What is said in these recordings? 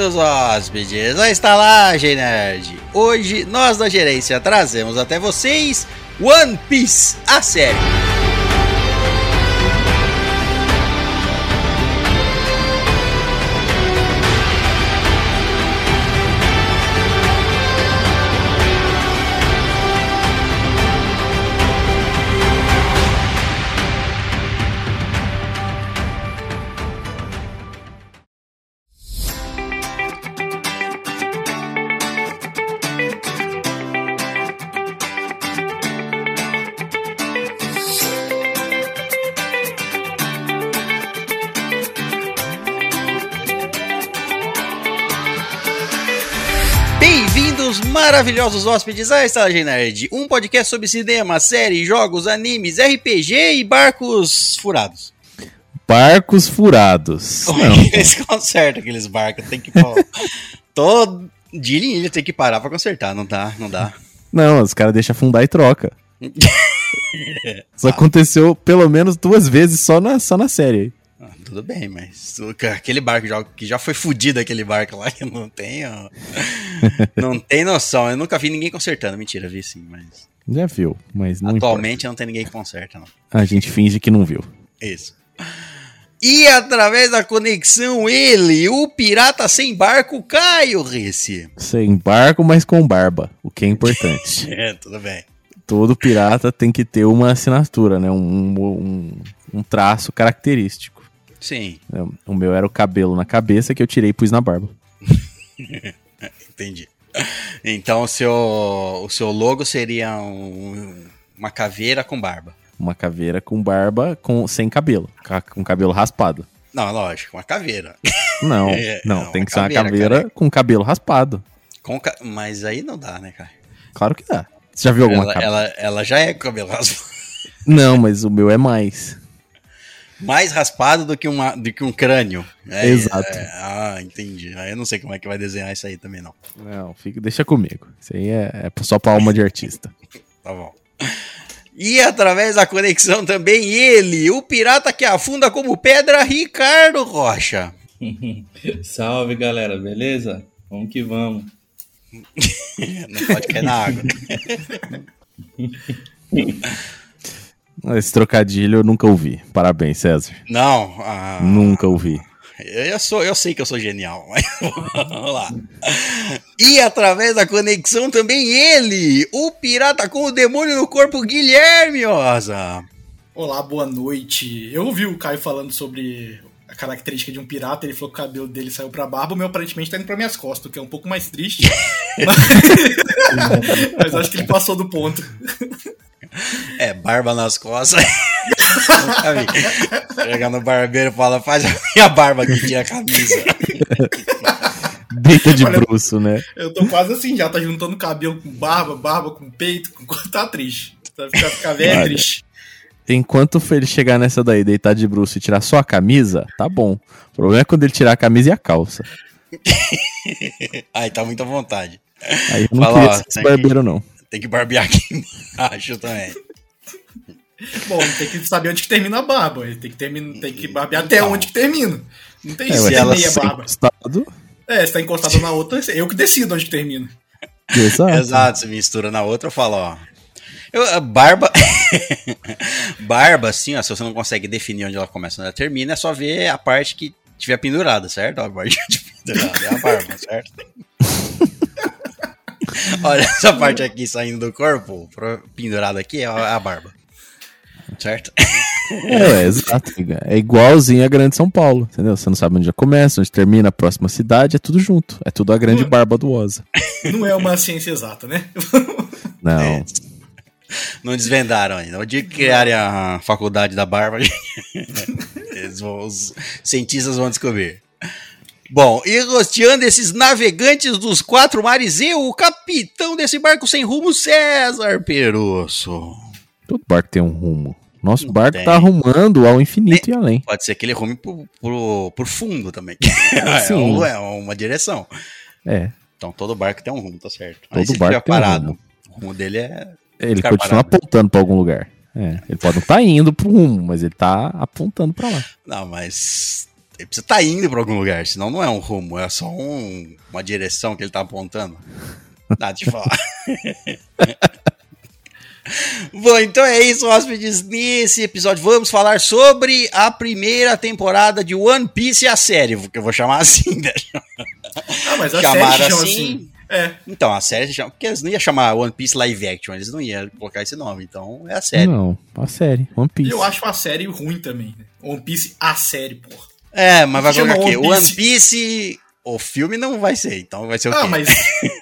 Bem-vindos, hóspedes, à Estalagem Nerd. Hoje, nós da gerência trazemos até vocês One Piece, a série. Maravilhosos hóspedes, à Estalagem Nerd, um podcast sobre cinema, séries, jogos, animes, RPG e barcos furados. Barcos furados. Como que eles consertam aqueles barcos? Tem que pôr todo dia tem que parar pra consertar, não dá, não dá. Não, os caras deixam afundar e troca. Isso aconteceu pelo menos duas vezes só na, só na série. Tudo bem, mas aquele barco já, que já foi fudido aquele barco lá, que eu não tenho. não tem noção. Eu nunca vi ninguém consertando. Mentira, vi sim, mas. Já viu, mas não atualmente não tem ninguém que conserta, não. importa. A gente finge que não viu. Isso. E através da conexão, ele, o pirata sem barco, Caio Risse. Sem barco, mas com barba, o que é importante. É, tudo bem. Todo pirata tem que ter uma assinatura, né? Um, um, um traço característico. Sim, né? O meu era o cabelo na cabeça que eu tirei e pus na barba. entendi. Então o seu, o seu logo seria um- uma caveira com barba. Uma caveira com barba com, sem cabelo, ca- com cabelo raspado. Não, lógico, uma caveira. Não, É, não, não, tem que ser uma caveira, caveira cara. com cabelo raspado. Com ca- Mas aí não dá, né, cara? Claro que dá. Você já viu alguma Ela, caveira? ela, ela já é com cabelo raspado. Não, mas o meu é mais. Mais raspado do que, uma, do que um crânio. É, Exato. é, ah, entendi. Aí eu não sei como é que vai desenhar isso aí também, não. Não, fica, deixa comigo. Isso aí é, é só pra alma de artista. Tá bom. E através da conexão também ele, o pirata que afunda como pedra, Ricardo Rocha. Salve galera, beleza? Vamos que vamos. Não pode cair na água. Esse trocadilho eu nunca ouvi. Parabéns, César. Não, ah, Nunca ouvi. eu, sou, eu sei que eu sou genial, mas vamos lá. E através da conexão também ele, o pirata com o demônio no corpo, Guilherme Osa. Olá, boa noite. Eu ouvi o Caio falando sobre a característica de um pirata, ele falou que o cabelo dele saiu pra barba, o meu aparentemente tá indo pra minhas costas, o que é um pouco mais triste. mas... mas acho que ele passou do ponto. É, barba nas costas. Chega no barbeiro e fala, faz a minha barba aqui, tira a camisa. Deita de Olha- bruxo, né? Eu tô quase assim, já tá juntando cabelo com barba, barba com peito, com... tá triste. Tá ficar, ficar velho Olha. triste. Enquanto ele chegar nessa daí, deitar de bruxo e tirar só a camisa, tá bom. O problema é quando ele tirar a camisa e a calça. Ai, tá muito à vontade. Aí eu não Fala, queria ó, ser esse barbeiro, não. Tem que barbear aqui embaixo também. Bom, tem que saber onde que termina a barba. Ele tem que, termina, tem que barbear até Então. onde que termina. Não tem É, é ela meia barba. encostado, É, se tá encostado na outra, eu que decido onde que termina. Exato. Exato, se mistura na outra, eu falo, ó. Eu, a barba. barba, assim, ó, se você não consegue definir onde ela começa e onde ela termina, é só ver a parte que tiver pendurada, certo? A parte de pendurada é a barba, certo? Olha, essa parte aqui saindo do corpo, pendurada aqui, é a barba. Certo? É, é, exato. É igualzinho a Grande São Paulo, entendeu? Você não sabe onde já começa, onde termina, a próxima cidade, é tudo junto. É tudo a grande barba do Oza. Não é uma ciência exata, né? Não. É. Não desvendaram ainda. O dia que criarem a faculdade da barba, eles vão- os cientistas vão descobrir. Bom, e rosteando esses navegantes dos quatro mares, eu, o capitão desse barco sem rumo, César Perusso. Todo barco tem um rumo. Nosso Não barco tem. tá arrumando ao infinito e além. Pode ser que ele rume pro, pro, pro fundo também. Sim. é, um- é uma direção. É. Então todo barco tem um rumo, tá certo. Todo se barco tem um parado, rumo. o rumo dele é. Ele continua parado. apontando pra algum lugar. É. Ele pode não estar indo pro rumo, mas ele tá apontando pra lá. Não, mas Ele precisa estar indo pra algum lugar, senão não é um rumo, é só um- uma direção que ele tá apontando. Nada de falar. Bom, então é isso, hóspedes. Nesse episódio vamos falar sobre a primeira temporada de One Piece, a série, que eu vou chamar assim, né? Ah, mas a Chamaram série chama assim? assim. É. Então, a série se chama. Porque eles não iam chamar One Piece Live Action, eles não iam colocar esse nome, então é a série. Não, a série, One E Piece. eu acho a série ruim também. Né? One Piece, a série, porra. É, mas vai colocar aqui. One One Piece. O filme não vai ser, então vai ser o Ah, quê? mas.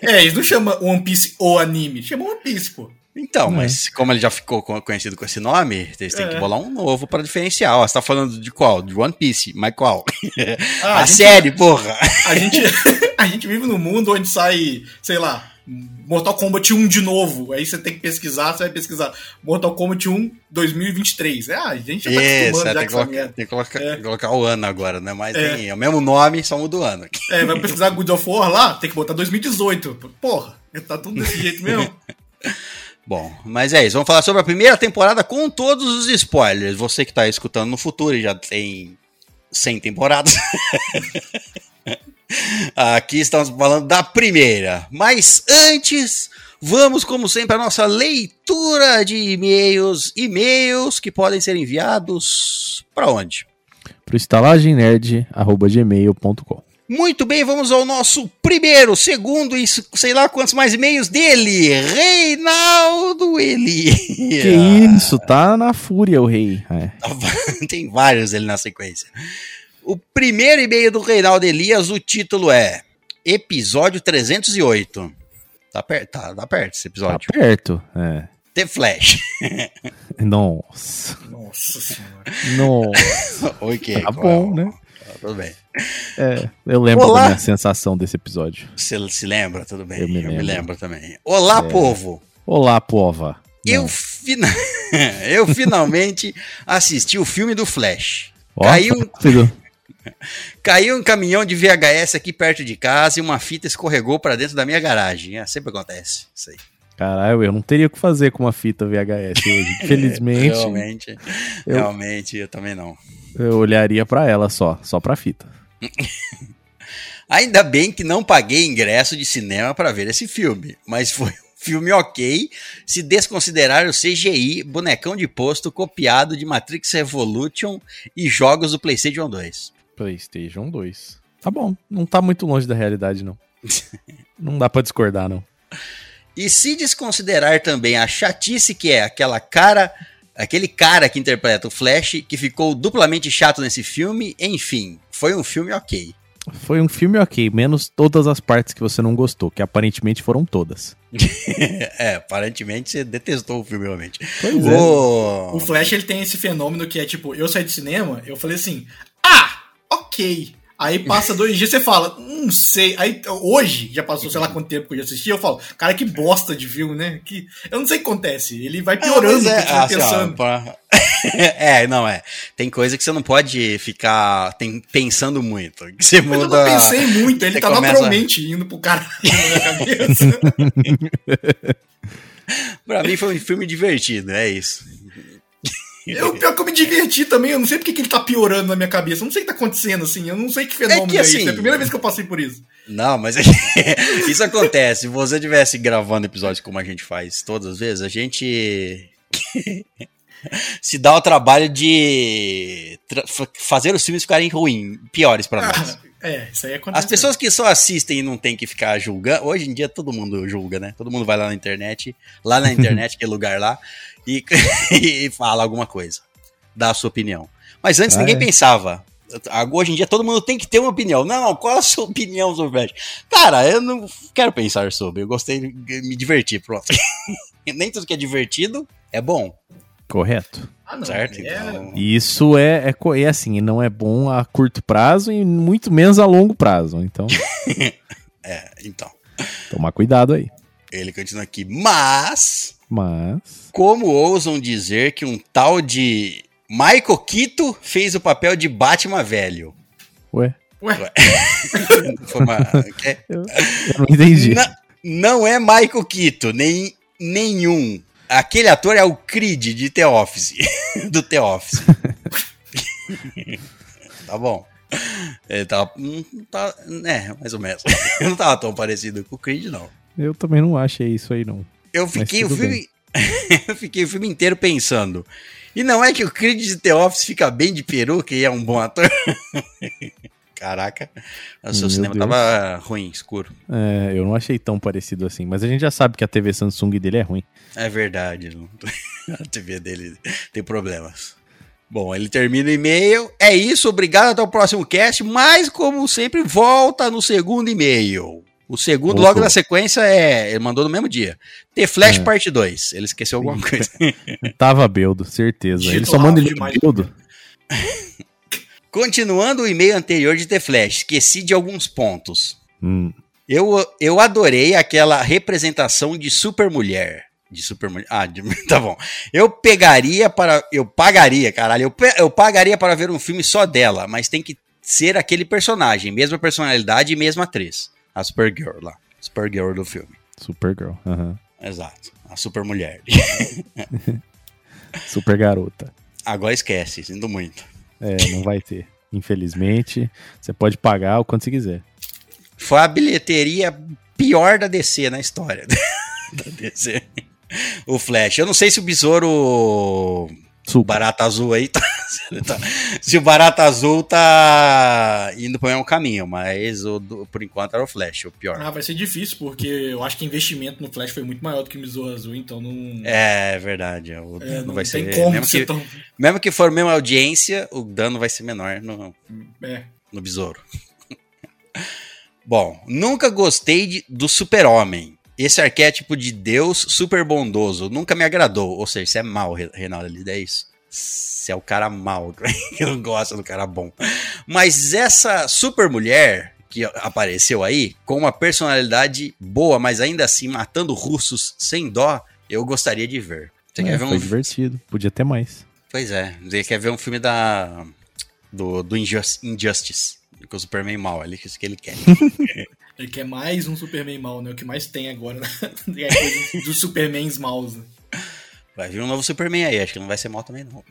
é, eles não chamam One Piece o anime. Chamam One Piece, pô. Então, Não mas como ele já ficou co- conhecido com esse nome, eles têm que É. bolar um novo pra diferenciar. Ó, você tá falando de qual? De One Piece, mas qual? Ah, a gente- série, porra! A gente, a gente vive num mundo onde sai, sei lá, Mortal Kombat 1 de novo. Aí você tem que pesquisar, você vai pesquisar Mortal Kombat 1 2023. É, a gente já tá Isso, acostumando é, já tem, merda. tem que colocar, É. colocar o ano agora, né? Mas É. tem é o mesmo nome, só muda o ano. É, vai pesquisar God of War lá, tem que botar 2018. Porra, tá tudo desse jeito mesmo. Bom, mas é isso. Vamos falar sobre a primeira temporada com todos os spoilers. Você que tá escutando no futuro e já tem 100 temporadas. Aqui estamos falando da primeira. Mas antes, vamos, como sempre, à nossa leitura de e-mails. E-mails que podem ser enviados para onde? Pro estalagemnerd.gmail.com Muito bem, vamos ao nosso primeiro, segundo e sei lá quantos mais e-mails dele, Reinaldo Eli. Que isso, tá na fúria o rei. É. Tem vários ele na sequência. O primeiro e-mail do Reinaldo Elias, o título é Episódio 308. Tá perto, tá, tá perto esse Tá episódio. perto. É. The Flash. Nossa. Nossa senhora. Nossa. Oi, que? Tá bom, né? Tá, tudo bem. É, eu lembro Olá. da minha sensação desse episódio. Você se lembra? Tudo bem. Eu me Eu me lembro. lembro também. Olá, É. povo. Olá, pova. Eu, fina... eu finalmente assisti o filme do Flash. Ó, Caiu, um rápido. caiu um caminhão de VHS aqui perto de casa e uma fita escorregou para dentro da minha garagem. É, sempre acontece isso aí. Caralho, eu não teria o que fazer com uma fita VHS hoje. Infelizmente, Realmente, eu- realmente, eu também não. eu olharia pra ela só, só pra fita. Ainda bem que não paguei ingresso de cinema para ver esse filme, mas foi um filme ok se desconsiderar o CGI, bonecão de posto copiado de Matrix Revolution e jogos do PlayStation 2. PlayStation 2. Tá bom, não tá muito longe da realidade, não. não dá pra discordar, não. E se desconsiderar também a chatice que é aquela cara, aquele cara que interpreta o Flash, que ficou duplamente chato nesse filme, enfim, foi um filme ok. Foi um filme ok, menos todas as partes que você não gostou, que aparentemente foram todas. é, aparentemente você detestou o filme realmente. Pois é. Ô, O Flash, ele tem esse fenômeno que é tipo, eu saí de cinema, eu falei assim, ok. Aí passa dois dias, você fala, não sei. Aí hoje, já passou sei lá quanto tempo que eu já assisti, eu falo, cara, que bosta de filme, né? Que, eu não sei o que acontece. Ele vai piorando, mas o que você vai assim, ó, pra- é, não é. Tem coisa que você não pode ficar tem- pensando muito. Que você Mas eu muda. não pensei muito, ele você tá começa- naturalmente indo pro caralho na minha cabeça. Pra mim foi um filme divertido, é isso. Eu, pior que eu me diverti também, eu não sei porque que ele tá piorando na minha cabeça. Eu não sei o que tá acontecendo, assim. Eu não sei que fenômeno É que, é, assim, É a primeira vez que eu passei por isso. Não, mas isso acontece. Se você estivesse gravando episódios como a gente faz todas as vezes, a gente se dá o trabalho de tra- fazer os filmes ficarem ruins, piores pra nós. É, isso aí acontece. As pessoas que só assistem e não tem que ficar julgando, hoje em dia todo mundo julga, né? Todo mundo vai lá na internet, lá na internet, que é lugar lá, e, e fala alguma coisa, dá a sua opinião. Mas antes Ah, ninguém é? pensava. Hoje em dia todo mundo tem que ter uma opinião. Não, não, qual a sua opinião sobre o Flash? Cara, eu não quero pensar sobre, eu gostei, me diverti, pronto. Nem tudo que é divertido é bom, Correto. Ah, não. certo? é- Então, E isso é, é, é assim, não é bom a curto prazo e muito menos a longo prazo. Então, é, então, tomar cuidado aí. ele continua aqui, mas Mas. Como ousam dizer que um tal de Michael Quito fez o papel de Batman velho? Ué, Ué, Foi uma- é- eu, eu não entendi. Na- não é Michael Quito, nem nenhum. Aquele ator é o Creed de The Office, do The Office. tá bom. Ele tava. Não tá, é, mais ou menos. não tava tão parecido com o Creed, não. Eu também não achei isso aí, não. Eu fiquei o filme. eu fiquei o filme inteiro pensando. E não é que o Creed de The Office fica bem de peruca e é um bom ator? Caraca, o seu Meu cinema Deus. tava ruim, escuro. É, eu não achei tão parecido assim. Mas a gente já sabe que a TV Samsung dele é ruim. É verdade, não- a TV dele tem problemas. Bom, ele termina o e-mail. É isso, obrigado, até o próximo cast. Mas, como sempre, volta no segundo e-mail. O segundo, logo na sequência, é. Ele mandou no mesmo dia. T-Flash É. parte 2. Ele esqueceu alguma coisa. Tava beldo, certeza. Ele só manda ele demais. beldo. Continuando o e-mail anterior de T-Flash, esqueci de alguns pontos. Hum, Eu, eu adorei aquela representação de supermulher. De supermulher. Ah, de- tá bom. Eu pegaria para. Eu pagaria, caralho. Eu, pe- eu pagaria para ver um filme só dela, mas tem que ser aquele personagem, mesma personalidade e mesma atriz. A Supergirl lá. Supergirl do filme. Supergirl. aham. Exato. A supermulher. Super garota. Agora esquece, sinto muito. É, não vai ter. Infelizmente, você pode pagar o quanto você quiser. Foi a bilheteria pior da DC na história. da DC. O Flash. Eu não sei se o Besouro O Super. Barata Azul aí tá, se tá- Se o Barata Azul tá indo pro mesmo caminho, mas o, por enquanto era o Flash, o pior. Ah, vai ser difícil, porque eu acho que o investimento no Flash foi muito maior do que o Besouro Azul, então não. É verdade. O, é, não, não vai tem ser. como mesmo, ser que, tão. mesmo que for a mesma audiência, o dano vai ser menor no, É. no besouro. Bom, nunca gostei de- do super-homem. Esse arquétipo de Deus super bondoso nunca me agradou. Ou seja, você é mal, Re- Reinaldo, ele é isso. Você é o cara mal, não gosta do cara bom. Mas essa super mulher que apareceu aí, com uma personalidade boa, mas ainda assim matando russos sem dó, eu gostaria de ver. Você É, quer ver foi um divertido. Podia ter mais. Pois é, você quer ver um filme da do, do Injus- Injustice, com o Superman mal, ali que isso que ele quer. Ele quer mais um Superman mal, né? O que mais tem agora, né? É coisa dos Supermans maus. né? Vai vir um novo Superman aí, acho que não vai ser mal também não.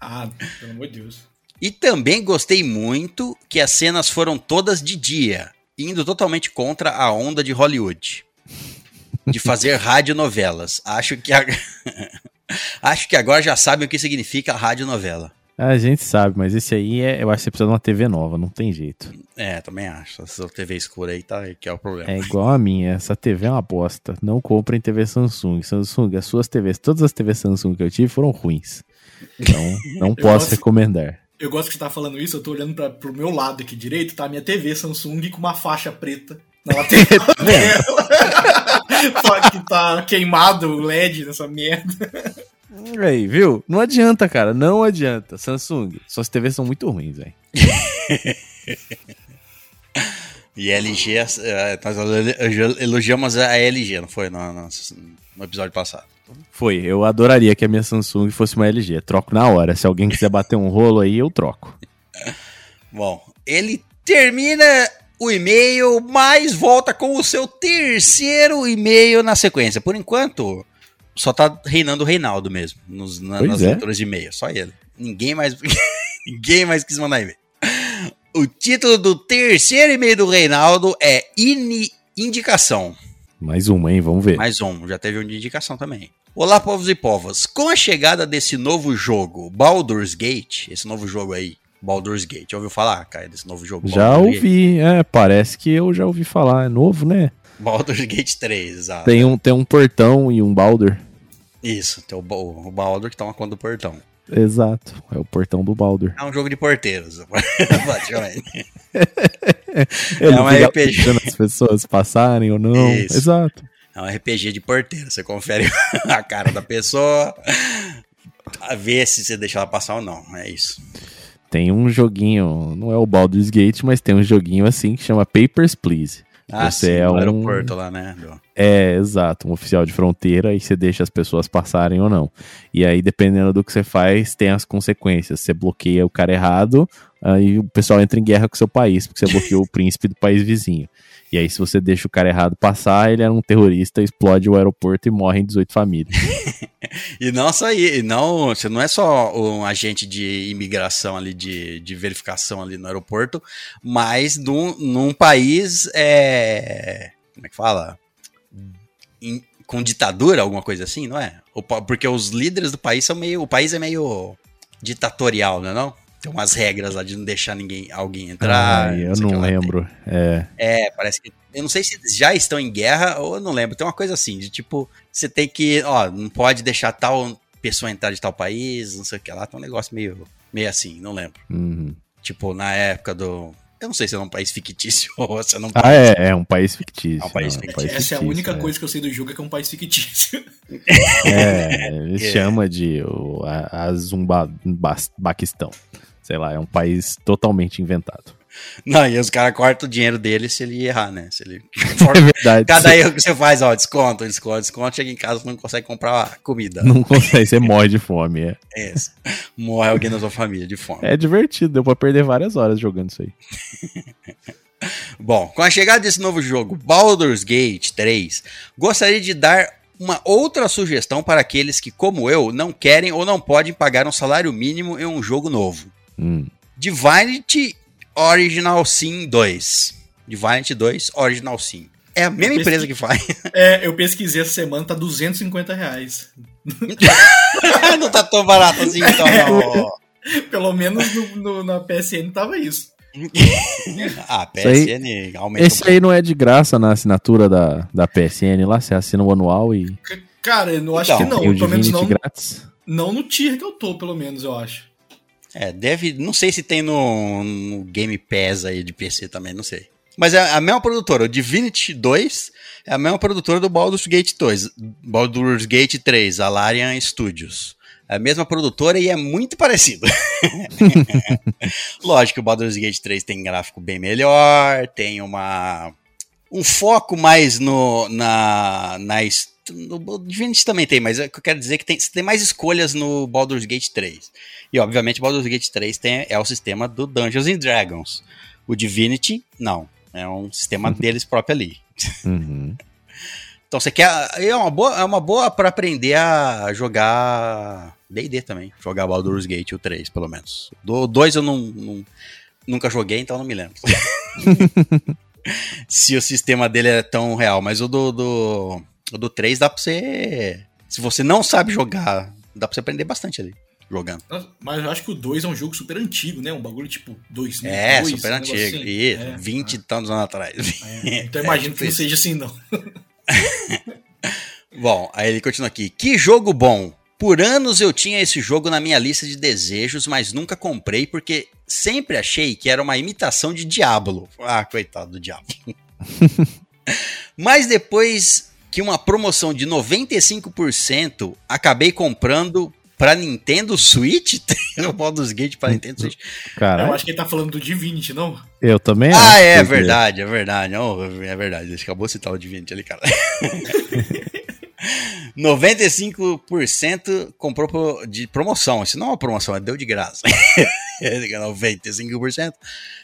Ah, pelo amor de Deus. E também gostei muito que as cenas foram todas de dia, indo totalmente contra a onda de Hollywood. De fazer radionovelas. Acho que a... Acho que agora já sabem o que significa radionovela. A gente sabe, mas esse aí é, eu acho que você precisa de uma TV nova, não tem jeito. É, também acho. Essa TV escura aí tá, que é o problema. É igual a minha, essa TV é uma bosta. Não comprem TV Samsung. Samsung, as suas TVs, todas as TVs Samsung que eu tive foram ruins. Então, não posso gosto- recomendar. Eu gosto que você tá falando isso, eu tô olhando pra, pro meu lado aqui direito, tá a minha TV Samsung com uma faixa preta na lateral dela. Só que tá queimado o LED nessa merda. Aí, viu? Não adianta, cara. Não adianta. Samsung, suas TVs são muito ruins, velho. E LG, eh, nós elogiamos a LG, não foi? No, no- no episódio passado. Foi, eu adoraria que a minha Samsung fosse uma LG. Troco na hora. Se alguém quiser bater um rolo aí, eu troco. Bom, ele termina o e-mail, mas volta com o seu terceiro e-mail na sequência. Por enquanto, só tá reinando o Reinaldo mesmo, nos, na- nas é. leituras de e-mail. Só ele. Ninguém mais, ninguém mais quis mandar e-mail. O título do terceiro e-mail do Reinaldo é Ini- Indicação. Mais uma, hein? Vamos ver. Mais um, já teve um de indicação também. Olá, povos e povas. Com a chegada desse novo jogo, Baldur's Gate, esse novo jogo aí, Baldur's Gate, já ouviu falar, cara, desse novo jogo? Já Baldur's Gate? ouvi, é, parece que eu já ouvi falar. É novo, né? Baldur's Gate 3, exato. Tem um, tem um portão e um Baldur. Isso, tem o, o Baldur que toma conta do portão. Exato, é o portão do Baldur. É um jogo de porteiros, praticamente. Ele um RPG. as pessoas passarem ou não. Isso. Exato. É um RPG de porteiro. Você confere a cara da pessoa, a ver se você deixa ela passar ou não. É isso. Tem um joguinho, não é o Baldur's Gate, mas tem um joguinho assim que chama Papers, Please. Ah, Você sim, é um- aeroporto lá, né? do- É, exato, um oficial de fronteira e você deixa as pessoas passarem ou não. E aí, dependendo do que você faz, tem as consequências. Você bloqueia o cara errado, aí o pessoal entra em guerra com o seu país, porque você bloqueou o príncipe do país vizinho. E aí, se você deixa o cara errado passar, ele era um terrorista, explode o aeroporto e morrem 18 famílias. E não só aí, não, você não é só um agente de imigração ali, de, de verificação ali no aeroporto, mas num, num país, é, como é que fala? Em- com ditadura, alguma coisa assim, não é? Porque os líderes do país são meio, o país é meio ditatorial, não é não? Tem umas regras lá de não deixar ninguém, alguém entrar. Ai, eu não lembro. É, É, parece que. Eu não sei se eles já estão em guerra ou eu não lembro. Tem uma coisa assim, de tipo, você tem que. Ó, não pode deixar tal pessoa entrar de tal país, não sei o que lá. Tem um negócio meio, meio assim, não lembro. uhum. Tipo, na época do. Eu não sei se é um país fictício ou se é um Ah, é, é um país fictício. É um país não, fictício. Essa é a fictício, única é. coisa que eu sei do jogo, é que é um país fictício. É, ele É. chama de o, a, a Zumbaquistão. Sei lá, é um país totalmente inventado. Não, e os caras cortam o dinheiro dele se ele errar, né? Se ele. É verdade. Cada erro que você faz, ó, desconto, desconto, desconto, chega em casa e não consegue comprar comida. Não consegue, você morre de fome. É. É isso. Morre alguém da sua família de fome. é divertido, deu pra perder várias horas jogando isso aí. Bom, com a chegada desse novo jogo, Baldur's Gate 3, gostaria de dar uma outra sugestão para aqueles que, como eu, não querem ou não podem pagar um salário mínimo em um jogo novo. Hum. Divinity Original Sin 2. Divinity 2 Original Sin. É a mesma empresa que faz. É, eu pesquisei essa semana, tá 250 reais. não tá tão barato assim, então. Não. Pelo menos no- no- na PSN tava isso. Ah, Isso aí- PSN aumenta Esse aí não é de graça na assinatura da, da PSN lá, você assina o anual e Cara, eu não acho Então, que não. Pelo menos não, grátis. não no tier que eu tô, pelo menos, eu acho. É, deve. Não sei se tem no, no Game Pass aí de PC também, não sei. Mas é a mesma produtora, o Divinity 2 é a mesma produtora do Baldur's Gate 2, Baldur's Gate 3, a Larian Studios. É a mesma produtora e é muito parecido. Lógico que o Baldur's Gate 3 tem gráfico bem melhor, tem uma um foco mais no na na no Divinity também tem, mas é que eu quero dizer que tem, você tem mais escolhas no Baldur's Gate 3. E obviamente Baldur's Gate 3 tem, é o sistema do Dungeons and Dragons. O Divinity, não. É um sistema deles próprio ali. Uhum. Então você quer. É uma boa, é uma boa para aprender a jogar DD também. Jogar Baldur's Gate, o 3, pelo menos. Do 2 eu não, não- nunca joguei, então não me lembro. Se o sistema dele é tão real. Mas o do, do, o do 3 dá pra você. Se você não sabe jogar, dá pra você aprender bastante ali. Jogando. Mas eu acho que o 2 é um jogo super antigo, né? Um bagulho tipo 2002. É, super um antigo. assim. E É, 20 e tantos anos atrás. é. Então eu imagino É, que não seja assim, não. Bom, aí ele continua aqui. Que jogo bom! Por anos eu tinha esse jogo na minha lista de desejos, mas nunca comprei porque sempre achei que era uma imitação de Diablo. Ah, coitado do Diablo. mas depois que uma promoção de 95%, acabei comprando para Nintendo Switch. Tem o Baldur's Gate para Nintendo Switch. Eu Cara, acho que ele tá falando do Divinity, não? eu também Ah, acho, é porque- verdade, é verdade. Oh, é verdade. Ele acabou de citar o Divinity ali, cara. 95% comprou pro- de promoção. Isso não é uma promoção, é deu de graça. 95%.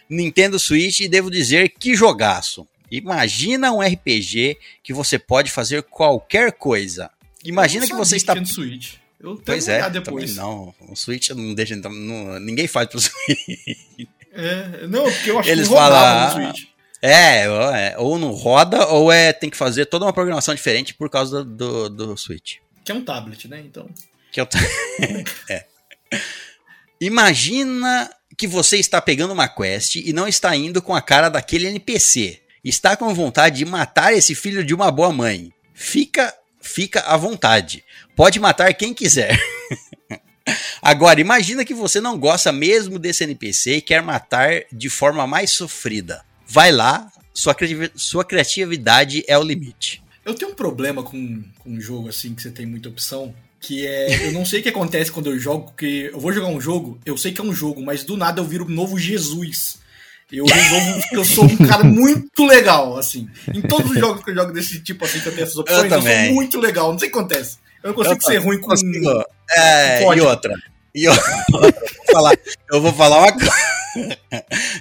Nintendo Switch e devo dizer que jogaço. Imagina um RPG que você pode fazer qualquer coisa. Imagina que você está no Switch. Eu tenho Pois que é, depois. não. O Switch não deixa entrar. não- ninguém faz pro Switch. É, não, porque eu acho Eles que falam, no Switch. É, ou é, ou não roda, ou é tem que fazer toda uma programação diferente por causa do, do, do Switch. Que é um tablet, né? Então. Que eu t- é. Imagina que você está pegando uma quest e não está indo com a cara daquele NPC. Está com vontade de matar esse filho de uma boa mãe. Fica, fica à vontade. Pode matar quem quiser. Agora, imagina que você não gosta mesmo desse NPC e quer matar de forma mais sofrida. Vai lá, sua, criativi- sua criatividade é o limite. Eu tenho um problema com, com um jogo assim que você tem muita opção. Que é. Eu não sei o que acontece quando eu jogo, porque eu vou jogar um jogo, eu sei que é um jogo, mas do nada eu viro um novo Jesus. Eu resolvo que eu sou um cara muito legal, assim. Em todos os jogos que eu jogo desse tipo, assim, que eu tenho essas opções, eu, também. sou muito legal. Não sei o que acontece. Eu não consigo ser ruim com. Consigo. É, e outra. E outra. vou falar- eu vou falar uma coisa.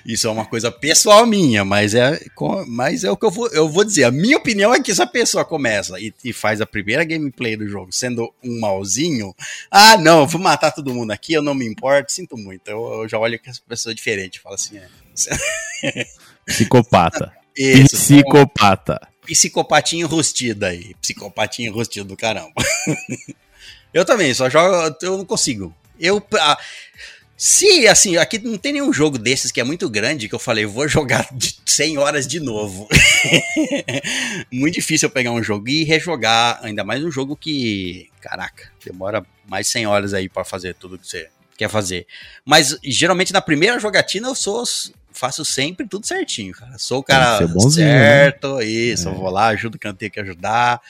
Isso é uma coisa pessoal minha, mas é, mas é o que eu vou, eu vou dizer. A minha opinião é que se a pessoa começa e, e faz a primeira gameplay do jogo sendo um malzinho, ah, não, eu vou matar todo mundo aqui, eu não me importo, sinto muito. Eu, eu já olho que essa pessoa é diferente, falo assim, é. Psicopata. Isso, Psicopata. psicopatinho rustido aí. Psicopatinho rustido do caramba. eu também, só jogo. Eu não consigo. Eu. ah, se, assim, aqui não tem nenhum jogo desses que é muito grande que eu falei, vou jogar de 100 horas de novo. muito difícil eu pegar um jogo e rejogar, ainda mais um jogo que, caraca, demora mais 100 horas aí pra fazer tudo que você quer fazer. Mas geralmente na primeira jogatina eu sou faço sempre tudo certinho, cara. Sou o cara Tem ser bonzinho, né? certo, isso, É. eu vou lá, ajudo quem eu tenho que ajudar,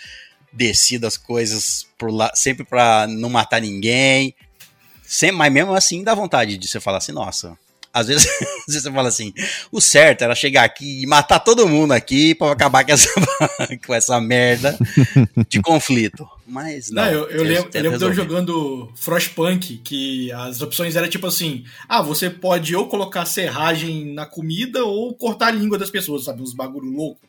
decido as coisas por lá, sempre pra não matar ninguém. Sempre, mas mesmo assim dá vontade de você falar assim, nossa. Às vezes, às vezes você fala assim, o certo era chegar aqui e matar todo mundo aqui pra acabar com essa, com essa merda de conflito. Mas não. Não, eu, eu lembro, eu lembro de eu jogando Frostpunk, que as opções eram tipo assim: ah, você pode ou colocar serragem na comida ou cortar a língua das pessoas, sabe? Uns bagulho louco.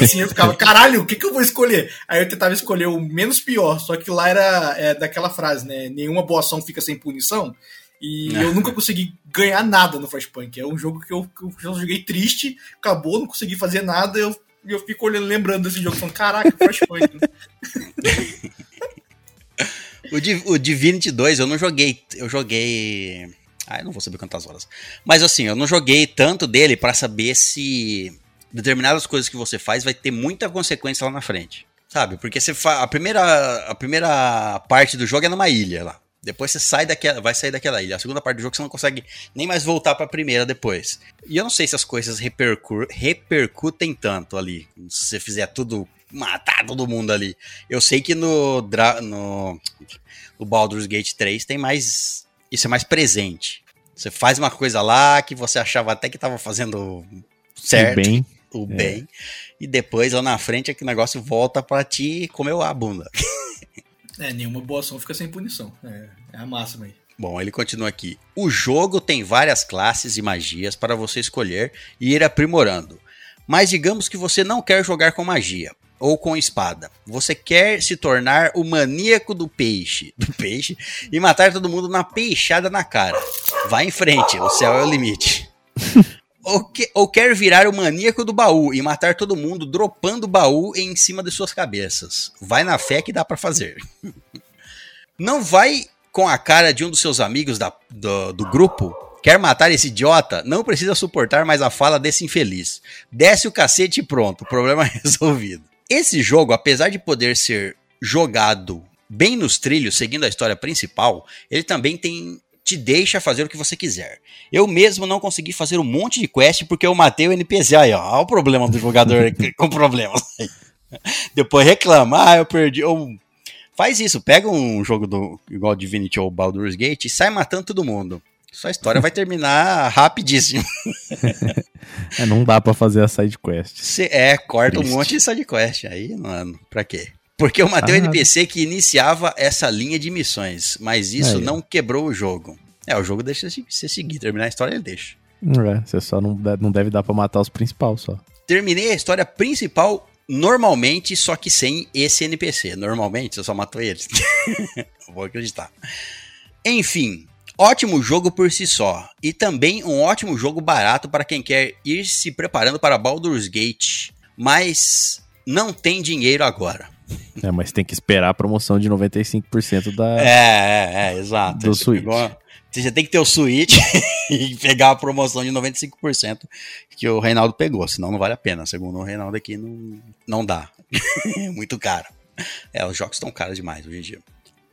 Assim eu ficava, caralho, o que, que eu vou escolher? Aí eu tentava escolher o menos pior, só que lá era é, daquela frase, né? Nenhuma boa ação fica sem punição. E eu nunca consegui ganhar nada no Frostpunk. É um jogo que eu, que eu joguei triste, acabou, não consegui fazer nada, eu, eu fico olhando, lembrando desse jogo, falando, caraca, Frostpunk. O, Div- o Divinity 2 eu não joguei. Eu joguei. Ah, eu não vou saber quantas horas. Mas assim, eu não joguei tanto dele pra saber se determinadas coisas que você faz vai ter muita consequência lá na frente. Sabe? Porque você fa... a, primeira, a primeira parte do jogo é numa ilha lá. Depois você sai daquela, vai sair daquela ilha. A segunda parte do jogo você não consegue nem mais voltar pra primeira depois. E eu não sei se as coisas repercu- repercutem tanto ali. Se você fizer tudo, matar todo mundo ali. Eu sei que no, no, no Baldur's Gate 3 tem mais. Isso é mais presente. Você faz uma coisa lá que você achava até que tava fazendo certo, E bem, o bem, e depois lá na frente é que o negócio volta pra ti comer a bunda. É, nenhuma boa ação fica sem punição. É, é a máxima aí. Bom, ele continua aqui. O jogo tem várias classes e magias para você escolher e ir aprimorando. Mas digamos que você não quer jogar com magia ou com espada. Você quer se tornar o maníaco do peixe, do peixe e matar todo mundo na peixada na cara. Vai em frente, o céu é o limite. Ou, que- ou quer virar o maníaco do baú e matar todo mundo dropando o baú em cima de suas cabeças. Vai na fé que dá pra fazer. Não vai com a cara de um dos seus amigos da- do, do grupo. Quer matar esse idiota? Não precisa suportar mais a fala desse infeliz. Desce o cacete e pronto, problema resolvido. Esse jogo, apesar de poder ser jogado bem nos trilhos, seguindo a história principal, ele também tem te deixa fazer o que você quiser. Eu mesmo não consegui fazer um monte de quest porque eu matei o NPC. Aí, ó, olha o problema do jogador com problemas. Depois reclama, ah, eu perdi. Ou Faz isso, pega um jogo do igual Divinity ou Baldur's Gate e sai matando todo mundo. Sua história vai terminar rapidíssimo. é, não dá pra fazer a side quest. Você é, corta Triste. um monte de sidequest. Aí, mano, pra quê? Porque eu matei o Ah. NPC que iniciava essa linha de missões, mas isso Aí, não quebrou o jogo. É, o jogo deixa você seguir, terminar a história ele deixa. É, você só não, deve- não deve dar pra matar os principais só. Terminei a história principal normalmente, só que sem esse NPC. Normalmente, eu só matou ele. Vou acreditar. Enfim, ótimo jogo por si só. E também um ótimo jogo barato para quem quer ir se preparando para Baldur's Gate, mas não tem dinheiro agora. É, mas tem que esperar a promoção de 95% da. É, é, é, exato. Do Switch. pegou- Você já tem que ter o Switch e pegar a promoção de 95% que o Reinaldo pegou, senão não vale a pena. Segundo o Reinaldo aqui, não, não dá. É muito caro. É, os jogos estão caros demais hoje em dia.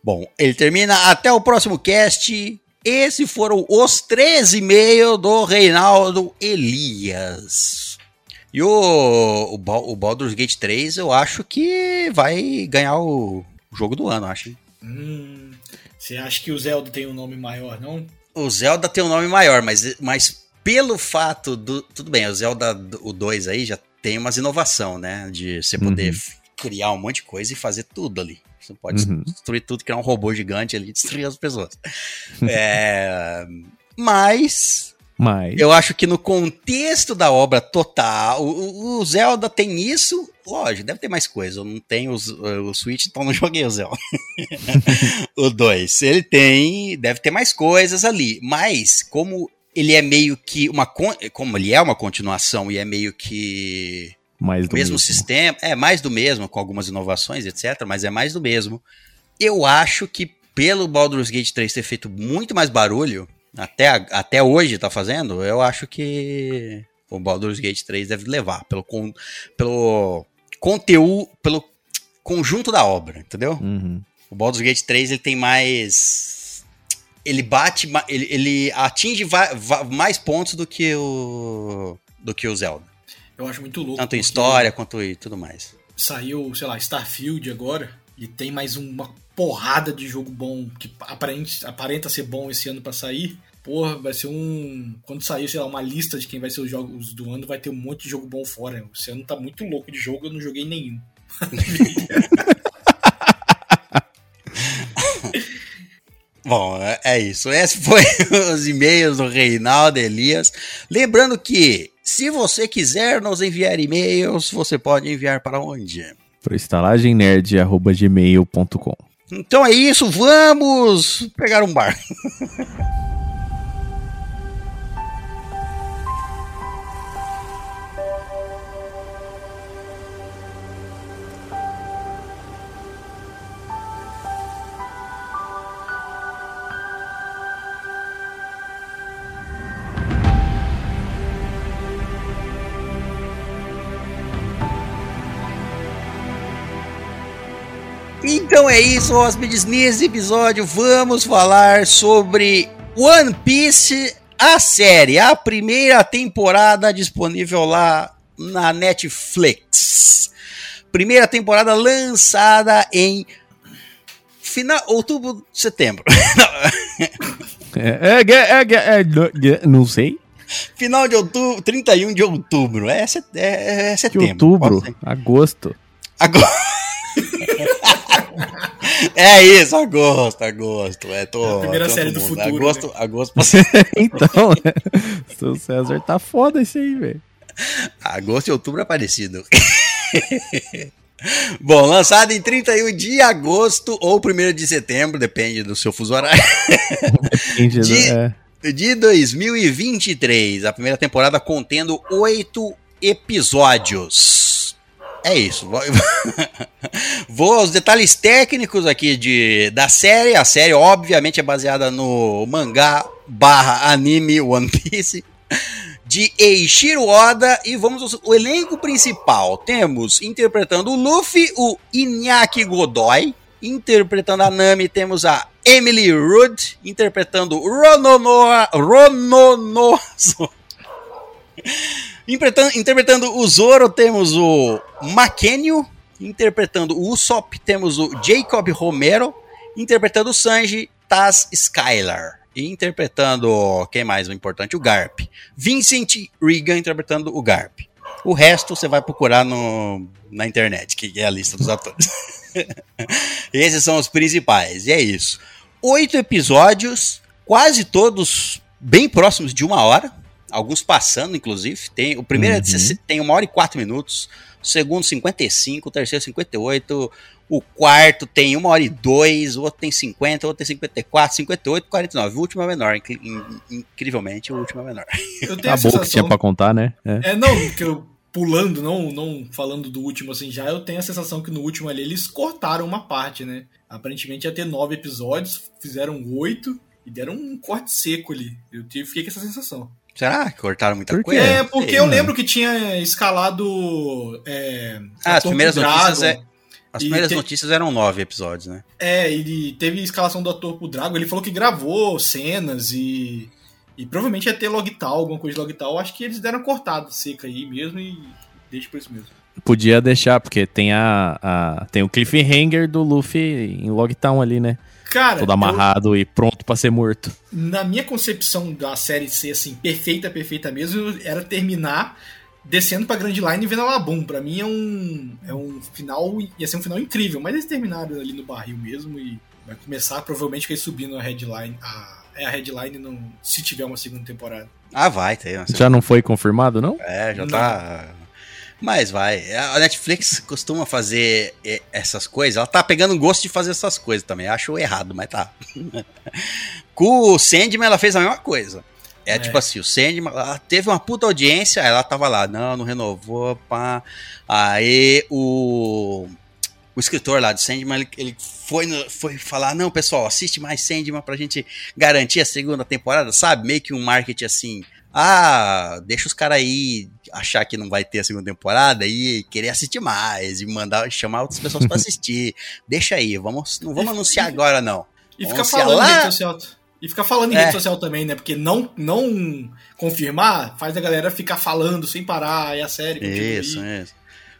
Bom, ele termina. Até o próximo cast. Esses foram os 13 e-mails do Reinaldo Elias. E o, o, o Baldur's Gate 3, eu acho que vai ganhar o jogo do ano, acho. Hum, você acha que o Zelda tem um nome maior, não? O Zelda tem um nome maior, mas, mas pelo fato do. Tudo bem, o Zelda o 2 aí já tem umas inovação, né? De você poder Uhum. criar um monte de coisa e fazer tudo ali. Você pode Uhum. destruir tudo, criar um robô gigante ali e destruir as pessoas. É, mas Mas. Eu acho que no contexto da obra total, o, o Zelda tem isso, lógico, deve ter mais coisa. Eu não tenho os- o Switch, então não joguei o Zelda. o 2. Ele tem, deve ter mais coisas ali. Mas, como ele é meio que uma. Como ele é uma continuação e é meio que mais o mesmo sistema, é mais do mesmo, com algumas inovações, etc., mas é mais do mesmo. Eu acho que pelo Baldur's Gate 3 ter feito muito mais barulho, até, até hoje tá fazendo, eu acho que o Baldur's Gate 3 deve levar pelo, con- pelo conteúdo, pelo conjunto da obra, entendeu? Uhum. O Baldur's Gate 3 ele tem mais. Ele bate, ele, ele atinge va- va- mais pontos do que o. do que o Zelda. Eu acho muito louco. Tanto em história quanto em tudo mais. Saiu, sei lá, Starfield agora. E tem mais uma porrada de jogo bom que aparenta, aparenta ser bom esse ano pra sair. Porra, vai ser um. Quando sair, sei lá, uma lista de quem vai ser os jogos do ano, vai ter um monte de jogo bom fora. Esse ano tá muito louco de jogo, eu não joguei nenhum. Bom, é- é isso. Esse foi os e-mails do Reinaldo Elias. Lembrando que, se você quiser nos enviar e-mails, você pode enviar para onde? Pro estalagemnerd.gmail.com. Então é isso, vamos pegar um bar. Então é isso, hóspedes. Nesse episódio vamos falar sobre One Piece, a série, a primeira temporada disponível lá na Netflix. Primeira temporada lançada em final outubro, setembro. É, é, é, é, é, é, não sei. final de outubro, 31 de outubro. É, set- é, é De setembro. outubro, pode ser. agosto. É isso, agosto, agosto. É, tô, É a primeira todo série do futuro, né? Agosto, agosto, então, né? Seu César tá foda esse aí, velho. agosto e outubro é parecido. Bom, lançado em 31 de agosto ou 1 de setembro, depende do seu fuso horário, Entendi, De- é. de 2023. A primeira temporada contendo oito episódios. É isso. Vou- aos detalhes técnicos aqui de, da série. A série, obviamente, é baseada no mangá barra anime One Piece de Eiichiro Oda. E vamos ao o elenco principal. Temos, interpretando o Luffy, o Iñaki Godoy. Interpretando a Nami, temos a Emily Rudd. Interpretando Rononoa, Rononoso. Interpretando, o Zoro, temos o Makenio. Interpretando o Usopp, temos o Jacob Romero. Interpretando o Sanji, Taz Skylar. E interpretando, quem mais? O importante, o Garp. Vincent Regan interpretando o Garp. O resto você vai procurar no, na internet, que é a lista dos atores. Esses são os principais, e é isso. Oito episódios, quase todos bem próximos de uma hora. Alguns passando, inclusive. Tem, o primeiro é de Uhum. 60 tem uma hora e quatro minutos. O segundo, 55. O terceiro, 58. O quarto tem uma hora e dois. O outro tem 50. O outro tem 54, 58, 49. O último é menor. incri- in- incrivelmente, o último é menor. Eu tenho a Acabou o que tinha sensação. pra contar, né? É. É, não, que eu pulando, não, não falando do último assim já, eu tenho a sensação que no último ali eles cortaram uma parte, né? Aparentemente ia ter nove episódios, fizeram oito e deram um corte seco ali. Eu tive, fiquei com essa sensação. Será que cortaram muita Por coisa? É, porque Sei, eu né? lembro que tinha escalado. É, Ah, as primeiras notícias é- As primeiras tem- notícias eram nove episódios, né? É, ele teve escalação do ator pro Drago, ele falou que gravou cenas e. E provavelmente ia ter logtal, alguma coisa de logtal. Acho que eles deram cortado seca aí mesmo e deixa por isso mesmo. Podia deixar, porque tem a, a- tem o cliffhanger do Luffy em Logtown ali, né? Cara, Todo eu- amarrado e pronto pra ser morto. na minha concepção da série ser assim, perfeita, perfeita mesmo, era terminar descendo pra Grand Line e vendo a Labum. Pra mim é um, é um final, ia ser um final incrível, mas eles terminaram ali no barril mesmo e vai começar provavelmente com eles subindo a headline, a é a headline não, se tiver uma segunda temporada. Ah, vai ter. Já não foi confirmado, não? É, já Não. tá. Mas vai. A Netflix costuma fazer eh, essas coisas. Ela tá pegando gosto de fazer essas coisas também. Acho errado, mas tá. Com o Sandman, ela fez a mesma coisa. É, É. tipo assim, o Sandman, ela teve uma puta audiência, ela tava lá, não, não renovou, pá. Aí o, o escritor lá do Sandman, ele, ele foi, no- foi falar, não, pessoal, assiste mais Sandman pra gente garantir a segunda temporada, sabe? Meio que um marketing assim, ah, deixa os caras aí achar que não vai ter a segunda temporada e querer assistir mais e mandar chamar outras pessoas pra assistir. Deixa aí, vamos, não vamos anunciar agora não. E Vamos ficar falando em lá- rede social. E ficar falando em É. rede social também, né? Porque não, não confirmar faz a galera ficar falando sem parar e a série Isso, aí. isso.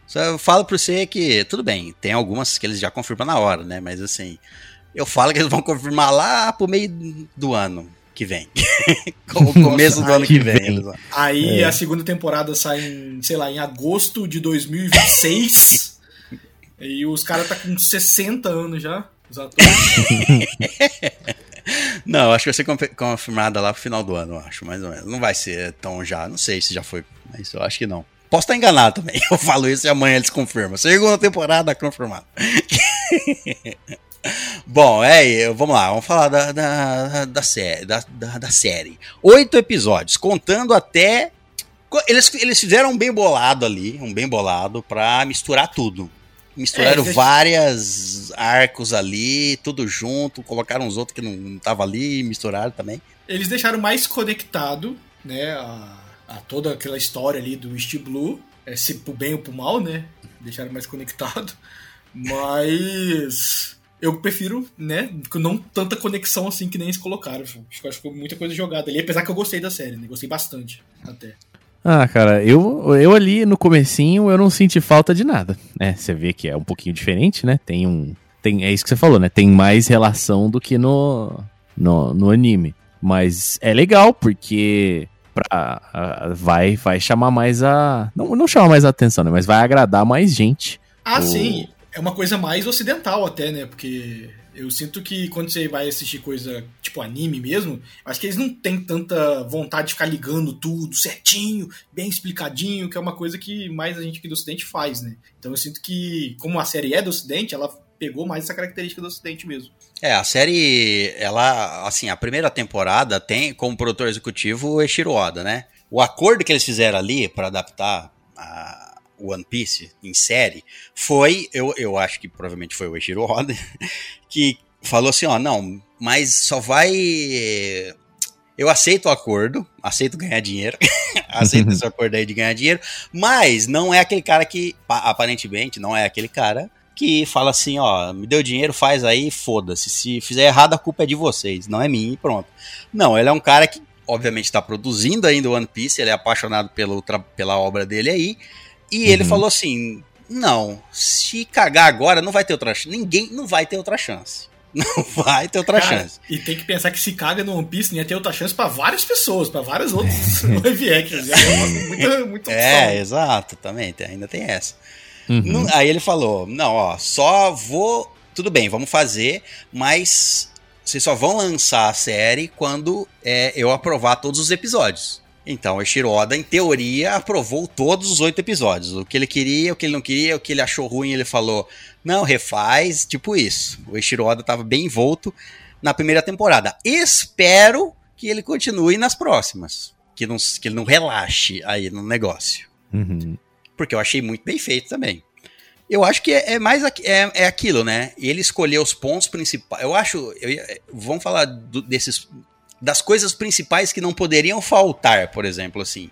Só eu falo pra você que, tudo bem, tem algumas que eles já confirmam na hora, né? Mas assim, eu falo que eles vão confirmar lá pro meio do ano que vem. O começo do ano que vem. vem. eles. Aí É. a segunda temporada sai em, sei lá, em agosto de 2026. e os caras tá com 60 anos já, os atores. Não, acho que vai ser confi- confirmada lá pro final do ano, acho, mais ou menos. Não vai ser tão já, não sei se já foi, mas eu acho que não. Posso estar enganado também. Eu falo isso e amanhã eles confirmam. Segunda temporada confirmada. Bom, é, vamos lá, vamos falar da, da, da, série, da, da, da série. Oito episódios, contando até. Eles, eles fizeram um bem bolado ali, um bem bolado, pra misturar tudo. Misturaram É, várias arcos ali, tudo junto, colocaram uns outros que não, não tava ali, misturaram também. Eles deixaram mais conectado, né, a, a toda aquela história ali do East Blue, é, se pro bem ou pro mal, né, deixaram mais conectado, mas eu prefiro, né, não tanta conexão assim que nem eles colocaram, acho que acho que ficou muita coisa jogada ali, apesar que eu gostei da série, né, gostei bastante, até. Ah, cara, eu, eu ali no comecinho eu não senti falta de nada, né? Você vê que é um pouquinho diferente, né? Tem um... Tem, é isso que você falou, né? Tem mais relação do que no, no, no anime. Mas é legal, porque pra, a- vai, vai chamar mais a... Não, não chama mais a atenção, né? Mas vai agradar mais gente. Ah, O- sim. É uma coisa mais ocidental até, né? Porque eu sinto que quando você vai assistir coisa tipo anime mesmo, acho que eles não têm tanta vontade de ficar ligando tudo certinho, bem explicadinho, que é uma coisa que mais a gente aqui do Ocidente faz, né? Então eu sinto que, como a série é do Ocidente, ela pegou mais essa característica do Ocidente mesmo. É, a série, ela, assim, a primeira temporada tem como produtor executivo o Eiichiro Oda, né? O acordo que eles fizeram ali para adaptar a One Piece em série foi, eu, eu acho que provavelmente foi o Eiichiro Oda, que falou assim, ó, não, mas só vai... Eu aceito o acordo, aceito ganhar dinheiro, aceito esse acordo aí de ganhar dinheiro, mas não é aquele cara que, pa- aparentemente, não é aquele cara que fala assim, ó, me deu dinheiro, faz aí, foda-se. Se fizer errado, a culpa é de vocês, não é minha e pronto. Não, ele é um cara que, obviamente, está produzindo ainda o One Piece, ele é apaixonado pelo, tra- pela obra dele aí, e ele Uhum. falou assim, não, se cagar agora, não vai ter outra chance, ninguém não vai ter outra chance. Não vai ter outra Cara, chance. E tem que pensar que se caga no One Piece, ia ter outra chance pra várias pessoas, pra vários outros live actions. É uma- muita, muita É, exato, também, tem- ainda tem essa. Uhum. Não- aí ele falou: não, ó, só vou. Tudo bem, vamos fazer, mas vocês só vão lançar a série quando é, eu aprovar todos os episódios. Então, o Eiichiro Oda, em teoria, aprovou todos os oito episódios. O que ele queria, o que ele não queria, o que ele achou ruim, ele falou: não, refaz, tipo isso. O Eiichiro Oda estava bem envolto na primeira temporada. Espero que ele continue nas próximas. Que, não, que ele não relaxe aí no negócio Uhum. porque eu achei muito bem feito também. Eu acho que é, é mais é, é aquilo, né? Ele escolheu os pontos principais. Eu acho. eu vamos falar do- desses das coisas principais que não poderiam faltar, por exemplo, assim,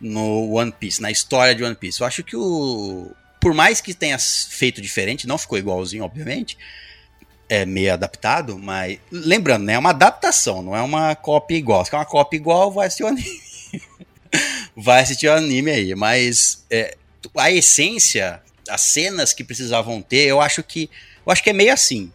no One Piece, na história de One Piece. Eu acho que o por mais que tenha feito diferente, não ficou igualzinho, obviamente. É meio adaptado, mas lembrando, né? É uma adaptação, não é uma cópia igual. Se é uma cópia igual, vai assistir o anime. vai assistir o anime aí, mas é, a essência, as cenas que precisavam ter, eu acho que eu acho que é meio assim,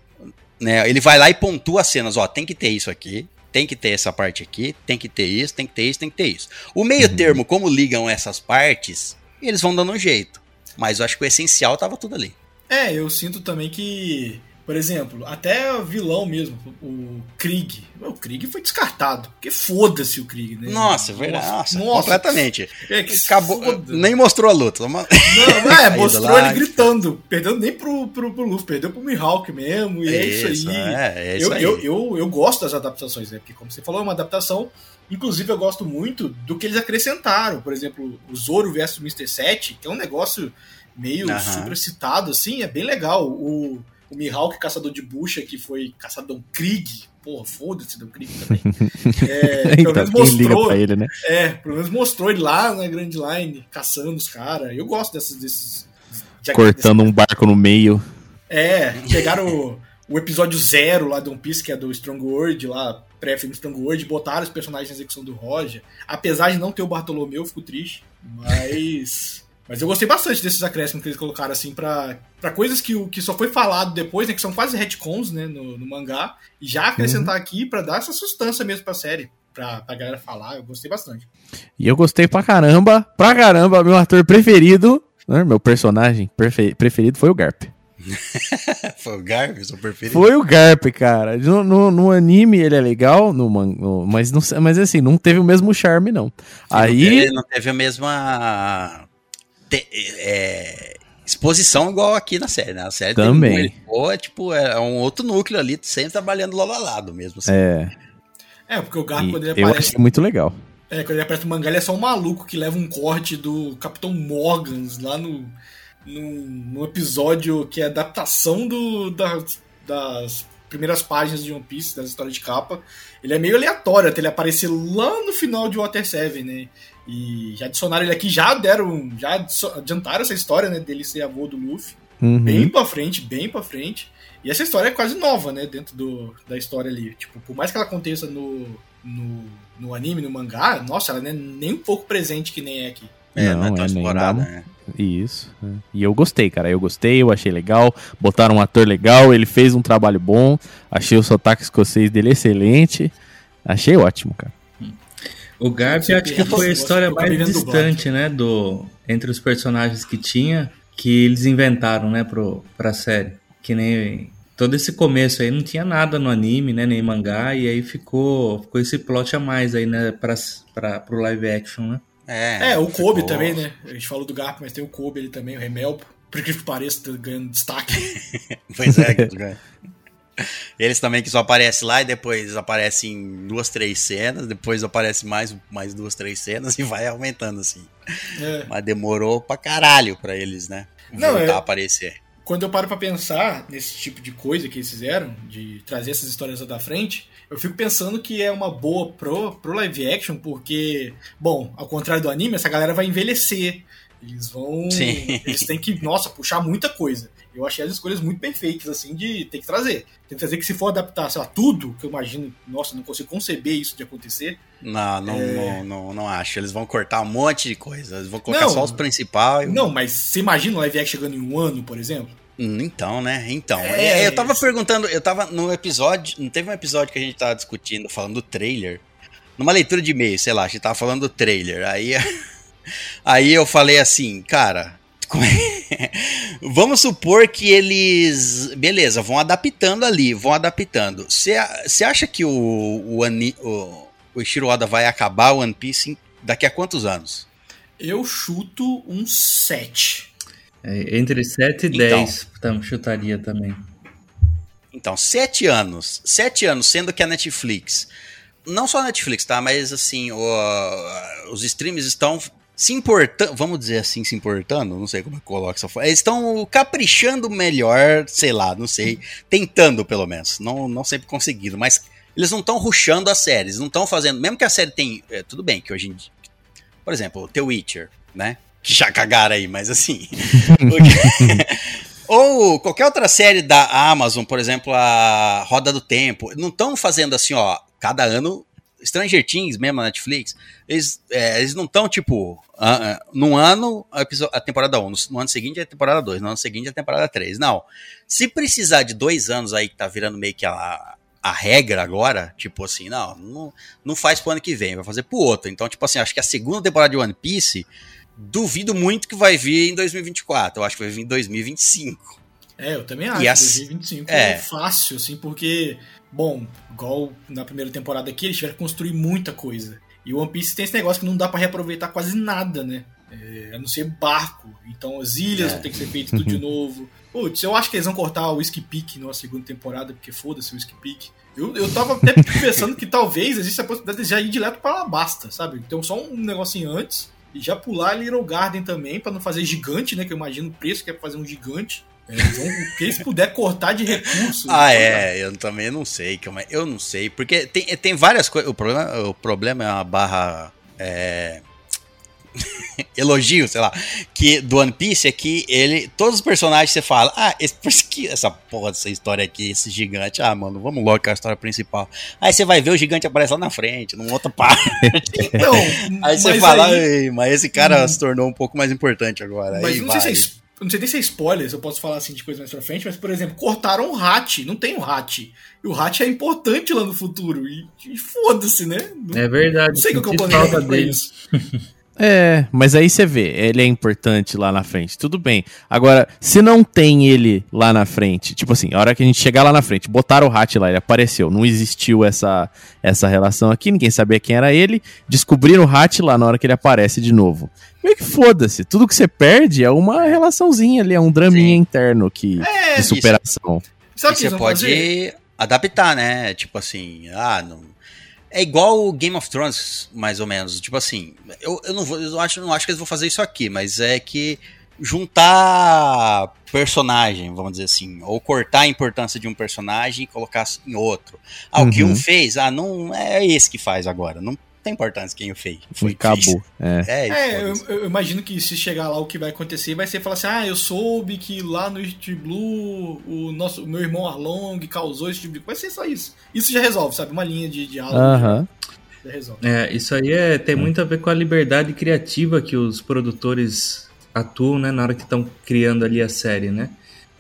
né? Ele vai lá e pontua as cenas, ó, tem que ter isso aqui, tem que ter essa parte aqui, tem que ter isso, tem que ter isso, tem que ter isso. O meio Uhum. termo, como ligam essas partes, eles vão dando um jeito. Mas eu acho que o essencial tava tudo ali. É, eu sinto também que Por exemplo, até vilão mesmo, o Krieg. O Krieg foi descartado. Porque foda-se o Krieg, né? Nossa, é verdade. Nossa, completamente. É que Acabou, foda. nem mostrou a luta. Não, é, mostrou ele gritando. Perdendo nem pro, pro, pro Luffy, perdeu pro Mihawk mesmo. E é isso, aí. É, é isso eu, aí. Eu, eu, eu gosto das adaptações, né? Porque, como você falou, é uma adaptação. Inclusive, eu gosto muito do que eles acrescentaram. Por exemplo, o Zoro versus o Mr. 7, que é um negócio meio supercitado, assim, é bem legal. O, o Mihawk, caçador de bucha, que foi caçador Krieg. Porra, foda-se do Krieg também. É, pelo então, menos quem liga mostrou. pra ele, né? É, pelo menos mostrou ele lá na Grand Line, caçando os caras. Eu gosto desses. desses de- Cortando um barco no meio. É, pegaram o, o episódio zero lá do One Piece, que é do Strong World, lá, pré-filme Strong World, botaram os personagens na execução do Roger. Apesar de não ter o Bartolomeu, eu fico triste. Mas. Mas eu gostei bastante desses acréscimos que eles colocaram, assim, pra, pra coisas que, o- que só foi falado depois, né? Que são quase retcons, né? No, no mangá. E já acrescentar aqui pra dar essa sustância mesmo pra série. Pra, pra galera falar, eu gostei bastante. E eu gostei pra caramba, pra caramba, meu ator preferido, né, meu personagem prefe- preferido foi o Garp. Foi o Garfield, seu preferido. Foi o Garp, cara. No, no- no anime ele é legal, no, no- mas, não, mas assim, não teve o mesmo charme, não. Aí, Ele não teve a mesma te- é, exposição igual aqui na série, né? A série tem Também. um- ele, pô, é tipo, é um outro núcleo ali, sempre trabalhando lado a lado mesmo. assim. é, É, porque o Garp, e quando ele eu aparece achei muito legal. É, quando ele aparece no mangá, ele é só um maluco que leva um corte do Capitão Morgans lá no, no, no episódio que é adaptação do, das, das primeiras páginas de One Piece, das histórias de capa. Ele é meio aleatório até ele aparecer lá no final de Water 7, né? E já adicionaram ele aqui, já deram, já adiantaram essa história, né, dele ser avô do Luffy. Uhum. Bem pra frente, bem pra frente. E essa história é quase nova, né? Dentro do, da história ali. Tipo, por mais que ela aconteça no, no, no anime, no mangá, nossa, ela não é nem um pouco presente que nem é aqui. É, não, é Não, tão é, explorada, dá- né? Isso. é. E eu gostei, cara. Eu gostei, eu achei legal. Botaram um ator legal, ele fez um trabalho bom. Achei o sotaque escocês dele excelente. Achei ótimo, cara. O Garp acho que foi a história mais distante, né, do entre os personagens que tinha, que eles inventaram, né, pro, pra série. Que nem todo esse começo aí não tinha nada no anime, né, nem mangá, e aí ficou, ficou esse plot a mais aí, né, pra, pra, pro live action, né. É, É, o Kobe ficou- também, né? A gente falou do Garp, mas tem o Kobe ele também, o Remelpo. Por que pareça, tá ganhando destaque. Pois é. Eles também que só aparecem lá e depois aparecem em duas, três cenas, depois aparece mais, mais duas, três cenas e vai aumentando assim. É. Mas demorou pra caralho pra eles, né? Não, Voltar é- a aparecer. quando eu paro pra pensar nesse tipo de coisa que eles fizeram, de trazer essas histórias lá da frente, eu fico pensando que é uma boa pro, pro live action, porque, bom, ao contrário do anime, essa galera vai envelhecer. Eles vão. Sim. Eles têm que, nossa, puxar muita coisa. Eu achei as escolhas muito bem feitas, assim, de ter que trazer. Tem que trazer que se for adaptar, sei lá, tudo, que eu imagino, nossa, não consigo conceber isso de acontecer. Não, não, É. não, não, não acho. Eles vão cortar um monte de coisa. Eles vão colocar Não. só os principais. Não, mas você imagina o live action chegando em um ano, por exemplo? Hum, Então, né? Então. É, É, eu tava perguntando, eu tava no episódio. Não teve um episódio que a gente tava discutindo, falando do trailer. Numa leitura de e-mail, sei lá, a gente tava falando do trailer. Aí, aí eu falei assim, cara. Como é- Vamos supor que eles. Beleza, vão adaptando ali, vão adaptando. Você acha que o, o, ani- o, o Ishiro Oda vai acabar o One Piece em- daqui a quantos anos? Eu chuto um 7. É, entre 7 e Então. 10, tam, chutaria também. Então, sete anos. Sete anos, sendo que a Netflix. Não só a Netflix, tá? Mas assim, o- os streams estão se importando. Vamos dizer assim, se importando? Não sei como é que coloca essa forma. Eles estão caprichando melhor, sei lá, não sei. Tentando, pelo menos. Não, não sempre conseguindo, mas eles não estão ruxando as séries. Não estão fazendo. Mesmo que a série tem. é, tudo bem, que hoje em dia. Por exemplo, The Witcher, né? Que já cagaram aí, mas assim. Ou qualquer outra série da Amazon, por exemplo, a Roda do Tempo, não estão fazendo assim, ó, cada ano. Stranger Things, mesmo na Netflix, eles, é, eles não estão, tipo, ah, ah, num ano a, a temporada 1, no, no ano seguinte é a temporada 2, no ano seguinte é a temporada 3. Não. Se precisar de dois anos aí, que tá virando meio que a, a regra agora, tipo assim, não, não, não faz pro ano que vem, vai fazer pro outro. Então, tipo assim, acho que a segunda temporada de One Piece, duvido muito que vai vir em 2024. Eu acho que vai vir em 2025. É, eu também acho. E as- 2025 é. é fácil, assim, porque, bom, igual na primeira temporada aqui, eles tiveram que construir muita coisa. E o One Piece tem esse negócio que não dá pra reaproveitar quase nada, né? É, a não ser barco. Então as ilhas É. vão ter que ser feitas tudo de novo. Putz, eu acho que eles vão cortar o Whiskey Peak na segunda temporada, porque foda-se o Whiskey Peak. Eu, eu tava até pensando que talvez exista a possibilidade de já ir direto pra Alabasta, sabe? Então só um negocinho antes e já pular Little Garden também, pra não fazer gigante, né? Que eu imagino o preço que é pra fazer um gigante. É, então, o que eles puder cortar de recursos. Ah, então, é, eu também não sei, calma aí, eu não sei, porque tem, tem várias coisas, o problema, o problema é uma barra é, elogio, sei lá, que do One Piece é que ele, todos os personagens você fala, ah, esse, que- essa porra dessa história aqui, esse gigante, ah, mano, vamos logo com a história principal. Aí você vai ver o gigante aparece lá na frente, num outro parte. Não, Aí você fala, aí- "Ei, mas esse cara se tornou um pouco mais importante agora. Mas aí não sei, se é, es- não sei nem se é spoiler, se eu posso falar assim de coisa mais pra frente, mas, por exemplo, cortaram o Hat, não tem o Hat. E o Hat é importante lá no futuro. E, e foda-se, né? Não, É verdade. não sei que é o senti planejamento falta pra isso. É, mas aí você vê, ele é importante lá na frente, tudo bem. Agora, se não tem ele lá na frente, tipo assim, a hora que a gente chegar lá na frente, botaram o Hat lá, ele apareceu, não existiu essa, essa relação aqui, ninguém sabia quem era ele, descobriram o Hat lá na hora que ele aparece de novo. Meio que foda-se, tudo que você perde é uma relaçãozinha ali, é um draminha Sim. interno que, É, de superação. Você pode fazer? adaptar, né? Tipo assim, ah, não. É igual o Game of Thrones, mais ou menos. Tipo assim, eu, eu não vou, eu acho, não acho que eles vão fazer isso aqui, mas é que juntar personagem, vamos dizer assim, ou cortar a importância de um personagem e colocar em outro. Ah, o que Uhum. um fez, ah, não é esse que faz agora. Não tem importância quem o fez. Foi Acabou. É. É, É, eu, eu imagino que se chegar lá o que vai acontecer vai ser falar assim: ah, eu soube que lá no East Blue o nosso o meu irmão Arlong causou esse tipo de coisa. Vai ser só isso. Isso já resolve, sabe? Uma linha de diálogo Aham. já, já resolve. É, isso aí é, tem muito a ver com a liberdade criativa que os produtores atuam, né, na hora que estão criando ali a série, né?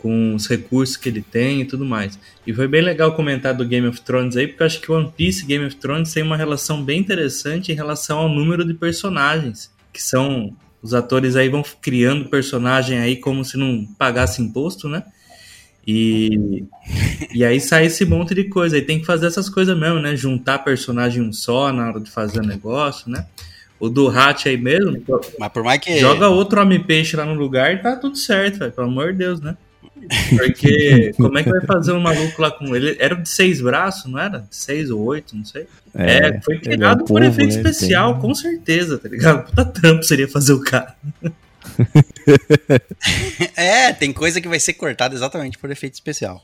Com os recursos que ele tem e tudo mais. E foi bem legal comentar do Game of Thrones aí, porque eu acho que One Piece e Game of Thrones tem uma relação bem interessante em relação ao número de personagens, que são os atores aí vão criando personagem aí como se não pagasse imposto, né? E, e aí sai esse monte de coisa. Aí tem que fazer essas coisas mesmo, né? Juntar personagem um só na hora de fazer o negócio, né? O do Hatch aí mesmo, Mas por mais que. joga outro homem-peixe lá no lugar e tá tudo certo, velho. Pelo amor de Deus, né? Porque como é que vai fazer um maluco lá com ele? Era de seis braços, não era? De seis ou oito, não sei. É, foi ele é um criado por povo, efeito né? Especial, tem- com certeza, tá ligado? Puta trampo seria fazer o cara. É, tem coisa que vai ser cortada exatamente por efeito especial.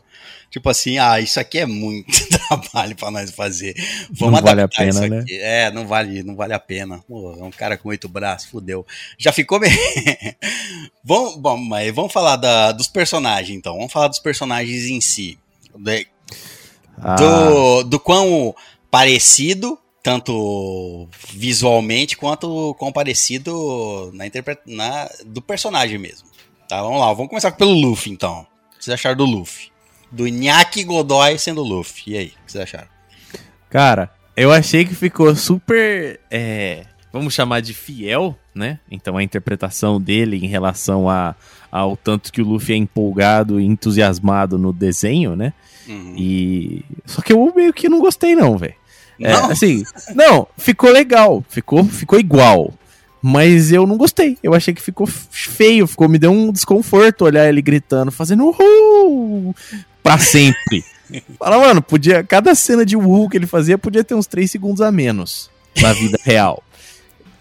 Tipo assim, ah, isso aqui é muito trabalho pra nós fazer. Vamos Não vale a pena, né? É, não vale, não vale a pena. Pô, é um cara com oito braços, fudeu. Já ficou bem. vamos, bom, mas vamos falar da- dos personagens, então. Vamos falar dos personagens em si. Ah, do, do quão parecido, tanto visualmente, quanto quão parecido na na, do personagem mesmo. Tá, vamos lá, vamos começar pelo Luffy, então. O que vocês acharam do Luffy? Do Nyaki Godoy sendo Luffy. E aí, o que vocês acharam? Cara, eu achei que ficou super. é, vamos chamar de fiel, né? Então a interpretação dele em relação a, ao tanto que o Luffy é empolgado e entusiasmado no desenho, né? Uhum. E. Só que eu meio que não gostei, não, velho. É, Não? assim, não, ficou legal, ficou, ficou igual. Mas eu não gostei. Eu achei que ficou feio, ficou, me deu um desconforto olhar ele gritando, fazendo uhul pra sempre. Fala, mano, podia. Cada cena de uhul que ele fazia podia ter uns 3 segundos a menos na vida real.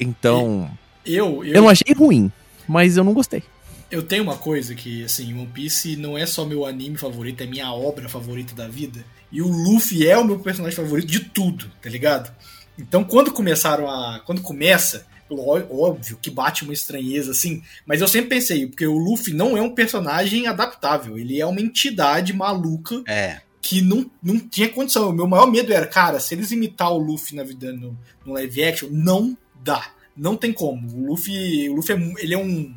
Então, Eu, eu, eu não achei ruim, mas eu não gostei. eu tenho uma coisa que, assim, One Piece não é só meu anime favorito, é minha obra favorita da vida. E o Luffy é o meu personagem favorito de tudo, tá ligado? Então quando começaram a. Quando começa, óbvio que bate uma estranheza, assim, mas eu sempre pensei, porque o Luffy não é um personagem adaptável, ele é uma entidade maluca É, que não, não tinha condição. O meu maior medo era, cara, se eles imitar o Luffy na vida no, no live action, não dá. Não tem como. O Luffy, o Luffy é, ele é um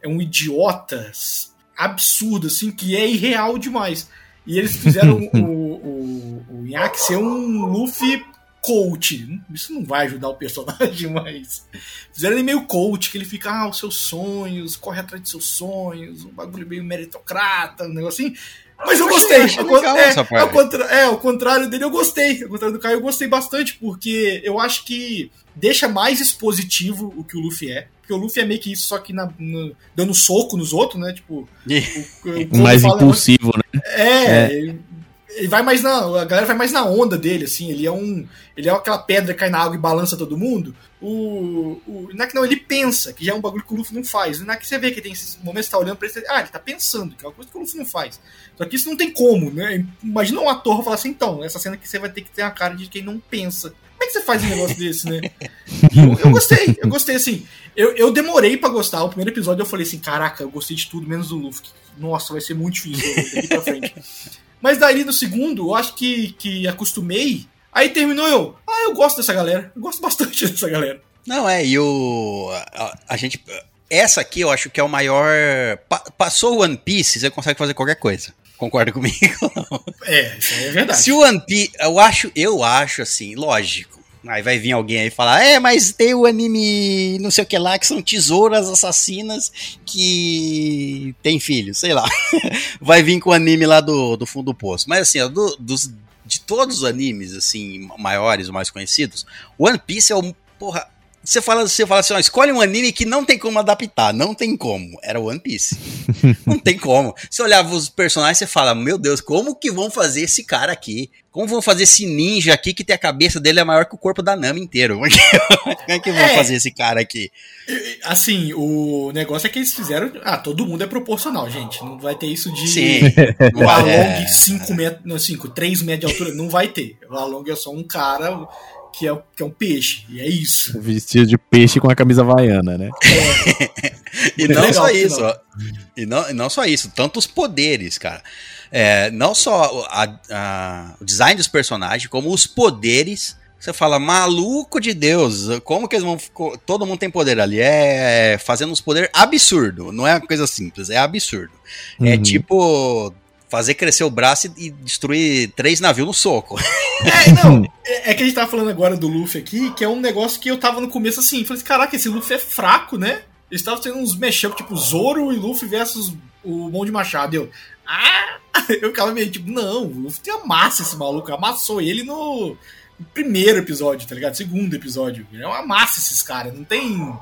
é um idiota absurdo assim que é irreal demais. E eles fizeram o, o, o ser um Luffy coach. Isso não vai ajudar o personagem, mas. Fizeram ele meio coach, que ele fica, ah, os seus sonhos, corre atrás de seus sonhos, um bagulho meio meritocrata, um negócio assim. Mas eu, gostei. achei Ao legal é, essa parte. ao contra- é, ao contrário dele, eu gostei. Ao contrário do Caio, eu gostei bastante, porque eu acho que deixa mais expositivo o que o Luffy é. Porque o Luffy é meio que isso, só que na- no- dando soco nos outros, né? Tipo, o, o Mais impulsivo, né? é, Ele, ele vai mais na. A galera vai mais na onda dele, assim. Ele é um. Ele é aquela pedra que cai na água e balança todo mundo. O. o que não, ele pensa, que já é um bagulho que o Luffy não faz. É que você vê que tem esses momentos que tá olhando pra ele. Ah, ele tá pensando, que é uma coisa que o Luffy não faz. Só que isso não tem como, né? Imagina um ator falar assim, então, essa cena que você vai ter que ter a cara de quem não pensa. Como é que você faz um negócio desse, né? Eu, eu gostei, eu gostei, assim. Eu, eu demorei pra gostar. O primeiro episódio eu falei assim, caraca, eu gostei de tudo, menos do Luffy. Nossa, vai ser muito difícil daqui pra frente. Mas daí no segundo, eu acho que, que acostumei. Aí terminou eu. Ah, eu gosto dessa galera. Eu gosto bastante dessa galera. Não, é, e o. A, a gente. Essa aqui eu acho que é o maior. pa- passou o One Piece, você consegue fazer qualquer coisa. Concorda comigo? É, isso aí é verdade. Se o One Piece. Eu acho, eu acho assim, lógico. Aí vai vir alguém aí falar, é, mas tem o anime não sei o que lá, que são tesouras assassinas que tem filhos, sei lá. Vai vir com o anime lá do, do fundo do poço. Mas assim, do- dos, de todos os animes, assim, maiores, mais conhecidos, One Piece é o. Porra. Você fala, você fala assim, ó, escolhe um anime que não tem como adaptar. Não tem como. Era One Piece. Não tem como. Você olhava os personagens e você fala, meu Deus, como que vão fazer esse cara aqui? Como vão fazer esse ninja aqui que tem a cabeça dele é maior que o corpo da Nami inteiro? Como é que, é vão É. fazer esse cara aqui? Assim, o negócio é que eles fizeram. Ah, todo mundo é proporcional, gente. Não vai ter isso de. Sim. Along é, 5 metros. Não, 5, 3 metros de altura. Não vai ter. O Along é só um cara que é, que é um peixe. E é isso. Vestido de peixe com a camisa havaiana, né? E não legal, só isso, não. E não, e não só isso, tantos poderes, cara. É, não só a- a- o design dos personagens, como os poderes. Você fala, maluco de Deus, como que eles vão. Todo mundo tem poder ali. É fazendo uns poderes absurdo. Não é uma coisa simples, é absurdo. É Uhum. tipo fazer crescer o braço e destruir três navios no soco. É, não. É, é que a gente tava falando agora do Luffy aqui, que é um negócio que eu tava no começo assim. Falei assim, caraca, esse Luffy é fraco, né? Eles estavam tendo uns mashup, tipo Zoro e Luffy versus o Mão de Machado. Eu. Ah! Eu ficava meio tipo, não, o Luffy tem amassa esse maluco. Amassou ele no, no primeiro episódio, tá ligado? Segundo episódio. É uma massa esses caras, não tem.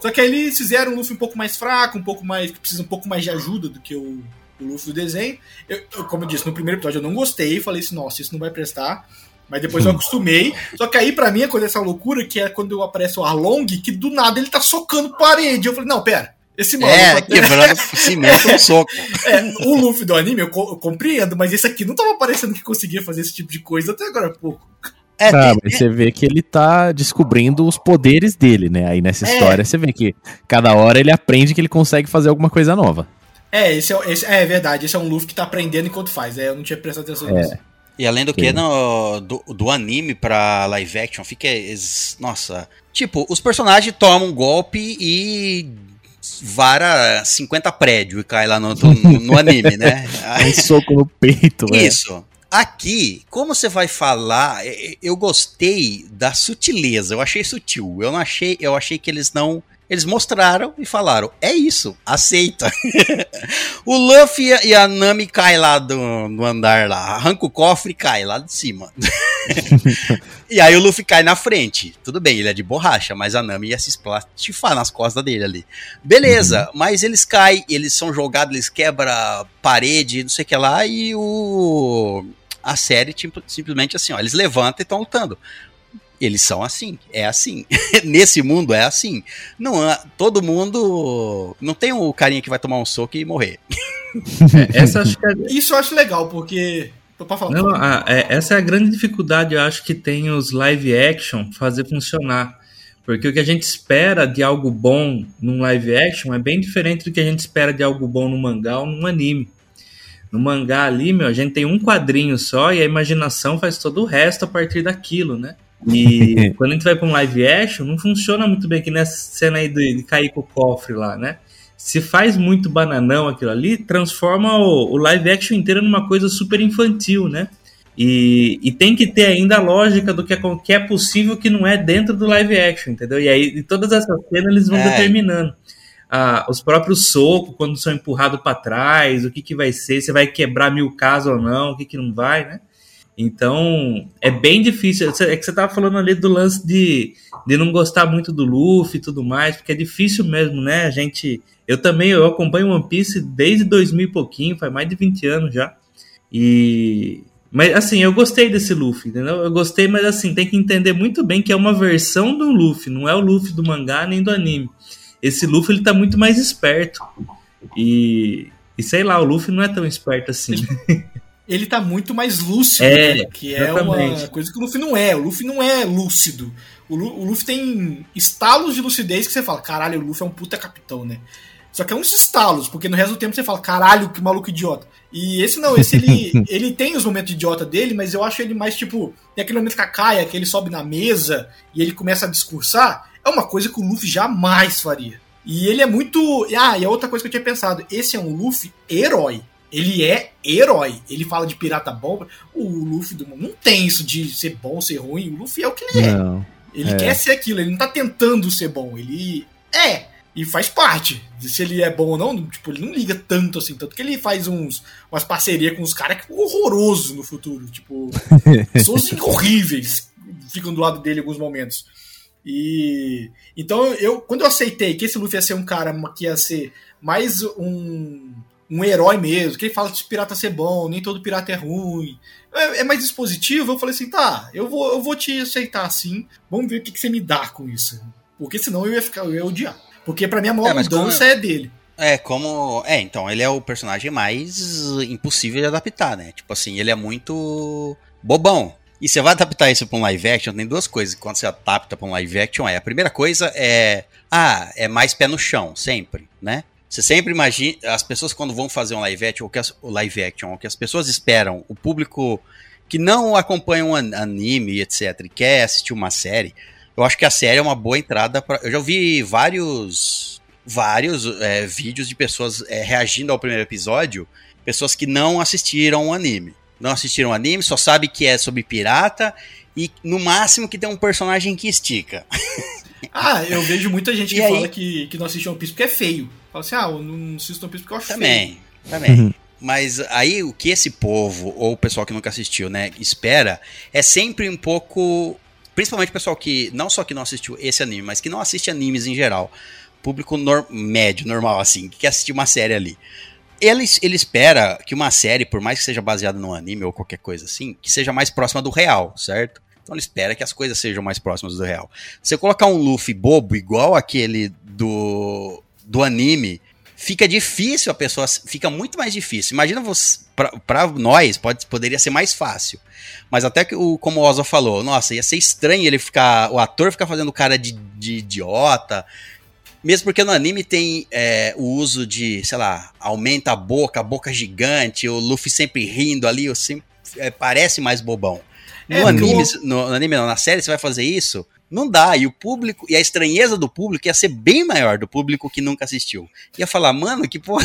Só que aí eles fizeram um Luffy um pouco mais fraco, um pouco mais. que precisa um pouco mais de ajuda do que o, o Luffy do desenho. Eu, eu, como eu disse, no primeiro episódio eu não gostei, falei assim, nossa, isso não vai prestar. Mas depois eu acostumei. Só que aí, pra mim, acontece essa loucura que é quando aparece o Arlong, que do nada ele tá socando parede. Eu falei, não, pera. Esse maluco. É, quebrando cimento no soco. É, o Luffy do anime eu, co- eu compreendo, mas esse aqui não tava parecendo que conseguia fazer esse tipo de coisa até agora há pouco. É, tem- mas você vê que ele tá descobrindo os poderes dele, né? Aí nessa É. história você vê que cada hora ele aprende que ele consegue fazer alguma coisa nova. É, esse é, esse- é verdade, esse é um Luffy que tá aprendendo enquanto faz. É, eu não tinha prestado atenção nisso. E além do que, Sim. no, do, do anime pra live action, fica. es- Nossa. Tipo, os personagens tomam um golpe e vara 50 prédios e cai lá no, no, no anime, né? Um soco no peito, né? Isso. Aqui, como você vai falar, eu gostei da sutileza, eu achei sutil. Eu não achei, eu achei que eles não. Eles mostraram e falaram: é isso, aceita. o Luffy e a- Nami cai lá do, do andar lá, arranca o cofre e cai lá de cima. e aí o Luffy cai na frente. Tudo bem, ele é de borracha, mas a Nami ia se esplastifar nas costas dele ali. Beleza, mas eles caem, eles são jogados, eles quebram parede, não sei o que lá, e o. A série, tipo, simplesmente assim, ó, eles levantam e estão lutando. Eles são assim, é assim. Nesse mundo é assim. Não, todo mundo. Não tem o carinha que vai tomar um soco e morrer. É, essa acho que é, Isso eu acho legal, porque. Pra falar. Não, a- é- essa é a grande dificuldade, eu acho, que tem os live action fazer funcionar. Porque o que a gente espera de algo bom num live action é bem diferente do que a gente espera de algo bom no mangá ou num anime. No mangá ali, meu, a gente tem um quadrinho só e a imaginação faz todo o resto a partir daquilo, né? E quando a gente vai para um live action, não funciona muito bem, que nessa cena aí de, de cair com o cofre lá, né? Se faz muito bananão aquilo ali, transforma o, o live action inteiro numa coisa super infantil, né? E, e tem que ter ainda a lógica do que é, que é possível que não é dentro do live action, entendeu? E aí e todas essas cenas eles vão É. determinando. Ah, os próprios socos, quando são empurrados para trás, o que, que vai ser, se vai quebrar mil casos ou não, o que, que não vai, né? Então, é bem difícil. É que você tava falando ali do lance de, de não gostar muito do Luffy e tudo mais, porque é difícil mesmo, né? A gente. Eu também eu acompanho One Piece desde 2000 e pouquinho, faz mais de 20 anos já. E. Mas assim, eu gostei desse Luffy, entendeu? Eu gostei, mas assim, tem que entender muito bem que é uma versão do Luffy, não é o Luffy do mangá nem do anime. Esse Luffy ele tá muito mais esperto. E. E sei lá, o Luffy não é tão esperto assim. Ele tá muito mais lúcido, É, né? que é uma coisa que o Luffy não é. O Luffy não é lúcido. O, Lu- o Luffy tem estalos de lucidez que você fala, caralho, o Luffy é um puta capitão, né? Só que é uns estalos, porque no resto do tempo você fala, caralho, que maluco idiota. E esse não, esse ele, ele tem os momentos idiota dele, mas eu acho ele mais tipo. Tem aquele momento com a Kaia, que ele sobe na mesa e ele começa a discursar. É uma coisa que o Luffy jamais faria. E ele é muito. Ah, e a outra coisa que eu tinha pensado: esse é um Luffy herói. Ele é herói. Ele fala de pirata bom. O Luffy do não tem isso de ser bom, ser ruim. O Luffy é o que ele é. Não. Ele É. quer ser aquilo, ele não tá tentando ser bom, ele é. E faz parte. Se ele é bom ou não, tipo, ele não liga tanto assim. Tanto que ele faz uns, umas parcerias com os caras que horrorosos no futuro. Tipo, pessoas horríveis ficam do lado dele em alguns momentos. E então eu, quando eu aceitei que esse Luffy ia ser um cara que ia ser mais um, um herói mesmo, que ele fala de pirata ser bom, nem todo pirata é ruim, é, é mais dispositivo, eu falei assim, tá, eu vou, eu vou te aceitar assim, vamos ver o que, que você me dá com isso. Porque senão eu ia ficar, eu ia odiar. Porque pra mim a maior É, como mudança é dele. É, como. É, então, ele é o personagem mais impossível de adaptar, né? Tipo assim, ele é muito bobão. E você vai adaptar isso pra um live action, tem duas coisas que quando você adapta pra um live action é. A primeira coisa é. Ah, é mais pé no chão, sempre, né? Você sempre imagina. As pessoas quando vão fazer um live action, o que as, o live action, o que as pessoas esperam, o público que não acompanha um an- anime, etc., e quer assistir uma série, eu acho que a série é uma boa entrada para. Eu já vi vários vários é, vídeos de pessoas é, reagindo ao primeiro episódio, pessoas que não assistiram o anime. Não assistiram o anime, só sabe que é sobre pirata e no máximo que tem um personagem que estica. Ah, eu vejo muita gente que E aí? fala que, que não assiste One Piece porque é feio. Fala assim, ah, eu não assisto One Piece porque eu acho feio. Também, também. Mas aí o que esse povo, ou o pessoal que nunca assistiu, né, espera, é sempre um pouco. Principalmente o pessoal que, não só que não assistiu esse anime, mas que não assiste animes em geral. Público nor- médio, normal, assim, que quer assistir uma série ali. Ele, ele espera que uma série, por mais que seja baseada num anime ou qualquer coisa assim, que seja mais próxima do real, certo? Então ele espera que as coisas sejam mais próximas do real. Você colocar um Luffy bobo igual aquele do, do anime, fica difícil a pessoa. Fica muito mais difícil. Imagina você. Pra, pra nós, pode, poderia ser mais fácil. Mas até que o, como o Oza falou, nossa, ia ser estranho ele ficar. O ator ficar fazendo cara de, de idiota. Mesmo porque no anime tem é, o uso de, sei lá, aumenta a boca, a boca gigante, o Luffy sempre rindo ali, sempre, é, parece mais bobão. No É, anime, no, no anime não, na série você vai fazer isso, não dá. E o público, e a estranheza do público ia ser bem maior do público que nunca assistiu. Ia falar, mano, que porra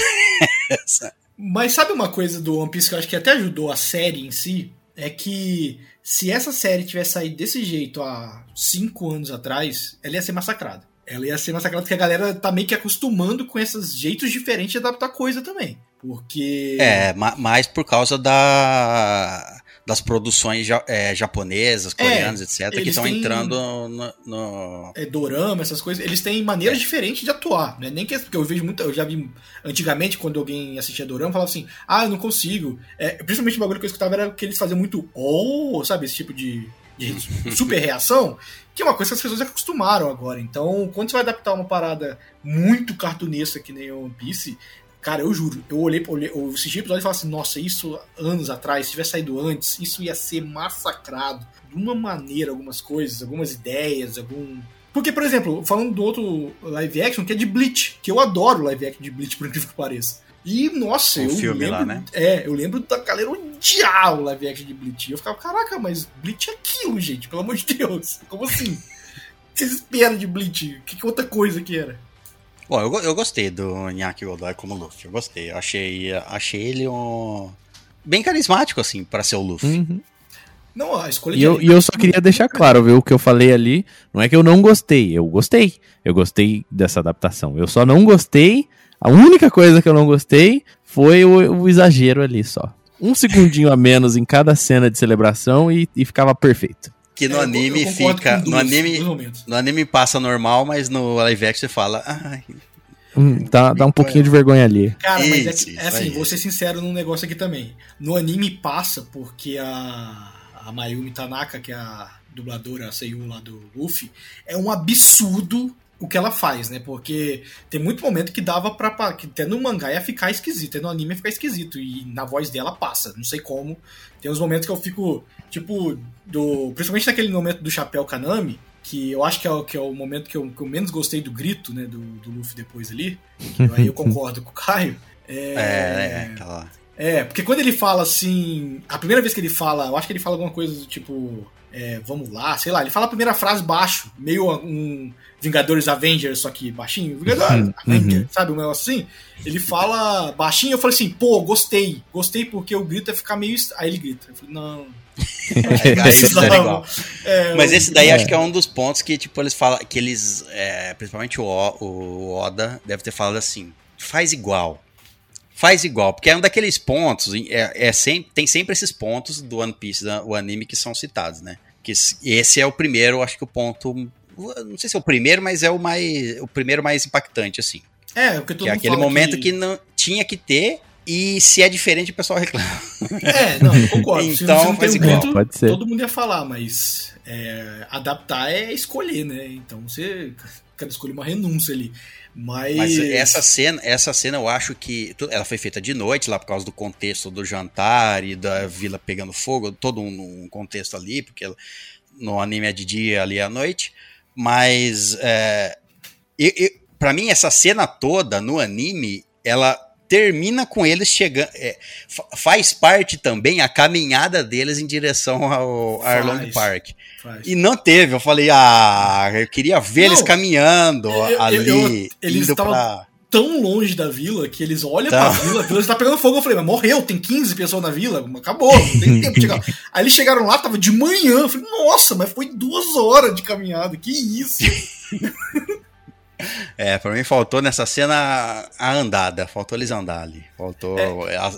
é essa? Mas sabe uma coisa do One Piece que eu acho que até ajudou a série em si? É que se essa série tivesse saído desse jeito há cinco anos atrás, ela ia ser massacrada. Ela ia ser massacrada porque a galera tá meio que acostumando com esses jeitos diferentes de adaptar coisa também. Porque. É, ma- mais por causa da, das produções ja- é, japonesas, coreanas, etc., que estão entrando no, no- é, dorama, essas coisas, eles têm maneiras diferentes de atuar, né? Nem que porque eu vejo muita, eu já vi antigamente quando alguém assistia dorama falava assim: "Ah, eu não consigo". É, principalmente o bagulho que eu escutava era que eles faziam muito oh, sabe, esse tipo de, de super reação, que é uma coisa que as pessoas já acostumaram agora. Então, quando você vai adaptar uma parada muito cartunesca que nem One Piece, Cara, eu juro, eu olhei, olhei eu assisti o episódio e falei assim, nossa, isso anos atrás, se tivesse saído antes, isso ia ser massacrado de uma maneira, algumas coisas, algumas ideias, algum. Porque, por exemplo, falando do outro live action, que é de Bleach, que eu adoro live action de Bleach, por incrível que pareça. E, nossa, O eu filme lembro. lá, né? É, eu lembro da galera odiar o live action de Bleach. Eu ficava, caraca, mas Bleach é aquilo, gente, pelo amor de Deus. Como assim? O que vocês esperam de Bleach? Que, que outra coisa que era? Bom, eu, eu gostei do Nyaki Godoy como Luffy. Eu gostei. Eu achei, achei ele um... bem carismático, assim, para ser o Luffy. Uhum. Não, a escolha E eu, e eu só queria deixar claro, viu? O que eu falei ali, não é que eu não gostei, eu gostei. Eu gostei dessa adaptação. Eu só não gostei, a única coisa que eu não gostei foi o, o exagero ali só. Um segundinho a menos em cada cena de celebração e, e ficava perfeito. Que no É, anime fica. com No anime, no anime passa normal, mas no live action você fala. Ai, Hum, dá, dá um pouquinho de vergonha ali. Cara, mas é, que- é assim, vou ser sincero num negócio aqui também. No anime passa porque a, a Mayumi Tanaka, que é a dubladora, a Seiyu lá do Luffy, é um absurdo o que ela faz, né? Porque tem muito momento que dava pra. pra- que até no mangá ia ficar esquisito, até no anime ia ficar esquisito. E na voz dela passa, não sei como. Tem uns momentos que eu fico, tipo, do. Principalmente naquele momento do Chapéu Kanami, que eu acho que é, o- que é o momento que eu, que eu menos gostei do grito, né? Do, do Luffy depois ali. aí eu concordo com o Caio. é, é, aquela. É, porque quando ele fala assim. A primeira vez que ele fala, eu acho que ele fala alguma coisa do tipo. É, vamos lá, sei lá, ele fala a primeira frase baixo, meio um Vingadores Avengers, só que baixinho. Vingadores Uhum, Avengers, sabe? Um negócio assim. Ele fala baixinho, eu falei assim, pô, gostei. Gostei porque o grito ia ficar meio. est- Aí ele grita. Eu falei, não. É legal. É, Mas esse daí É. acho que é um dos pontos que, tipo, eles falam. Que eles. é, principalmente O- o Oda deve ter falado assim: faz igual. Faz igual, porque é um daqueles pontos, é, é sempre, tem sempre esses pontos do One Piece, o anime, que são citados, né? Que esse- é o primeiro, acho que o ponto. Não sei se é o primeiro, mas é o mais. O primeiro mais impactante, assim. É, porque todo Que é aquele fala momento que... não tinha que ter, e se é diferente, o pessoal reclama. É, não, eu concordo. Se Então, não- faz um igual. grito, Pode ser. todo mundo ia falar, mas é, adaptar é escolher, né? Então você cada escolher uma renúncia ali. Mas, Mas essa cena, essa cena eu acho que ela foi feita de noite lá por causa do contexto do jantar e da vila pegando fogo, todo um, um contexto ali, porque no anime é de dia ali à noite. Mas é, eu- pra mim essa cena toda no anime, ela termina com eles chegando, é, fa- faz parte também a caminhada deles em direção ao Faz. Arlong Park. faz. E não teve, eu falei, ah, eu queria ver Não, eles caminhando eu- eu- ali, eu- eles indo estavam- pra... Tão longe da vila que eles olham Tá. pra vila, a vila está pegando fogo. Eu falei, mas morreu, tem 15 pessoas na vila, acabou, não tem tempo de chegar. Aí eles chegaram lá, tava de manhã. Eu falei, nossa, mas foi duas horas de caminhada, que isso? É, pra mim faltou nessa cena a andada, faltou eles andar ali, faltou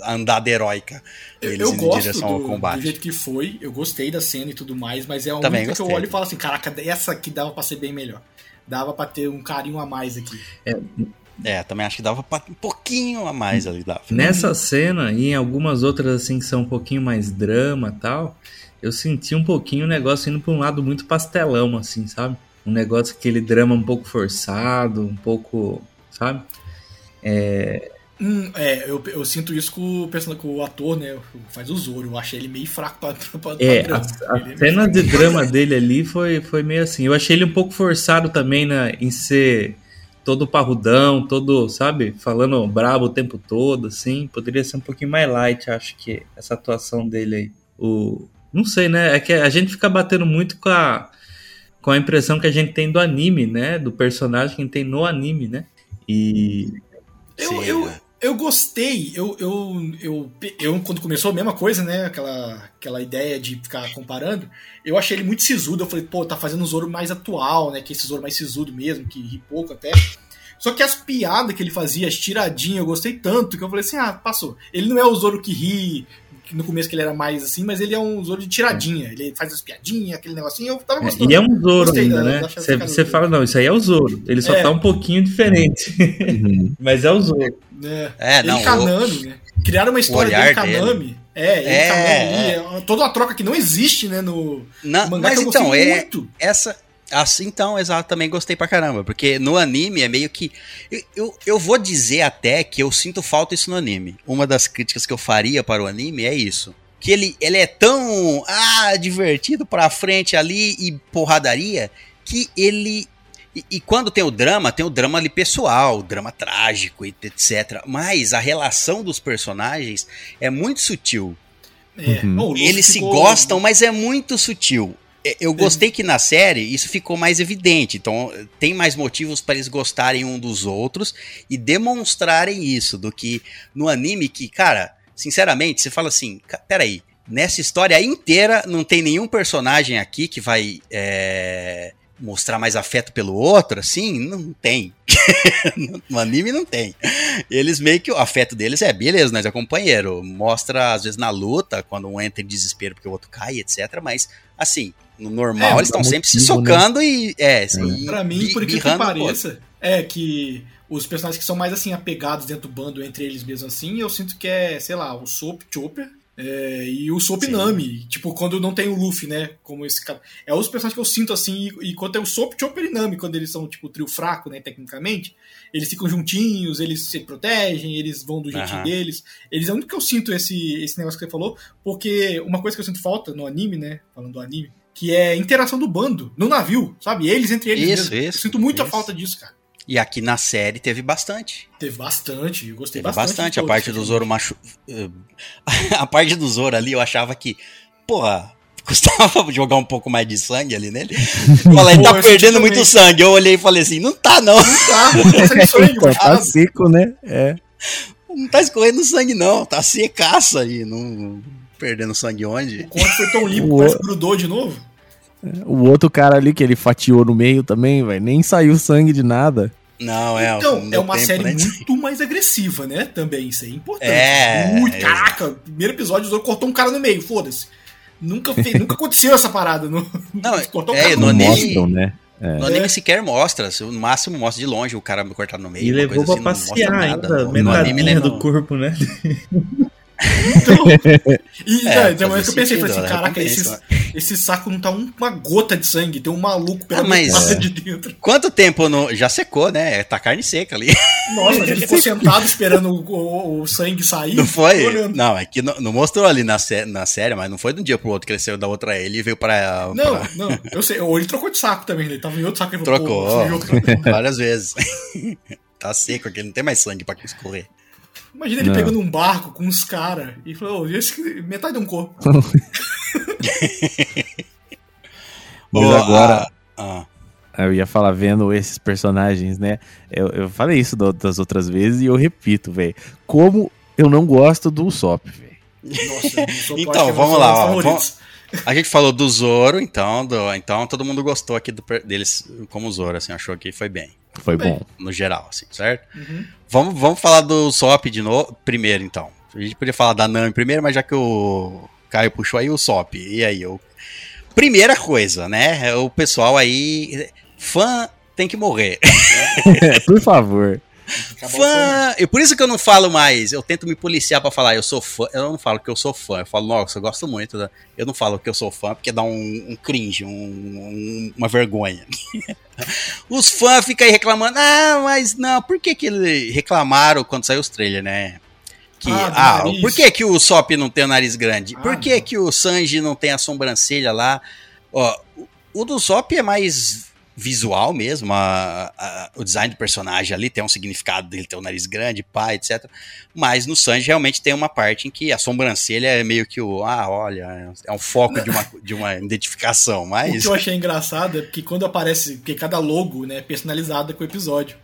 a andada heróica Eu, deles eu indo em gosto direção do, ao combate. do jeito que foi, eu gostei da cena e tudo mais, mas é a Também única que eu gostei. olho e falo assim, caraca, essa aqui dava pra ser bem melhor. Dava pra ter um carinho a mais aqui. É, também acho que dava pra um pouquinho a mais ali. Dava. Nessa cena e em algumas outras assim que são um pouquinho mais drama e tal, eu senti um pouquinho o negócio indo pra um lado muito pastelão, assim, sabe? Um negócio, aquele drama um pouco forçado, um pouco, sabe? Hum, é, eu, eu sinto isso com o, personagem, com o ator, né? Faz o Zoro. Eu achei ele meio fraco pra, pra, É, pra a, drama. a é cena de drama dele ali foi, foi meio assim. Eu achei ele um pouco forçado também na, em ser todo parrudão, todo, sabe, falando brabo o tempo todo, assim. Poderia ser um pouquinho mais light, acho que essa atuação dele aí. O, não sei, né? É que a gente fica batendo muito com a, com a impressão que a gente tem do anime, né? Do personagem que a gente tem no anime, né? E Eu, eu, né? eu gostei, eu, eu, eu, eu, quando começou a mesma coisa, né? Aquela, aquela ideia de ficar comparando, eu achei ele muito sisudo. Eu falei, pô, tá fazendo um Zoro mais atual, né? Que esse Zoro mais sisudo mesmo, que ri pouco até. Só que as piadas que ele fazia, as tiradinhas, eu gostei tanto que eu falei assim, ah, passou. Ele não é o Zoro que ri, no começo que ele era mais assim, mas ele é um Zoro de tiradinha. Ele faz as piadinhas, aquele negocinho, eu tava É, gostando. e é um Zoro Gostei ainda, da- né? Você fala, não, isso aí é o Zoro. Ele só É. tá um pouquinho diferente. Uhum. Mas é o Zoro. É, É, ele não, encanando, né? Criaram uma história dele Kanami. É, ele É, Kanami ali, é toda uma troca que não existe, né, no Na- mangá mas que eu então, é, muito. essa. Assim, então, exato, também gostei pra caramba. Porque no anime é meio que. Eu, eu, eu vou dizer até que eu sinto falta isso no anime. Uma das críticas que eu faria para o anime é isso. Que ele, ele é tão ah, divertido pra frente ali e porradaria que ele. E, e quando tem o drama, tem o drama ali pessoal, o drama trágico, e etc. Mas a relação dos personagens é muito sutil. É. Uhum. Eles se ficou- gostam, mas é muito sutil. É, Eu gostei que na série isso ficou mais evidente. Então, tem mais motivos para eles gostarem um dos outros e demonstrarem isso do que no anime que, cara, sinceramente, você fala assim, "Ca- peraí, nessa história inteira não tem nenhum personagem aqui que vai é, mostrar mais afeto pelo outro, assim, não tem. no anime não tem. Eles meio que o afeto deles é, beleza, nós é companheiro. Mostra, às vezes, na luta, quando um entra em desespero porque o outro cai, etc. Mas, assim, no normal, É, eles estão sempre se motivo, socando e. É, assim, Pra mim, por incrível que outro. pareça, é que os personagens que são mais assim apegados dentro do bando entre eles mesmo assim, eu sinto que é, sei lá, o Soap Chopper é, e o Soap Sim. Nami. Tipo, quando não tem o Luffy, né? Como esse cara. É os personagens que eu sinto assim, e, e quando é o Soap Chopper e Nami, quando eles são, tipo, trio fraco, né, tecnicamente, eles ficam juntinhos, eles se protegem, eles vão do jeitinho Aham. deles. Eles é o único que eu sinto esse, esse negócio que você falou, porque uma coisa que eu sinto falta no anime, né? Falando do anime, que é a interação do bando no navio, sabe? Eles entre eles Isso, mesmo. isso, eu sinto muita isso. falta disso, cara. E aqui na série teve bastante. Teve bastante, eu gostei Teve bastante. bastante. A todos, parte do. Zoro machu... A parte do Zoro ali, eu achava que, porra, custava jogar um pouco mais de sangue ali nele. Fala, ele Pô, tá perdendo também. muito sangue. Eu olhei e falei assim, não tá não. Tá, não tá sangue, Tá, mas tá tá- seco, né? É. Não tá escorrendo sangue não. Tá secaça aí. Não... Perdendo sangue onde? O corte foi tão limpo, O- parece que grudou de novo. O outro cara ali que ele fatiou no meio também, velho. Nem saiu sangue de nada. Não, é. Então, é uma tempo, série né? muito mais agressiva, né? Também, isso é importante. É, Muito, é. caraca, primeiro episódio, o Zoro cortou um cara no meio, foda-se. Nunca, fez, nunca aconteceu essa parada. No, Não, cortou um é, cara no Não anime- mostram, né? No anime sequer mostra. No máximo mostra de longe o cara cortado no meio. E levou coisa pra assim, passear ainda, No- no anime, metadinha né, do corpo, né? Então, e É, né, vez que eu pensei, falei assim, sentido, caraca, recompensa. esse, esse saco não tá um- uma gota de sangue, tem um maluco pela Ah, mas- É. de dentro. Quanto tempo no... já secou, né? Tá carne seca ali. Nossa, ele ficou sentado esperando o, o- o sangue sair. Não foi? Não, é que não, não mostrou ali na, sé- na série, mas não foi de um dia pro outro que ele saiu da outra ilha e veio pra. Não, pra- não, eu sei. Ou ele trocou de saco também, ele tava em outro saco e ele Trocou "Pô, pra- várias vezes. tá seco aqui, não tem mais sangue pra escorrer. Imagina ele Não. pegando um barco com uns caras e falou, "Ô, esse, metade de um corpo. Mas agora, ah, ah, eu ia falar, vendo esses personagens, né? Eu, eu falei isso da- das outras vezes e eu repito, velho. Como eu não gosto do Usopp, velho. Então, é vamos lá, ó, favoritos. a gente falou do Zoro, então, do- então todo mundo gostou aqui do deles como Zoro, assim, achou que foi bem, Foi bom. no geral, assim, certo? Uhum. Vamos, vamos falar do Sop de novo, primeiro, então. A gente podia falar da Nami primeiro, mas já que o Caio puxou aí o Sop, e aí, eu... Primeira coisa, né, o pessoal aí, fã tem que morrer. Por favor. Fã, e por isso que eu não falo mais, eu tento me policiar pra falar eu sou fã, eu não falo que eu sou fã, eu falo, nossa, eu gosto muito, da... eu não falo que eu sou fã porque dá um, um cringe, um- um- uma vergonha. Os fãs ficam aí reclamando, ah, mas não, por que que eles reclamaram quando saiu os trailers, né? Que, Ah, ah, por que que o Sop não tem o nariz grande? Ah, por que não. que o Sanji não tem a sobrancelha lá? Ó, o- o do Sop é mais visual mesmo, a- a- o design do personagem ali tem um significado dele ter o nariz grande, pá, etc. Mas no Sanji realmente tem uma parte em que a sobrancelha é meio que o, ah, olha, é um foco de uma, de uma identificação, O mas... que eu achei engraçado é porque quando aparece, porque cada logo né, é personalizada com o episódio.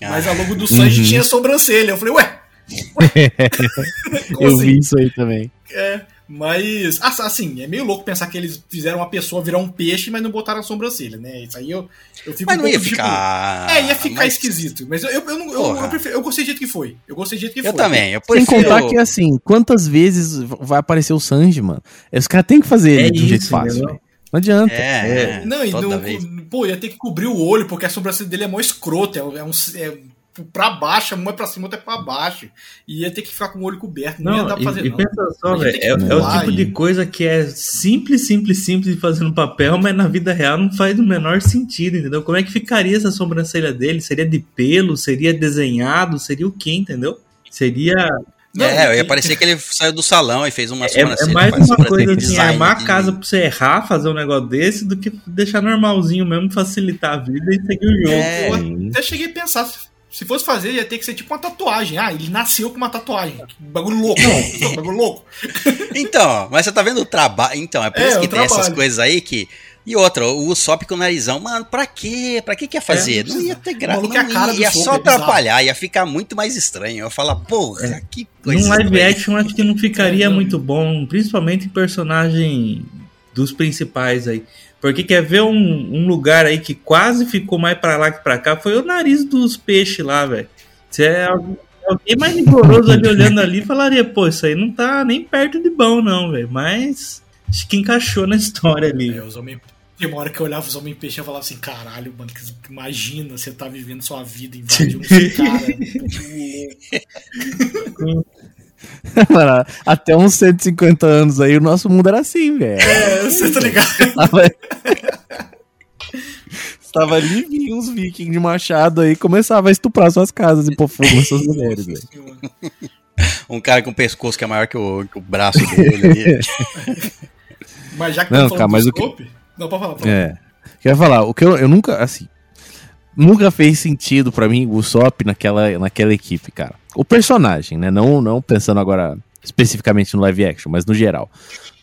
Mas Ah. a logo do Sanji Uhum. tinha sobrancelha. Eu falei, ué? Como Eu assim? vi isso aí também. É, mas, assim, é meio louco pensar que eles fizeram uma pessoa virar um peixe, mas não botaram a sobrancelha, né? Isso aí eu, eu fico Mas um não ia pouco, tipo, ficar... É, ia ficar mas- esquisito. Mas eu, eu, eu, eu, eu, prefiro- eu gostei do jeito que foi. Eu gostei do jeito que Eu foi. também, eu Sem prefiro... contar que, assim, quantas vezes vai aparecer o Sanji, mano? Os caras têm que fazer É ele de um jeito fácil, velho. Não adianta. É, é, Não, e não, vez. pô, ia ter que cobrir o olho, porque a sobrancelha dele é mó escrota. É, um- é um. É, pra baixo, uma é pra cima, outra é pra baixo. E ia ter que ficar com o olho coberto. Não, ia Não, dar pra e, fazer, e não. pensa só, velho, é, é o tipo e- de coisa que é simples, simples, simples de fazer no papel, mas na vida real não faz o menor sentido, entendeu? Como é que ficaria essa sobrancelha dele? Seria de pelo? Seria desenhado? Seria o quê, entendeu? Seria. Não, é, ia e- parecer que ele saiu do salão e fez uma É, sobrancelha. é mais uma coisa assim, armar de- a casa pra você errar, fazer um negócio desse, do que deixar normalzinho mesmo, facilitar a vida e seguir o jogo. É, Eu até cheguei a pensar, se- se fosse fazer, ia ter que ser tipo uma tatuagem. Ah, ele nasceu com uma tatuagem. Que bagulho louco. Não, bagulho louco. Então, mas você tá vendo o trabalho. Então, é por É, isso que tem essas trabalho. coisas aí que E outra, o Usopp com o narizão, mano, pra quê? Pra que que ia fazer? É, não ia ter graça, é a não ia, ia só é atrapalhar, ia ficar muito mais estranho. Eu ia falar, porra, que coisa Num live action acho que não ficaria É, não. muito bom, principalmente em personagem dos principais aí. Porque quer ver um, um lugar aí que quase ficou mais pra lá que pra cá, foi o nariz dos peixes lá, velho. Se é alguém mais rigoroso ali olhando ali, falaria, pô, isso aí não tá nem perto de bom não, velho. Mas acho que encaixou na história ali. É, os homens. Tem uma hora que eu olhava os homens peixe e falava assim, caralho, mano, imagina você tá vivendo sua vida invade um cara. Mano, Até uns 150 anos aí, o nosso mundo era assim, velho. é, você tá ligado? Tava... Tava ali, vinha uns vikings de machado aí, começava a estuprar suas casas e pôr fogo nas suas mulheres, velho. Um cara com o pescoço que é maior que o, que o braço dele. ali. Mas já que Não, tá cara, falando mas do o que- scope, Não, pode falar. pode falar. É. Quer falar, o que eu, eu nunca, assim, nunca fez sentido pra mim o Usopp naquela, naquela equipe, cara. O personagem, né? Não, não pensando agora especificamente no live action, mas no geral.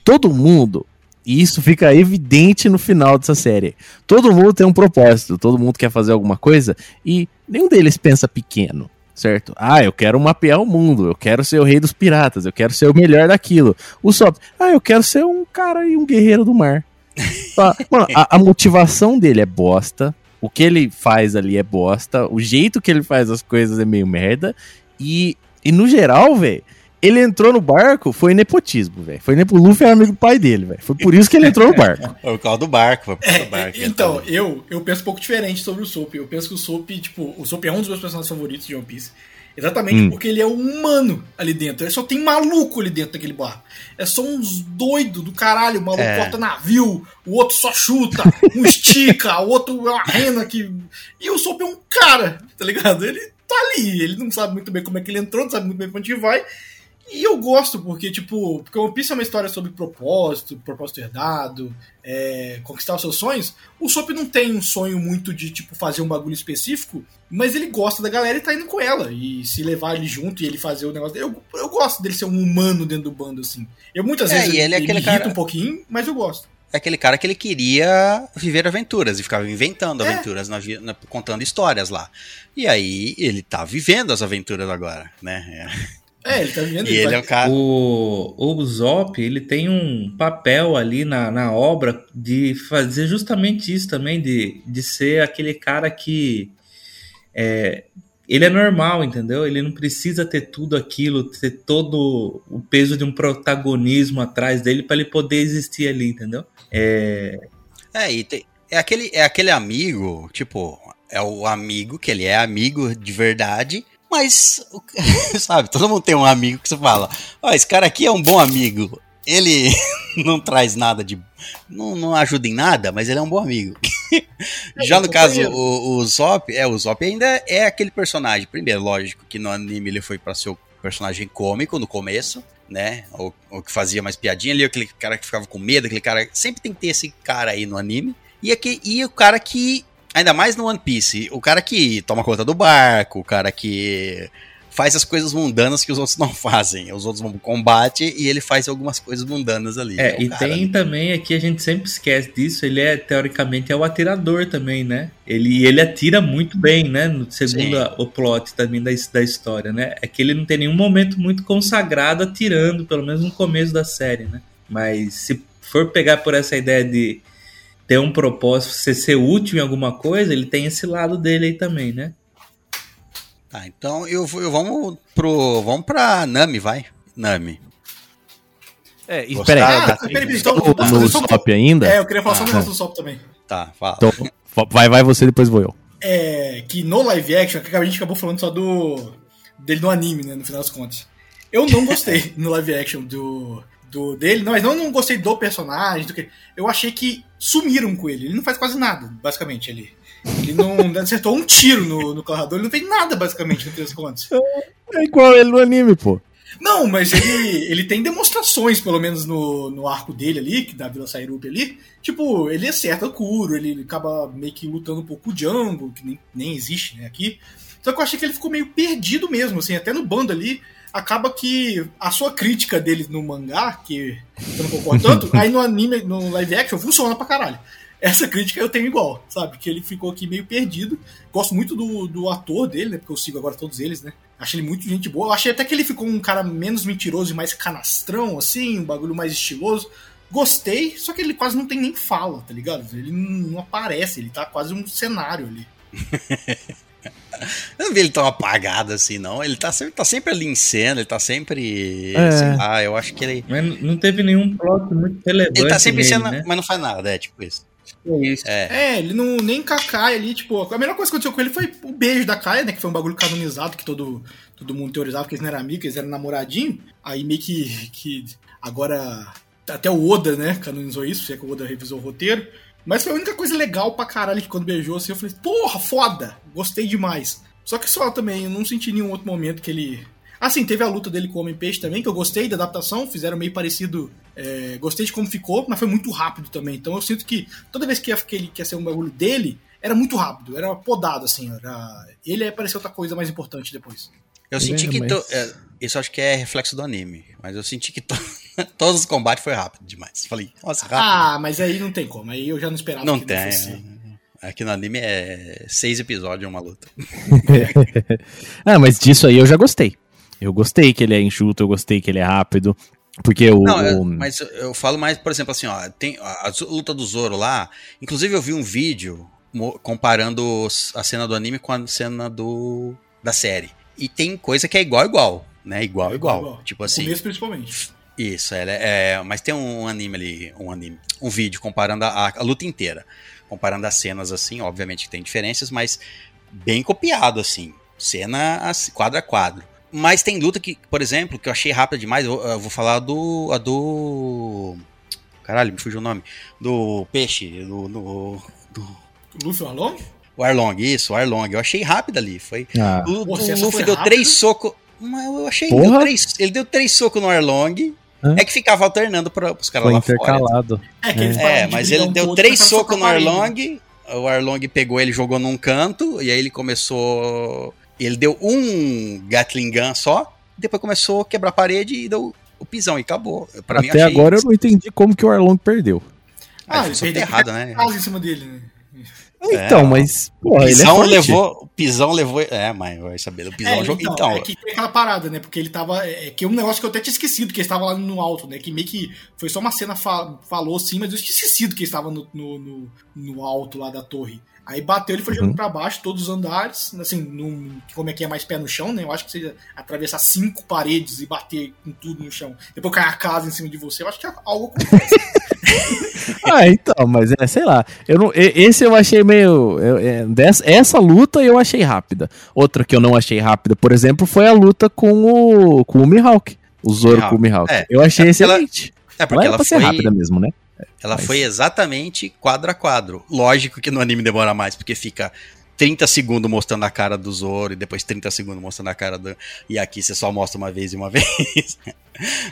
Todo mundo, e isso fica evidente no final dessa série. Todo mundo tem um propósito, todo mundo quer fazer alguma coisa e nenhum deles pensa pequeno. Certo? Ah, eu quero mapear o mundo, eu quero ser o rei dos piratas, eu quero ser o melhor daquilo. O Usopp, ah, eu quero ser um cara e um guerreiro do mar. Mano, a, a motivação dele é bosta. O que ele faz ali é bosta. O jeito que ele faz as coisas é meio merda. E, e no geral, velho, ele entrou no barco, foi nepotismo, velho. Foi nepo... O Luffy era amigo do pai dele, velho. Foi por isso que ele entrou no barco. Foi por causa do barco. Foi por causa do É, barco. então, eu, eu penso um pouco diferente sobre o Soap. Eu penso que o Soap, tipo, o Soap é um dos meus personagens favoritos de One Piece. Exatamente Hum. porque ele é um humano ali dentro. Ele só tem maluco ali dentro daquele barco. É só uns doidos do caralho. O maluco É. corta navio, o outro só chuta, um estica, o outro é uma rena que. E o Soap é um cara, tá ligado? Ele tá ali. Ele não sabe muito bem como é que ele entrou, não sabe muito bem pra onde vai. E eu gosto, porque, tipo, porque One Piece é uma história sobre propósito, propósito herdado, é, conquistar os seus sonhos. O Sop não tem um sonho muito de, tipo, fazer um bagulho específico, mas ele gosta da galera e tá indo com ela. E se levar ele junto e ele fazer o negócio. Eu, eu gosto dele ser um humano dentro do bando, assim. Eu muitas É, vezes ele é me aquele irrita cara- um pouquinho, mas eu gosto. É aquele cara que ele queria viver aventuras e ficava inventando É. aventuras, na na- contando histórias lá. E aí ele tá vivendo as aventuras agora, né? É, ele tá vivendo E ele é o cara. O, o Zop, ele tem um papel ali na, na obra de fazer justamente isso também, de, de ser aquele cara que é, ele é normal, entendeu? Ele não precisa ter tudo aquilo, ter todo o peso de um protagonismo atrás dele para ele poder existir ali, entendeu? É, É, e tem- é, aquele, é aquele amigo, tipo, é o amigo que ele é amigo de verdade, mas, sabe, todo mundo tem um amigo que você fala, ó, esse cara aqui é um bom amigo. Ele não traz nada de. Não, não ajuda em nada, mas ele é um bom amigo. Já no caso, o, o Zop, é, o Zop ainda é aquele personagem. Primeiro, lógico que no anime ele foi pra ser o personagem cômico no começo, né? O, o que fazia mais piadinha ali, aquele cara que ficava com medo, aquele cara. Sempre tem que ter esse cara aí no anime. E, aqui, e o cara que. Ainda mais no One Piece, o cara que toma conta do barco, o cara que faz as coisas mundanas que os outros não fazem. Os outros vão pro combate e ele faz algumas coisas mundanas ali. é, o e cara tem ali. também aqui, a gente sempre esquece disso, ele é, teoricamente, é o atirador também, né? Ele, ele atira muito bem, né? Segundo a- o plot também da, da história, né? É que ele não tem nenhum momento muito consagrado atirando, pelo menos no começo da série, né? Mas se for pegar por essa ideia de ter um propósito, você ser útil em alguma coisa, ele tem esse lado dele aí também, né? Tá, então eu, vou- eu vamos pro. Vamos pra Nami, vai. Nami. É, e Gostaram? peraí, Ah, tá peraí, no, então, no Usopp ainda? É, eu queria falar só um Ah, negócio do Sop também. Tá, fala. Então, vai, vai você, depois vou eu. é, que no live action, a gente acabou falando só do dele no anime, né, no final das contas. Eu não gostei no live action do, do dele, não, mas não, não gostei do personagem, do que eu achei que sumiram com ele. Ele não faz quase nada, basicamente, ele. Ele não acertou um tiro no, no carrador, ele não fez nada, basicamente, no fim das contas. É igual ele no anime, pô. Não, mas ele, ele tem demonstrações, pelo menos no, no arco dele ali, que da Vila Sairup ali. Tipo, ele acerta o Kuro, ele acaba meio que lutando um pouco com o Django, que nem, nem existe né, aqui. Só que eu achei que ele ficou meio perdido mesmo, assim, até no bando ali. Acaba que a sua crítica dele no mangá, que eu não concordo tanto, aí no anime, no live action, funciona pra caralho. essa crítica eu tenho igual, sabe? Que ele ficou aqui meio perdido. Gosto muito do, do ator dele, né? Porque eu sigo agora todos eles, né? Achei ele muito gente boa. Eu achei até que ele ficou um cara menos mentiroso e mais canastrão, assim, um bagulho mais estiloso. Gostei, só que ele quase não tem nem fala, tá ligado? Ele não aparece, ele tá quase um cenário ali. Eu não vi ele tão apagado assim, não. Ele tá sempre, tá sempre ali em cena, ele tá sempre. É. Sei lá, eu acho que ele. Mas não teve nenhum plot muito relevante. Ele tá sempre em nele, cena, né? mas não faz nada, é tipo isso. É isso. É. É, ele não nem com a ali, tipo, a melhor coisa que aconteceu com ele foi o beijo da Kaia, né? Que foi um bagulho canonizado que todo, todo mundo teorizava que eles não eram amigos, eles eram namoradinho. Aí meio que, que agora até o Oda, né, canonizou isso, se é que o Oda revisou o roteiro. Mas foi a única coisa legal pra caralho que quando beijou assim, eu falei, porra, foda! Gostei demais. Só que só também, eu não senti nenhum outro momento que ele. Assim, teve a luta dele com o Homem-Peixe também, que eu gostei da adaptação, fizeram meio parecido. é, gostei de como ficou, mas foi muito rápido também. Então eu sinto que toda vez que ele quer ser um bagulho dele, era muito rápido, era podado, assim. Era... Ele ia parecer outra coisa mais importante depois. Eu É, senti que. mas- to- é, isso acho que é reflexo do anime. Mas eu senti que to- todos os combates foi rápido demais. Falei, nossa, rápido. Ah, mas aí não tem como. Aí eu já não esperava não que tem. fosse. Aqui no anime é seis episódios uma luta. ah, mas disso aí eu já gostei. Eu gostei que ele é enxuto, eu gostei que ele é rápido. Porque o. Não, eu- o- mas eu- eu falo mais, por exemplo, assim, ó, tem a, luta do Zoro lá. Inclusive, eu vi um vídeo comparando a cena do anime com a cena do da série. E tem coisa que é igual, igual, né? Igual, igual. Tipo No assim. começo, principalmente. Isso, ela é, é, mas tem um anime ali, um anime, um vídeo comparando a, a luta inteira, comparando as cenas assim, obviamente que tem diferenças, mas bem copiado assim, cena assim, quadro a quadro. Mas tem luta que, por exemplo, que eu achei rápida demais, eu, eu vou falar do a do Caralho, me fugiu o nome. Do peixe, do, do, do Luffy Arlong? o Arlong, isso, o Arlong. Eu achei rápido ali, foi Ah, o, o Luffy deu rápido- três socos. Mas eu achei. Porra. Deu três, ele deu três socos no Arlong. Hã? É que ficava alternando para os caras foi lá fora. intercalado. É, eles É, pararam de mas ele deu três socos no. Arlong. O Arlong pegou ele, jogou num canto. E aí ele começou. Ele deu um Gatling Gun só. Depois começou a quebrar a parede e deu o pisão e acabou. Pra mim, Até achei agora eu não entendi como que o Arlong perdeu. Ah, Ah, ele ele foi errado, né? em cima dele, né? Então, É, mas. O Porra, ele é pisão forte. levou. O pisão levou. É, mãe, vai saber. O pisão É, jogou. então, Então, é que tem aquela parada, né? Porque ele tava. É, é que é um negócio que eu até tinha esquecido, que ele estava lá no alto, né? Que meio que foi só uma cena fa- falou assim, mas eu tinha esquecido que ele estava no, no, no, no alto lá da torre. Aí bateu, ele foi Uhum. jogando pra baixo, todos os andares, assim, num, como é que é mais pé no chão, né? Eu acho que você atravessar cinco paredes e bater com tudo no chão, depois cair a casa em cima de você, eu acho que é algo Ah, então, mas é, sei lá. Eu não, esse eu achei meio. eu- é, dessa, essa luta eu achei rápida. Outra que eu não achei rápida, por exemplo, foi a luta com o, com o Mihawk. O Zoro Mihawk. com o Mihawk. É, eu achei é porque ela- excelente. é Ela porque era ela pra ser foi. rápida mesmo, né? Ela Mas- foi exatamente quadro a quadro. Lógico que no anime demora mais, porque fica 30 segundos mostrando a cara do Zoro e depois 30 segundos mostrando a cara do. E aqui você só mostra uma vez e uma vez.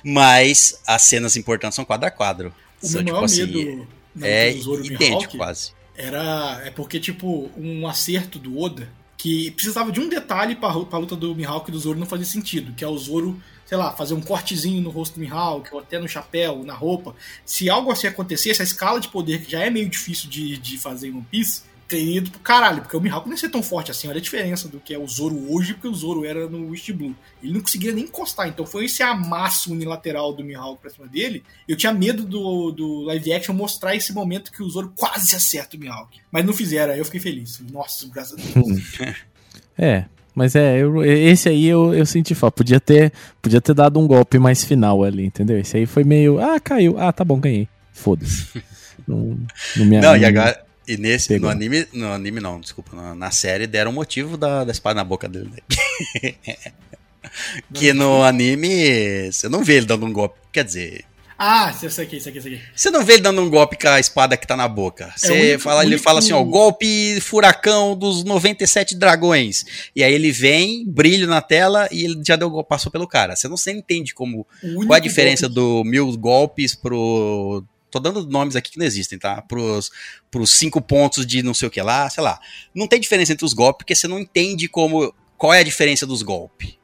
Mas as cenas importantes são quadro a quadro. o São, meu tipo maior assim, medo é luta do Zoro idêntico Mihawk quase. era é porque tipo um acerto do Oda que precisava de um detalhe para a luta do Mihawk e do Zoro não fazer sentido, que é o Zoro, sei lá, fazer um cortezinho no rosto do Mihawk ou até no chapéu, na roupa. Se algo assim acontecesse, a escala de poder que já é meio difícil de, de fazer em One Piece teria ido pro caralho, porque o Mihawk não ia ser tão forte assim. Olha a diferença do que é o Zoro hoje, porque o Zoro era no East Blue. Ele não conseguia nem encostar, então foi esse amasso unilateral do Mihawk pra cima dele. Eu tinha medo do, do live action mostrar esse momento que o Zoro quase acerta o Mihawk. Mas não fizeram, aí eu fiquei feliz. Nossa, graças a Deus. É. Mas é, eu- esse aí eu, eu senti falta. Podia ter, podia ter dado um golpe mais final ali, entendeu? Esse aí foi meio. Ah, caiu. Ah, tá bom, ganhei. Foda-se. não, não me Não, e agora. E nesse, Pegou. no anime, no anime não, desculpa, na, na série deram o motivo da, da espada na boca dele. né? que no anime, você não vê ele dando um golpe. Quer dizer, Ah, isso aqui, isso aqui, isso aqui. Você não vê ele dando um golpe com a espada que tá na boca. Você É o único- fala, ele fala assim, ó, golpe furacão dos 97 dragões. E aí ele vem, brilho na tela e ele já deu passou pelo cara. Você não se entende como qual a diferença golpe- do mil golpes pro tô dando nomes aqui que não existem, tá? Pros, pros cinco pontos de não sei o que lá, sei lá. Não tem diferença entre os golpes porque você não entende como qual é a diferença dos golpes.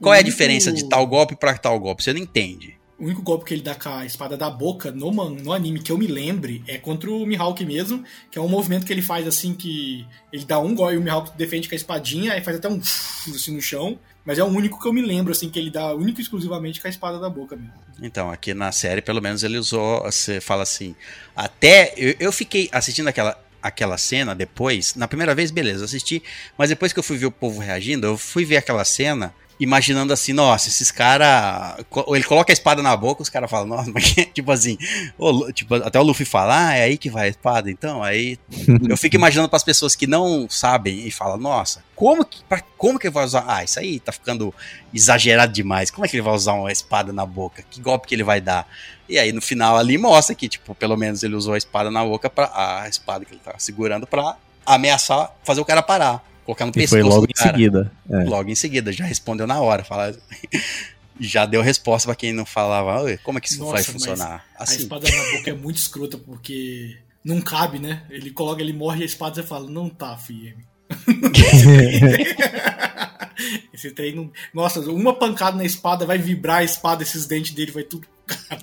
Qual é a diferença de tal golpe pra tal golpe? Você não entende. O único golpe que ele dá com a espada da boca no, man, no anime que eu me lembre é contra o Mihawk mesmo, que é um movimento que ele faz assim que ele dá um gol e o Mihawk defende com a espadinha, aí faz até um assim no chão, mas é o único que eu me lembro assim que ele dá único e exclusivamente com a espada da boca mesmo. Então, aqui na série pelo menos ele usou, você fala assim, até eu, eu fiquei assistindo aquela aquela cena depois, na primeira vez beleza, assisti, mas depois que eu fui ver o povo reagindo, eu fui ver aquela cena imaginando assim, nossa, esses caras. Ele coloca a espada na boca, os caras falam, nossa, mas tipo assim, o, tipo, até o Luffy fala, ah, é aí que vai a espada, então, aí eu fico imaginando para as pessoas que não sabem e falam, nossa, como que, pra, como que ele vai usar? Ah, isso aí tá ficando exagerado demais, como é que ele vai usar uma espada na boca? Que golpe que ele vai dar? E aí no final ali mostra que, tipo, pelo menos ele usou a espada na boca, pra, a espada que ele tava segurando pra ameaçar, fazer o cara parar colocar no e pescoço. Foi logo em seguida. É. Logo em seguida, já respondeu na hora. Fala, já deu resposta para quem não falava, como é que isso Nossa, vai funcionar? Assim. A espada na boca é muito escrota porque não cabe, né? Ele coloca, ele morre e a espada você fala, não tá, FM. Esse trem não. Nossa, uma pancada na espada vai vibrar a espada, esses dentes dele vai tudo.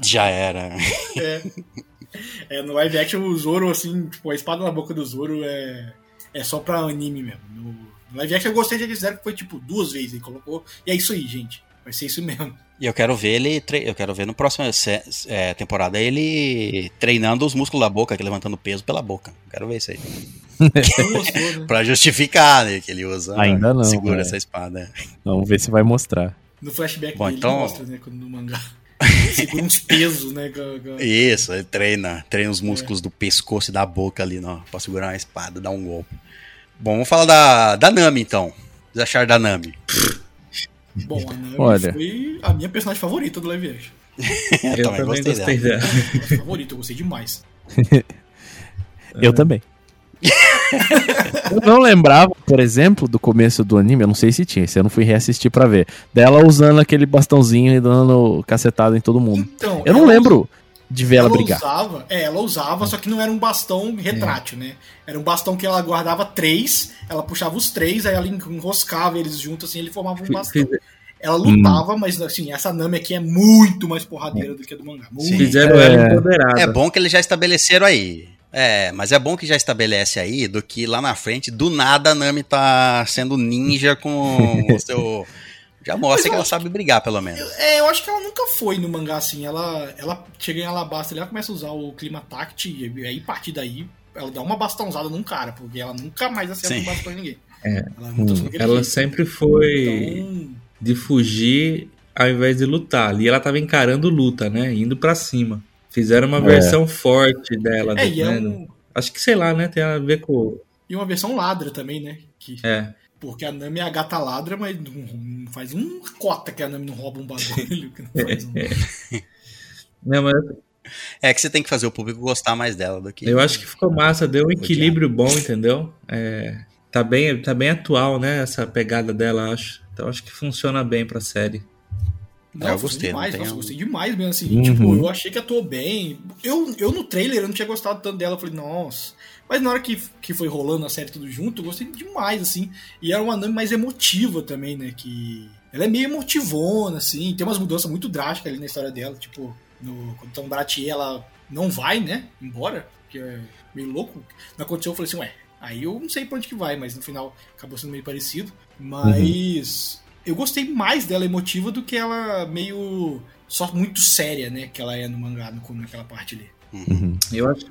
Já era. É. é. No live action, o Zoro, assim, tipo, a espada na boca do Zoro é é só pra anime mesmo. No, no live action eu gostei de que fizeram que foi tipo duas vezes ele colocou. E é isso aí, gente. Vai ser isso mesmo. E eu quero ver ele, eu quero ver no próximo é, temporada ele treinando os músculos da boca, que levantando peso pela boca. Quero ver isso aí. Né? pra justificar, né, que ele usa. Ainda não. Segura essa espada. Vamos ver se vai mostrar. No flashback Bom, dele então... mostra, né, no mangá. Segura uns pesos, né? Isso, ele treina, treina os músculos é. do pescoço e da boca ali, não, pra segurar uma espada, dar um golpe. Bom, vamos falar da, da Nami então. Vocês acharam da Nami? Bom, a Nami Olha. foi a minha personagem favorita do live action. eu, eu, também gostei, gostei dela. dela. favorita, eu gostei demais. eu é. também. Eu não lembrava, por exemplo, do começo do anime, eu não sei se tinha, se eu não fui reassistir para ver. Dela usando aquele bastãozinho e dando cacetada em todo mundo. Então, eu não lembro de ver ela, ela brigar. Usava, é, ela usava, só que não era um bastão retrátil, é. né? Era um bastão que ela guardava três, ela puxava os três, aí ela enroscava eles juntos, assim, ele formava um bastão. Ela lutava, hum. mas assim, essa Nami aqui é muito mais porradeira do que a do mangá. Muito. Fizeram é, ela empoderada. É bom que eles já estabeleceram aí. É, mas é bom que já estabelece aí do que lá na frente, do nada a Nami tá sendo ninja com o seu. Já mostra que ela sabe brigar, pelo menos. É, eu acho que ela nunca foi no mangá assim. Ela, ela chega em Alabasta, ela começa a usar o clima tact, e aí a partir daí ela dá uma bastãozada num cara, porque ela nunca mais acerta Sim. um bastão em ninguém. É. Ela, é ela sempre foi então... de fugir ao invés de lutar. Ali ela tava encarando luta, né? Indo para cima. Fizeram uma é. versão forte dela. É, do, é né? um... Acho que, sei lá, né? Tem a ver com. E uma versão ladra também, né? Que... É. Porque a Nami é a gata ladra, mas não faz uma cota que a Nami não rouba um bagulho. Um... não, mas... É que você tem que fazer o público gostar mais dela do que. Eu acho que ficou massa, deu um equilíbrio bom, entendeu? É, tá, bem, tá bem atual, né? Essa pegada dela, acho. Então acho que funciona bem pra série. Não, eu gostei demais, nossa, um... gostei demais mesmo, assim, uhum. tipo, eu achei que atuou bem. Eu, eu no trailer eu não tinha gostado tanto dela, eu falei, nossa. Mas na hora que, que foi rolando a série tudo junto, eu gostei demais, assim. E era uma Nami mais emotiva também, né, que... Ela é meio emotivona, assim, tem umas mudanças muito drásticas ali na história dela, tipo, no, quando Tom Bratier, ela não vai, né, embora, que é meio louco. Não aconteceu, eu falei assim, ué, aí eu não sei pra onde que vai, mas no final acabou sendo meio parecido. Mas... Uhum eu gostei mais dela emotiva do que ela meio só muito séria, né? Que ela é no mangá, no, naquela parte ali. Uhum. Eu acho.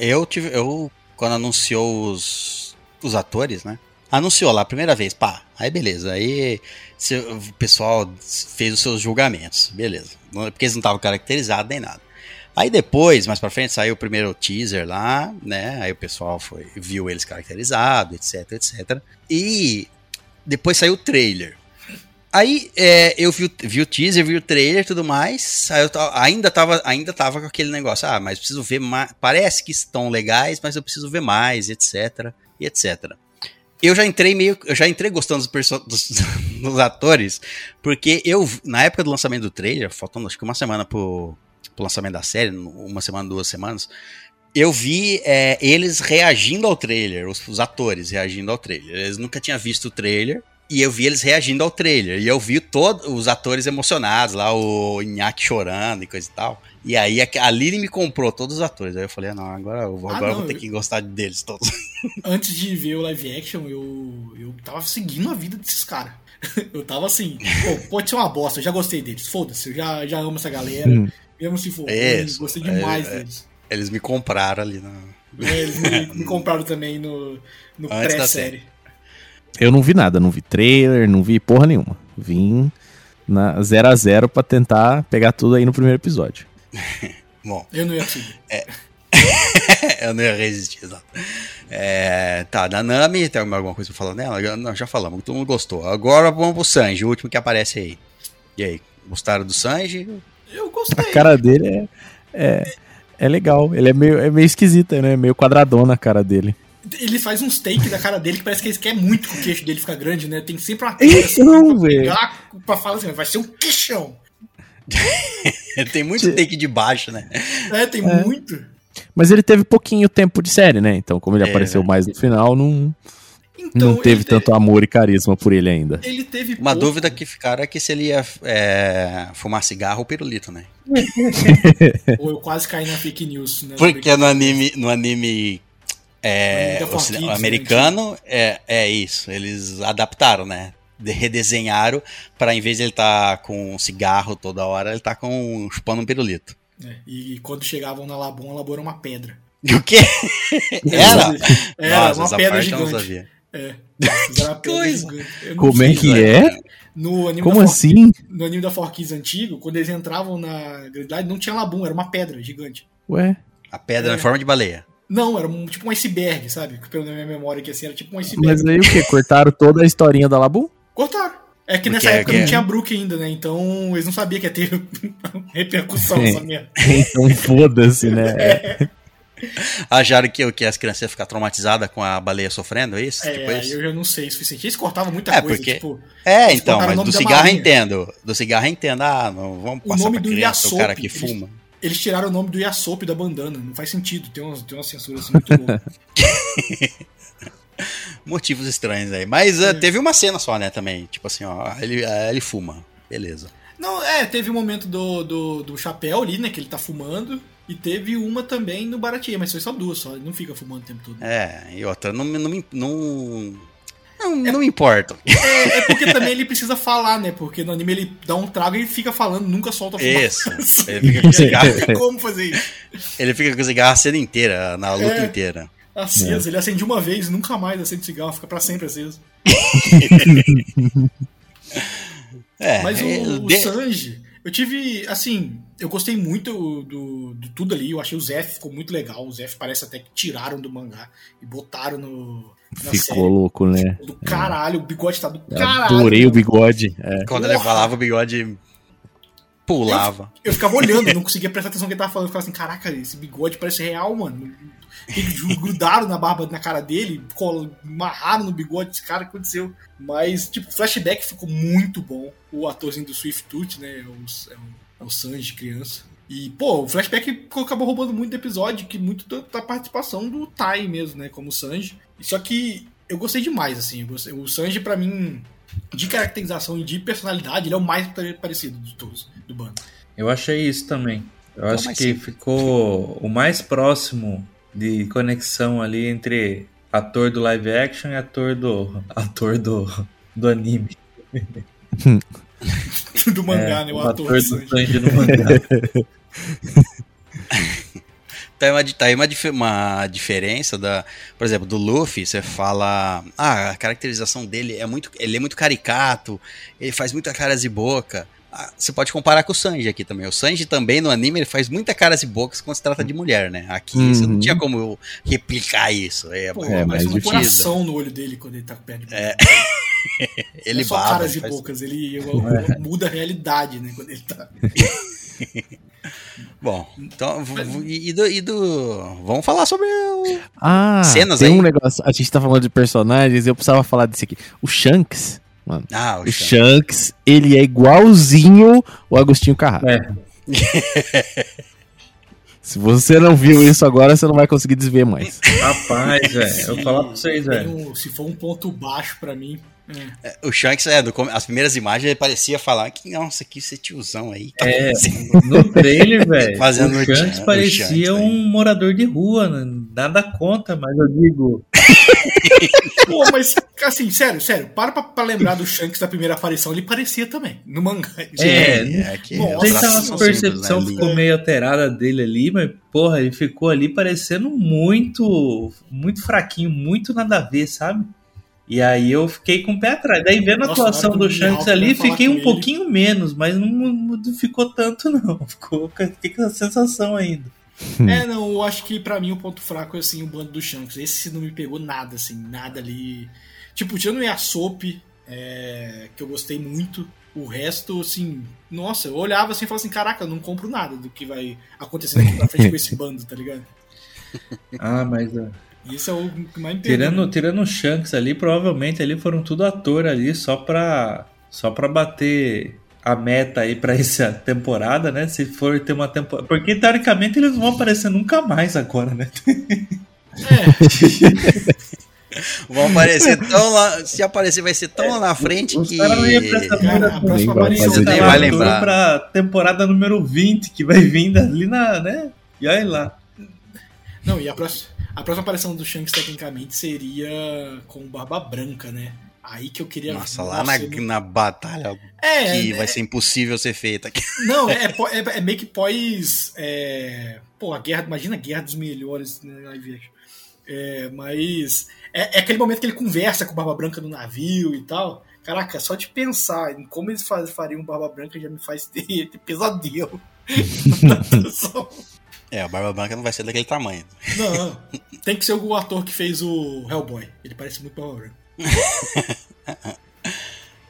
Eu, tive, eu quando anunciou os, os atores, né? Anunciou lá a primeira vez, pá. Aí beleza. Aí se, o pessoal fez os seus julgamentos, beleza. Porque eles não estavam caracterizados nem nada. Aí depois, mais pra frente, saiu o primeiro teaser lá, né? Aí o pessoal foi, viu eles caracterizados, etc, etc. E depois saiu o trailer. Aí é, eu vi, vi, o teaser, vi o trailer e tudo mais. Aí eu ainda tava, ainda tava com aquele negócio, ah, mas preciso ver mais. Parece que estão legais, mas eu preciso ver mais, etc. E etc. Eu já entrei meio. Eu já entrei gostando dos, dos, dos, atores, porque eu, na época do lançamento do trailer, faltando acho que uma semana pro, pro lançamento da série, uma semana, duas semanas, eu vi é, eles reagindo ao trailer, os, os atores reagindo ao trailer. Eles nunca tinham visto o trailer E eu vi eles reagindo ao trailer. E eu vi todos os atores emocionados lá, o Inaki chorando e coisa e tal. E aí a Lily me comprou todos os atores. Aí eu falei, ah, não, agora eu vou, Ah, agora eu não, vou ter eu- que gostar deles todos. Antes de ver o live action, eu, eu tava seguindo a vida desses caras. Eu tava assim, pô, pode ser uma bosta, eu já gostei deles. Foda-se, eu já, já amo essa galera. Hum. Mesmo se for, Isso, ruim, gostei demais é, é. deles. Eles me compraram ali na. É, eles me, me compraram também no, no pré-série. Eu não vi nada, não vi trailer, não vi porra nenhuma. Vim na 0 a 0 pra tentar pegar tudo aí no primeiro episódio. Bom, Eu não ia conseguir. eu não ia resistir, exato. É, tá, da Nami, tem alguma coisa pra falar dela? Já- Não, já falamos, todo mundo gostou. Agora vamos pro Sanji, o último que aparece aí. E aí, gostaram do Sanji? Eu A gostei. cara dele é, é, é legal. Ele é meio, é meio esquisita, né? Meio quadradona a cara dele. Ele faz uns takes da cara dele que parece que ele quer muito que o queixo dele fica grande, né? Tem sempre uma Então, pra velho. pra falar assim, vai ser um queixão. Tem muito take de baixo, né? É, tem muito. Mas ele teve pouquinho tempo de série, né? Então, como ele É, apareceu né? mais no final, não, Então, não teve ele te- tanto amor e carisma por ele ainda. Ele teve Uma pouco- dúvida que ficaram é que se ele ia é, fumar cigarro ou pirulito, né? Ou eu quase caí na fake news. Né? Porque no anime, no anime é, o Kids, né, americano, é, é isso. Eles adaptaram, né? De- redesenharam pra em vez de ele estar com um cigarro toda hora, ele tá com chupando um pirulito. É, e quando chegavam na Labum, a Labum era uma pedra. O quê? Era? Era Nossa, uma essa pedra gigante. sabia. É. Uma pedra coisa. Como é que é? No anime Como assim? No anime da Forkids antigo, quando eles entravam na gravidade, não tinha Labum, era uma pedra gigante. Ué? A pedra É. em forma de baleia. Não, era um, tipo um iceberg, sabe? Pela minha memória aqui assim, era tipo um iceberg. Mas aí o quê? Cortaram toda a historinha da Labu? Cortaram. É que Porque nessa é época que- não tinha Brook ainda, né? Então eles não sabiam que ia ter repercussão essa merda. Então foda-se, né? É. Acharam que, o que as crianças iam ficar traumatizadas com a baleia sofrendo, é isso? É, tipo isso? eu já não sei o suficiente. Eles cortavam muita É, coisa, porque- tipo, É, então, o mas do cigarro eu entendo. Do cigarro eu entendo. Ah, não vamos O passar nome pra do criança o Yasop, cara que eles- fuma. Eles tiraram o nome do Yasop da bandana. Não faz sentido. Tem, umas, tem uma censura assim muito boa. Motivos estranhos aí. Mas É. ah, teve uma cena só, né, também. Tipo assim, ó, ele, ah, ele fuma. Beleza. Não, é, teve um momento do, do, do chapéu ali, né? Que ele tá fumando. E teve uma também no Baratinha, mas foi só duas só. Ele não fica fumando o tempo todo. É, e outra, não, me- não, não, não, não importa. É, é porque também ele precisa falar, né? Porque no anime ele dá um trago e fica falando, nunca solta a fumaça. Isso. Ele fica com o cigarro, Não tem como fazer isso. ele fica com o cigarro a cena inteira, na luta É. inteira. Aceso, ele acende uma vez, nunca mais acende cigarro, fica pra sempre aceso. É, Mas o, ele o de- Sanji, eu tive, assim, eu gostei muito do, do tudo ali, eu achei o Zef ficou muito legal, o Zef parece até que tiraram do mangá e botaram no, na Ficou louco, né? série. Do caralho, o bigode tá do Eu caralho. Adorei o bigode. É. quando ele Porra. falava, o bigode pulava. Eu ficava olhando, não conseguia prestar atenção no que ele tava falando. Eu ficava assim, caraca, esse bigode parece real, mano. Eles grudaram na barba, na cara dele, amarraram no bigode desse cara, o que aconteceu? Mas, tipo, o flashback ficou muito bom. O atorzinho do Swift Tooth, né, é o, é o, é o Sanji, criança. E, pô, o flashback acabou roubando muito do episódio, que muito da, da participação do Tai mesmo, né, como Sanji. Só que eu gostei demais, assim. gostei- o Sanji, pra mim, de caracterização e de personalidade, ele é o mais pare- parecido de todos, do bando. Eu achei isso também. Eu acho que ficou o mais próximo de conexão ali entre ator do live action e ator do ator do, do anime. do mangá, É, né? O, o ator, ator do Sanji. No mangá. Tá aí, uma, tá aí uma, dif- uma diferença da, por exemplo, do Luffy, você fala, ah, a caracterização dele é muito, ele é muito caricato, ele faz muita caras e boca. Ah, você pode comparar com o Sanji aqui também. O Sanji também no anime ele faz muita caras e bocas quando se trata de mulher, né? Aqui você não Uhum. tinha como eu replicar isso. É, Pô, É, é, mais mas um difícil. coração no olho dele quando ele tá perto de É, Não ele é só baba. caras ele e faz- bocas, ele ele muda a realidade, né? Quando ele tá. Bom, então e do, e do- vamos falar sobre o Ah, Cenas tem aí. um negócio. A gente tá falando de personagens, eu precisava falar desse aqui. O Shanks, mano. ah, o O Shanks. Shanks, ele é igualzinho o Agostinho Carrara. É, Se você não viu isso agora, você não vai conseguir desver mais. rapaz, velho. Eu vou falar pra vocês, velho. um- se for um ponto baixo pra mim, É, O Shanks, é, no as primeiras imagens, ele parecia falar que, nossa, que esse tiozão aí. tá É, fazendo?" no trailer, velho, Fazendo o Shanks Chan- o parecia Shanks, um morador de rua, né? nada conta, mas eu digo, Pô, mas, assim, sério, sério, para pra, pra lembrar do Shanks da primeira aparição, ele parecia também, no mangá. É, é que Bom, Sei traços que a percepção né, ficou meio alterada dele ali, mas, porra, ele ficou ali parecendo muito, muito fraquinho, muito nada a ver, sabe? E aí eu fiquei com o pé atrás. Daí vendo a Nossa, atuação na hora do Shanks alto ali, fiquei um ele. pouquinho menos, mas não, não ficou tanto não. Ficou, fiquei com essa sensação ainda. É, não, eu acho que pra mim o ponto fraco é assim o bando do Shanks. Esse não me pegou nada, assim, nada ali. Tipo, tirando o Yasop, é, que eu gostei muito. O resto, assim, nossa, eu olhava assim e falava assim: caraca, eu não compro nada do que vai acontecer daqui pra frente com esse bando, tá ligado? Ah, mas Isso é o que mais me pegou. tirando, tirando o Shanks ali, provavelmente ali foram tudo ator ali só pra, só pra bater a meta aí pra essa temporada, né? Se for ter uma temporada. Porque teoricamente eles não vão aparecer nunca mais agora, né? É, Vão aparecer tão lá. Se aparecer, vai ser tão lá na frente Os que. Cara, a próxima Nem vai aparição nem lembrar. pra temporada número 20, que vai vir ali na, né? E olha lá. Não, e a próxima, a próxima aparição do Shanks, tecnicamente, seria com Barba Branca, né? Aí que eu queria. Nossa, lá na, eu na batalha É, que é, vai ser impossível ser feita. Não, é, é, é meio que pós. É, pô, a guerra. Imagina a guerra dos melhores né, live action. É, mas. É, é aquele momento que ele conversa com o Barba Branca no navio e tal. Caraca, só de pensar em como eles faz, fariam Barba Branca já me faz ter, ter pesadelo. É, a Barba Branca não vai ser daquele tamanho. não, tem que ser o ator que fez o Hellboy. Ele parece muito Barba Branca.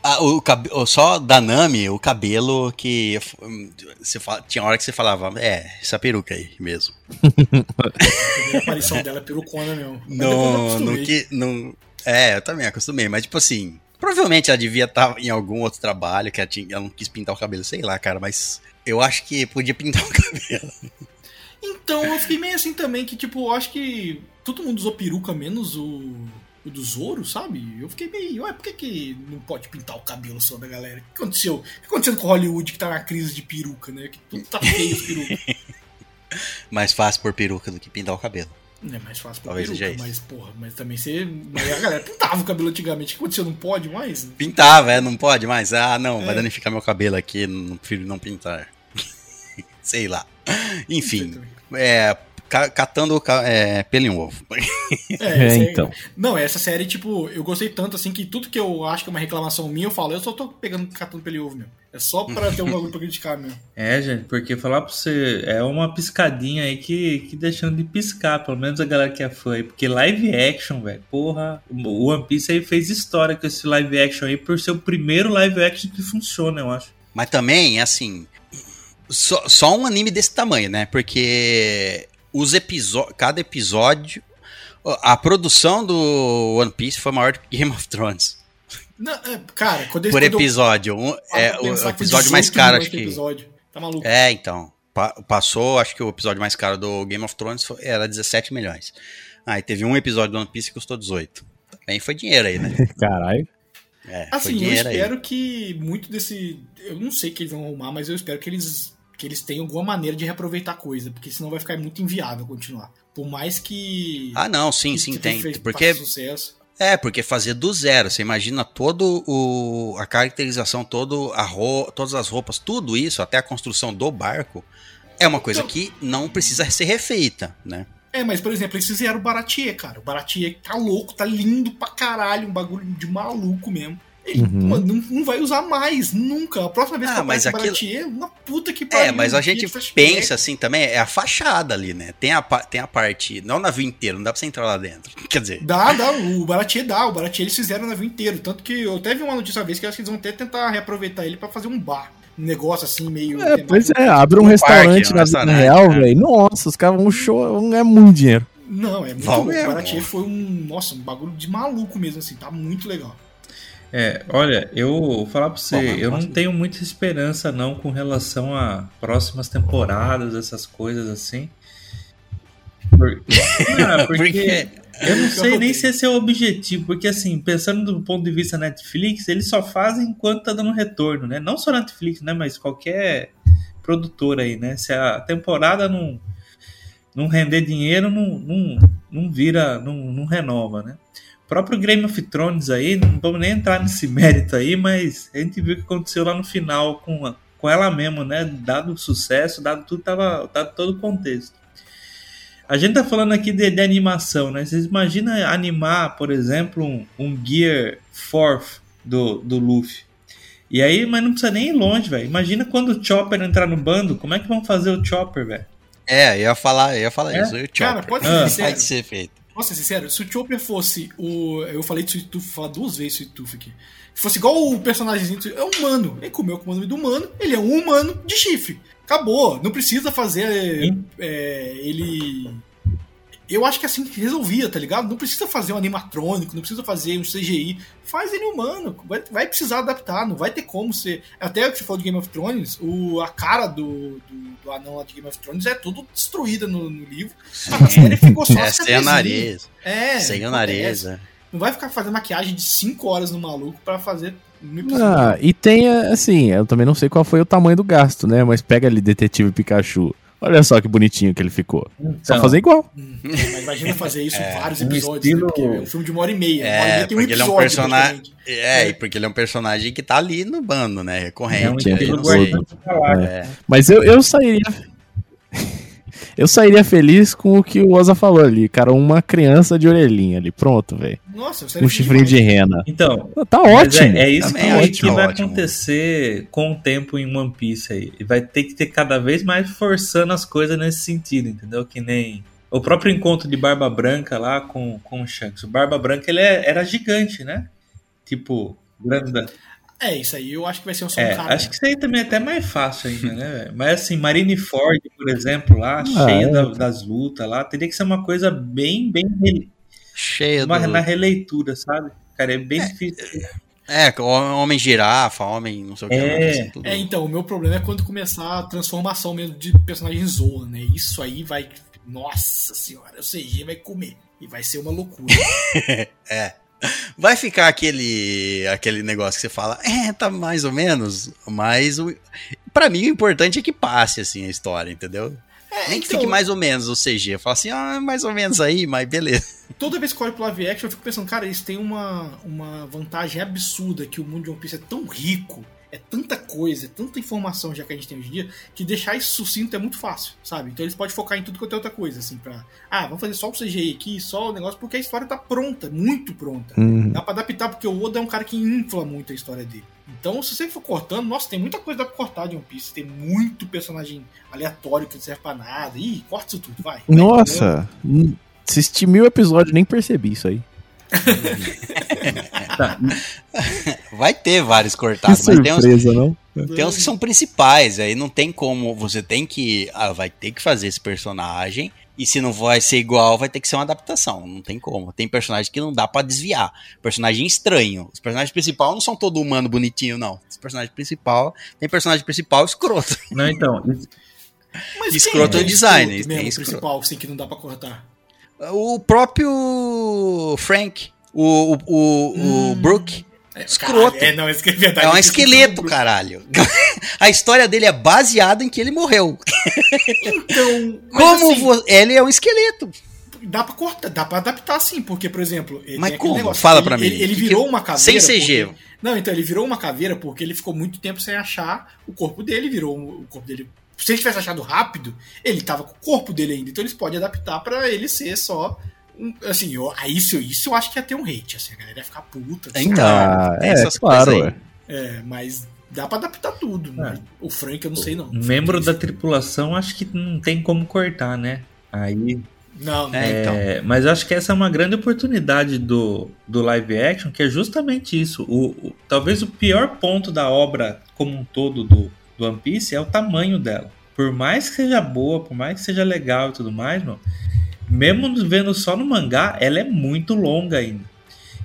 Ah, o só da Nami, o cabelo que. hum, Você fala- tinha hora que você falava, é, essa peruca aí mesmo. A aparição dela é perucona mesmo. Acostumei. no que. No, é, eu também acostumei, mas tipo assim. Provavelmente ela devia estar em algum outro trabalho que ela, tinha, ela não quis pintar o cabelo, sei lá, cara, mas eu acho que podia pintar o cabelo. Então, eu fiquei meio assim também, que tipo, eu acho que todo mundo usou peruca, menos o, o do Zoro, sabe? Eu fiquei meio, ué, por que, que não pode pintar o cabelo só da galera? O que aconteceu? O que aconteceu com Hollywood que tá na crise de peruca, né? Que tudo tá feio as perucas. Mais fácil por peruca do que pintar o cabelo. É mais fácil pra Talvez peruca, mas porra, mas também você. Mas a galera pintava o cabelo antigamente. O que aconteceu? Não pode mais? Pintava, é, não pode mais. Ah, não, vai É. danificar meu cabelo aqui, não prefiro não pintar. sei lá. Enfim, é, catando ca- é, pelo em ovo. É, então. Não, essa série, tipo, eu gostei tanto assim que tudo que eu acho que é uma reclamação minha, eu falo, eu só tô pegando catando pelo ovo mesmo. É só pra ter um bagulho pra criticar mesmo. É, gente, porque falar pra você, é uma piscadinha aí que, que deixando de piscar, pelo menos a galera que é fã aí. Porque live action, velho, porra, o One Piece aí fez história com esse live action aí por ser o primeiro live action que funciona, eu acho. Mas também, assim, só, só um anime desse tamanho, né? Porque os episódios, cada episódio, a produção do One Piece foi maior do que Game of Thrones. Não, é, cara, quando eles Por quando eu episódio. Um, paro é o episódio mais 18 caro, acho que. Episódio. Tá maluco? É, então. Pa- passou, acho que o episódio mais caro do Game of Thrones foi- era 17 milhões. Aí teve um episódio do One Piece que custou 18. Também foi dinheiro aí, né? Caralho. É, foi Assim, eu dinheiro aí. espero que muito desse. Eu não sei que eles vão arrumar, mas eu espero que eles, que eles tenham alguma maneira de reaproveitar coisa, porque senão vai ficar muito inviável continuar. Por mais que. Ah, não, sim, sim, tem. fez- Porque sucesso. É, porque fazer do zero, você imagina todo o a caracterização, todo a ro, todas as roupas, tudo isso, até a construção do barco, é uma coisa Então- que não precisa ser refeita, né? É, mas por exemplo, eles fizeram o Baratier, cara. O Baratier tá louco, tá lindo pra caralho, um bagulho de maluco mesmo. Ele Uhum. mano, não, não vai usar mais, nunca. A próxima vez Ah, que mas aquilo- Baratier, uma puta que É, mas a gente pensa assim também, é a fachada ali, né? Tem a, tem a parte, não o navio inteiro, não dá pra você entrar lá dentro. Quer dizer, Dá, dá, o Baratier dá, o Baratier eles fizeram o navio inteiro. Tanto que eu até vi uma notícia uma vez que eu acho que eles vão até tentar reaproveitar ele pra fazer um bar. Um negócio assim, meio. É, pois é, abre um, Um restaurante parque, na vida real, né? velho. Nossa, os caras vão show, é muito dinheiro. Não, é muito louco. O. Baratier foi um. Nossa, um bagulho de maluco mesmo, assim. Tá muito legal. É, olha, eu vou falar pra você, Bom, eu não tenho muita esperança não com relação a próximas temporadas, essas coisas assim. Por- Ah, Por porque? Eu não sei nem se esse é o objetivo, porque assim, pensando do ponto de vista Netflix, eles só fazem enquanto tá dando retorno, né? Não só Netflix, né? Mas qualquer produtora aí, né? Se a temporada não, não render dinheiro, não, não, não vira, não, não renova, né? Próprio Game of Thrones aí, não vamos nem entrar nesse mérito aí, mas a gente viu o que aconteceu lá no final com, a, com ela mesmo, né? Dado o sucesso, dado tudo, tava, dado todo o contexto. A gente tá falando aqui de, de animação, né? Vocês imaginam animar, por exemplo, um, um Gear 4 do, do Luffy. E aí, mas não precisa nem ir longe, velho. Imagina quando o Chopper entrar no bando, como é que vão fazer o Chopper, velho? É, eu ia falar, eu ia falar É? isso. E o Chopper. Cara, pode ser Ah. Pode ser feito. Ser sincero? Se o Chopper fosse o. Eu falei de Sweet Tooth, falar duas vezes Sweet Tooth aqui. Se fosse igual o personagemzinho. É um humano. Ele comeu com o nome do humano. Ele é um humano de chifre. Acabou. Não precisa fazer é, ele. Eu acho que é assim que resolvia, tá ligado? Não precisa fazer um animatrônico, não precisa fazer um CGI. Faz ele humano. Vai, vai precisar adaptar, não vai ter como ser. Até o que você falou de Game of Thrones, o, a cara do, do, do anão lá de Game of Thrones é tudo destruída no, no livro. Ah, na série ficou só É, sem o cabecinhas. nariz. É, sem o nariz, é. Não vai ficar fazendo maquiagem de 5 horas no maluco pra fazer um episódio. Ah, e tem, assim, eu também não sei qual foi o tamanho do gasto, né? Mas pega ali Detetive Pikachu. Olha só que bonitinho que ele ficou. Só Então, fazer igual. Hum, Mas imagina fazer isso em vários um episódios, estilo- né? Porque é um filme de uma hora e meia. uma hora e É, meia tem um porque ele é um episódio, personagem. É, É. e porque ele é um personagem que tá ali no bando, né? É um Recorrente. aí, estilo não sei. Guardiões da Galáxia. É. Mas eu, eu sairia. Eu sairia feliz com o que o Oza falou ali, cara. Uma criança de orelhinha ali. Pronto, velho. Nossa, eu seria Um chifrinho de demais. rena. Então, Tá mas ótimo. É, é isso que, que vai ótimo. acontecer com o tempo em One Piece aí. E Vai ter que ter cada vez mais forçando as coisas nesse sentido, entendeu? Que nem o próprio encontro de Barba Branca lá com, com o Shanks. O Barba Branca ele é- era gigante, né? Tipo, grande. É, isso aí eu acho que vai ser um só É, cara. acho que isso aí também é até mais fácil ainda, né? velho? Mas assim, Marineford, por exemplo, lá, cheia é. da- das lutas lá, teria que ser uma coisa bem, bem Cheio uma- do. na releitura, sabe? Cara, é bem difícil. É, com homem girafa, homem, não sei o que. É. assim, tudo. É, então, o meu problema é quando começar a transformação mesmo de personagem Zoa, né? Isso aí vai. Nossa senhora, o CG vai comer. E vai ser uma loucura. Vai ficar aquele aquele negócio que você fala, é, tá mais ou menos, mas o, pra mim o importante é que passe assim a história, entendeu? É, Nem que então, fique mais ou menos o CG. Eu falo assim, ah, mais ou menos aí, mas beleza. Toda vez que eu olho pro live action, eu fico pensando, cara, isso tem uma, uma vantagem absurda que o mundo de One Piece é tão rico, é tanta coisa, é tanta informação já que a gente tem hoje em dia, que deixar isso sucinto é muito fácil, sabe? Então eles podem focar em tudo quanto é outra coisa, assim, pra. Ah, vamos fazer só o CGI aqui, só o negócio, porque a história tá pronta, muito pronta. Uhum. Dá pra adaptar, porque o Oda é um cara que infla muito a história dele. Então, se você for cortando, nossa, tem muita coisa pra cortar de One Piece. Tem muito personagem aleatório que não serve pra nada. Ih, corta isso tudo, vai. Vai, Nossa, hum, assisti mil episódios nem percebi isso aí. Tá, Vai ter vários Que cortados, mas tem uns, não? tem uns que são principais, aí não tem como, você tem que, ah, vai ter que fazer esse personagem, e se não vai ser igual, vai ter que ser uma adaptação, não tem como. Tem personagem que não dá pra desviar, personagem estranho. Os personagens principais não são todo humano bonitinho, não. Os personagens principal, tem personagem principal escroto. não, então, Mas Escroto quem é o design, tem escroto. principal, assim, que não dá pra cortar. O próprio Frank, o, o, o, o Brook, É, Escroto. caralho, é, não, isso é verdade. é um esqueleto, caralho. A história dele é baseada em que ele morreu. Então, Como assim, vo- ele é um esqueleto. dá pra cortar, dá pra adaptar sim, porque, por exemplo, ele Mas aquele como? Fala ele- pra mim. Ele, ele virou uma caveira. sem CG. porque- Não, então ele virou uma caveira porque ele ficou muito tempo sem achar o corpo dele, virou o corpo dele. Se ele tivesse achado rápido, ele tava com o corpo dele ainda, então eles podem adaptar pra ele ser só um- assim, eu, aí isso, isso eu acho que ia ter um hate, assim, a galera ia ficar puta. assim, Então, Ah, tem é, essas claro, coisas aí. ué. É, mas dá pra adaptar tudo. mas O Frank eu não sei não. um membro da tripulação acho que não tem como cortar, né? Aí Não, É, então. É, mas eu acho que essa é uma grande oportunidade do, do live action, que é justamente isso. O, o- talvez o pior ponto da obra como um todo do, do One Piece é o tamanho dela. Por mais que seja boa, por mais que seja legal e tudo mais, meu, mesmo vendo só no mangá, ela é muito longa ainda.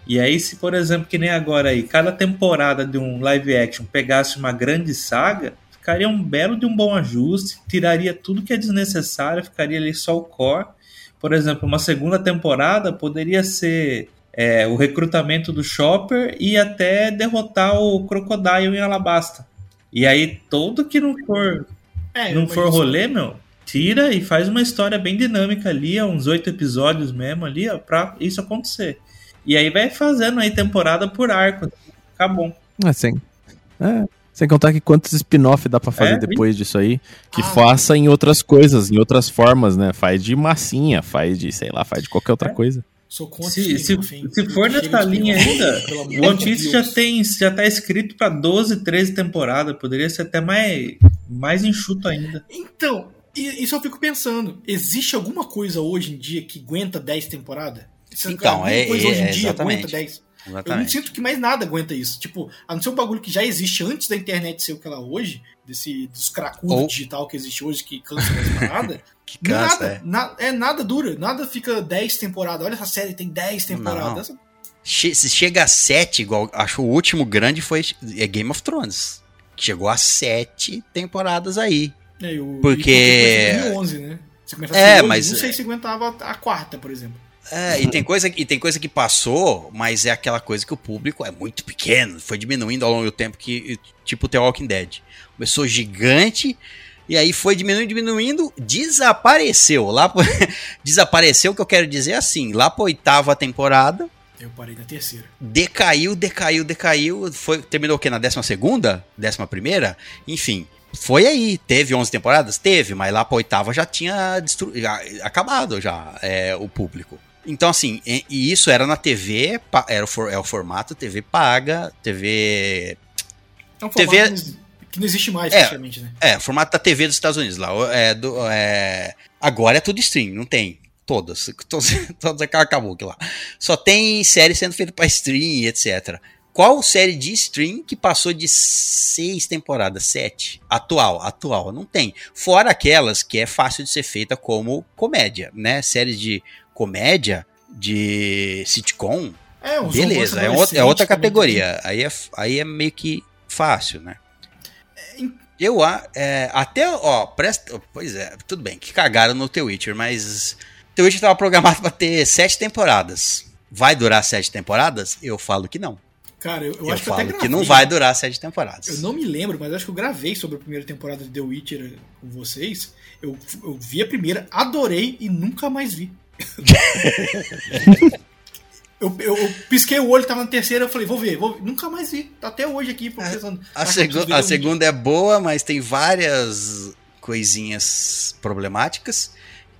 E aí, se por exemplo, que nem agora aí, cada temporada de um live action pegasse uma grande saga, ficaria um belo de um bom ajuste, tiraria tudo que é desnecessário, ficaria ali só o core por exemplo, uma segunda temporada poderia ser é, o recrutamento do Chopper e até derrotar o Crocodile em Alabasta. E aí, todo que não for, É, não for isso- rolê, meu, tira e faz uma história bem dinâmica ali, ó, uns oito episódios mesmo ali, ó, pra isso acontecer. E aí vai fazendo aí temporada por arco. Fica bom. É, sem, é, sem contar que quantos spin-off dá pra fazer É, depois disso aí, que Ah. faça em outras coisas, em outras formas, né? Faz de massinha, faz de, sei lá, faz de qualquer outra É. coisa. Sou contra Se, se, se for Chega nessa linha ainda, o One Piece já tem já tá escrito pra 12, 13 temporadas. Poderia ser até mais, mais enxuto ainda. Então, isso eu fico pensando. Existe alguma coisa hoje em dia que aguenta 10 temporadas? Então, é- coisa é- hoje em é, dia exatamente. aguenta 10. Eu não Exatamente. sinto que mais nada aguenta isso. Tipo, a não ser um bagulho que já existe antes da internet ser o que ela é hoje, desse dos cracudos Ou- digital que existe hoje, que cansa das paradas. Que cansa, nada, é. na- é nada dura, nada fica 10 temporadas. Olha essa série, tem 10 temporadas. Che- se chega a 7, igual. Acho o último grande foi é Game of Thrones. Que chegou a 7 temporadas aí. É, o, Porque- e foi em 2011, né? É, mas- Não sei se aguentava a quarta, por exemplo. É, e tem, coisa, e tem coisa que passou, mas é aquela coisa que o público é muito pequeno. Foi diminuindo ao longo do tempo, que, tipo The Walking Dead. Começou gigante, e aí foi diminuindo, diminuindo, desapareceu. Lá pro- desapareceu, o que eu quero dizer é assim, lá pra oitava temporada, Eu parei na terceira. decaiu, decaiu, decaiu. Foi, terminou o quê? Na décima segunda? Décima primeira? Enfim. Foi aí. Teve 11 temporadas? Teve, mas lá pra oitava já tinha destru... já- acabado já é, o público. Então, assim, e, e isso era na TV, era o, for- é o formato TV paga, TV. É um TV formato não- que não existe mais, É. praticamente, né? É, formato da TV dos Estados Unidos lá. É, do, é, agora é tudo stream, não tem. Todas. Todas, todas acabou aquilo lá. Só tem série sendo feita pra stream, etc. Qual série de stream que passou de seis temporadas? Sete? Atual, atual. Não tem. Fora aquelas que é fácil de ser feita como comédia, né? Séries de comédia, de sitcom, É, um beleza. É, outra- é outra categoria. Aí é, aí é meio que fácil, né? Eu é, até, ó, presta. Pois é, tudo bem, que cagaram no The Witcher, mas The Witcher tava programado pra ter sete temporadas. Vai durar sete temporadas? Eu falo que não. Cara, eu, eu Eu, acho que falo gravei. que não vai durar sete temporadas. Eu não me lembro, mas acho que eu gravei sobre a primeira temporada de The Witcher com vocês. Eu, eu vi a primeira, adorei e nunca mais vi. eu, eu, eu pisquei o olho, tava na terceira, eu falei, vou ver, vou ver. Nunca mais vi. Tá até hoje aqui, pensando. A, "Ah, segu- a The Witcher." segunda é boa, mas tem várias coisinhas problemáticas.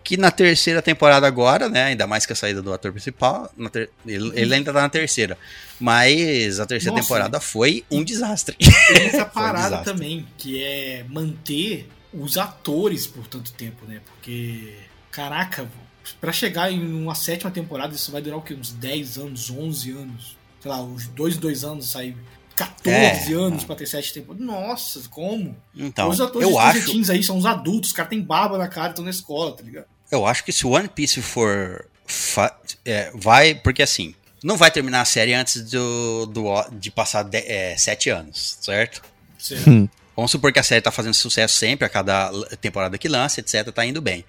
Que na terceira temporada agora, né? Ainda mais que a saída do ator principal, ter- ele, ele ainda tá na terceira. Mas a terceira Nossa. temporada foi um desastre. Tem essa um parada desastre. também, que é manter os atores por tanto tempo, né? Porque, caraca, pra chegar em uma sétima temporada, isso vai durar o quê? Uns 10 anos, 11 anos? Sei lá, uns 2, 2 anos sair 14 É. anos pra ter sete temporadas. Nossa, como? Então, os atores eu acho, aí são os adultos, os caras têm barba na cara, estão na escola, tá ligado? eu acho que se o One Piece for. fa- é, vai. Porque assim, não vai terminar a série antes do, do de passar de, é, sete anos, certo? Certo. Vamos supor que a série tá fazendo sucesso sempre, a cada temporada que lança, etc, tá indo bem.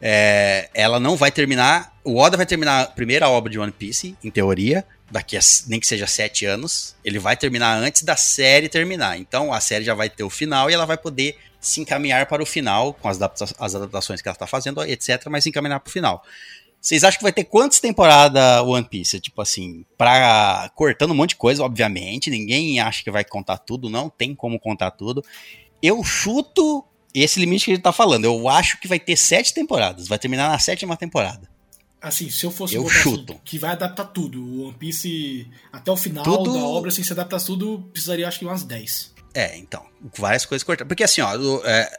É, ela não vai terminar. O Oda vai terminar a primeira obra de One Piece, em teoria, daqui a nem que seja sete anos. Ele vai terminar antes da série terminar. Então a série já vai ter o final e ela vai poder se encaminhar para o final, com as, adapta- as adaptações que ela tá fazendo, etc, mas se encaminhar para o final. Vocês acham que vai ter quantas temporadas One Piece? Tipo assim, pra. cortando um monte de coisa, obviamente. Ninguém acha que vai contar tudo, não tem como contar tudo. Eu chuto esse limite que ele tá falando. Eu acho que vai ter sete temporadas. Vai terminar na sétima temporada. Assim, se eu fosse Eu assim, chuto. que vai adaptar tudo, o One Piece até o final Tudo- da obra, assim, se adaptar tudo, precisaria acho que umas 10. É, então. Várias coisas cortadas. Porque assim, ó. é,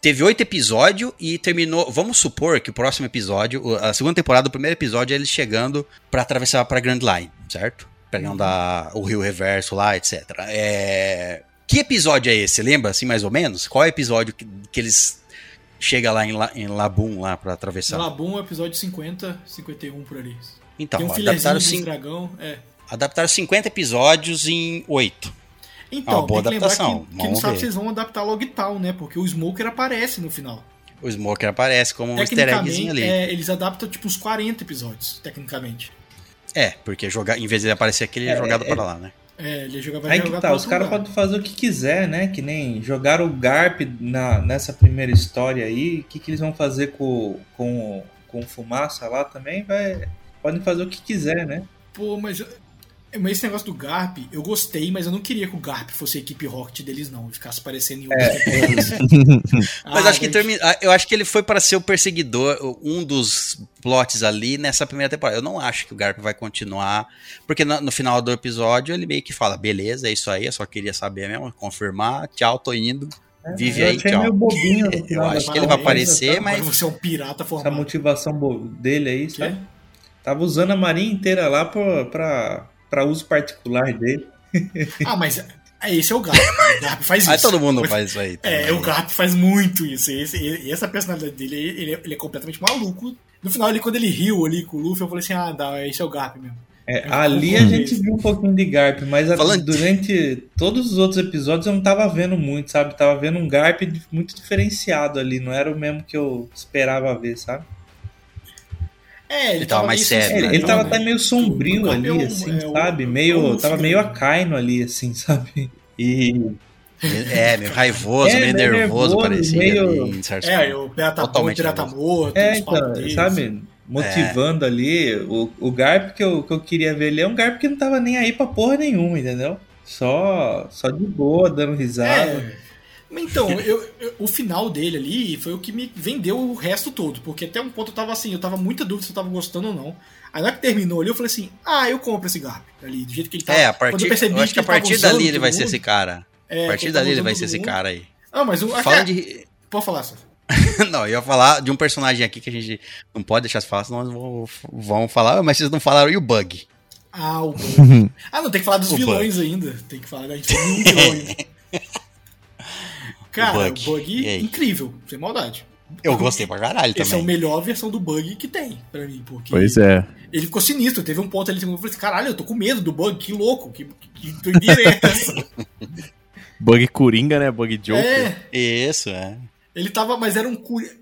teve oito episódios e terminou. Vamos supor que o próximo episódio, a segunda temporada, o primeiro episódio é eles chegando pra atravessar pra Grand Line, certo? Pegando a- o Rio Reverso lá, etc. É, que episódio é esse? Lembra, assim, mais ou menos? Qual é o episódio que, que eles chegam lá em, La, em Labum lá pra atravessar? Labum, episódio 50, 51 por ali. Então, Tem um adaptaram, cin- dragão, é. adaptaram 50 episódios em 8. Então, Ah, boa tem que lembrar adaptação. que, que não sabe se eles vão adaptar Logtown, né? Porque o Smoker aparece no final. O Smoker aparece como um easter eggzinho ali. É, eles adaptam tipo uns 40 episódios, tecnicamente. É, porque jogar, em vez de ele aparecer aqui, ele é, jogado para lá, né? É, ele jogava Aí que tá, os caras podem fazer o que quiser, né? Que nem jogaram o Garp na, nessa primeira história aí. O que, que eles vão fazer com, com, com fumaça lá também? Vai, podem fazer o que quiser, né? Pô, mas mas esse negócio do Garp, eu gostei, mas eu não queria que o Garp fosse a equipe Rocket deles, não. Ficasse parecendo em outras é. Mas ah, acho que termina, ah, eu acho que ele foi para ser o perseguidor, um dos plots ali nessa primeira temporada. Eu não acho que o Garp vai continuar, porque no, no final do episódio ele meio que fala: beleza, é isso aí, eu só queria saber mesmo, confirmar, tchau, tô indo. É, Vive aí, tchau. Meio bobinho eu acho que ele vai aparecer, mas. Você é um pirata formado. Essa motivação dele aí, sabe? Tava usando a marinha inteira lá pra, pra para uso particular dele. Ah, mas é, esse é o Garp. O Garp faz isso. Aí todo mundo faz isso aí. Também. É, o Garp faz muito isso. Esse, essa personalidade dele, ele, ele, é completamente maluco. No final, ele, quando ele riu ali com o Luffy, eu falei assim: ah, dá, esse é o Garp mesmo. É, ali a gente viu um pouquinho de Garp, mas Falando... durante todos os outros episódios eu não tava vendo muito, sabe? Tava vendo um Garp muito diferenciado ali, não era o mesmo que eu esperava ver, sabe? É, ele, ele tava, mais sério. Né? Ele, ele tava até meio sombrio ali, é assim, é sabe? meio. tava meio acaino ali, assim, sabe? E. É, meio raivoso, é, meio, meio nervoso, parecia. Meio... Ali, é, o Pirata Totalmente pirata morto, é, então, sabe? Motivando é. ali. O, o Garp que eu, que eu queria ver ali é um Garp que não tava nem aí pra porra nenhuma, entendeu? Só, só de boa, dando risada. É. Então, eu, eu, o final dele ali foi o que me vendeu o resto todo. Porque até um ponto eu tava assim, eu tava muita dúvida se eu tava gostando ou não. Aí na hora que terminou ali, eu falei assim: ah, eu compro esse Garp ali, do jeito que ele tá. É, a partir, eu, percebi eu acho que, que a partir dali ele vai ser esse cara. É, a partir dali ele vai ser esse cara aí. Ah, mas o. Fala é, de. Pode falar, Sérgio. não, eu ia falar de um personagem aqui que a gente não pode deixar de falar, senão nós vamos falar, mas vocês não falaram e o Bug. Ah, o Bug. ah, não, tem que falar dos o vilões bug. ainda. Tem que falar, a gente tem um vilão ainda. Cara, o bug, bug incrível, sem maldade. Eu gostei pra caralho Esse também. Essa é a melhor versão do bug que tem, pra mim. Porque pois é. Ele ficou sinistro. Teve um ponto ali que eu falei assim, caralho, eu tô com medo do bug, que louco, que, que doideira é essa? bug Coringa, né? Bug Joker. É. Isso, é. Ele tava, mas era um,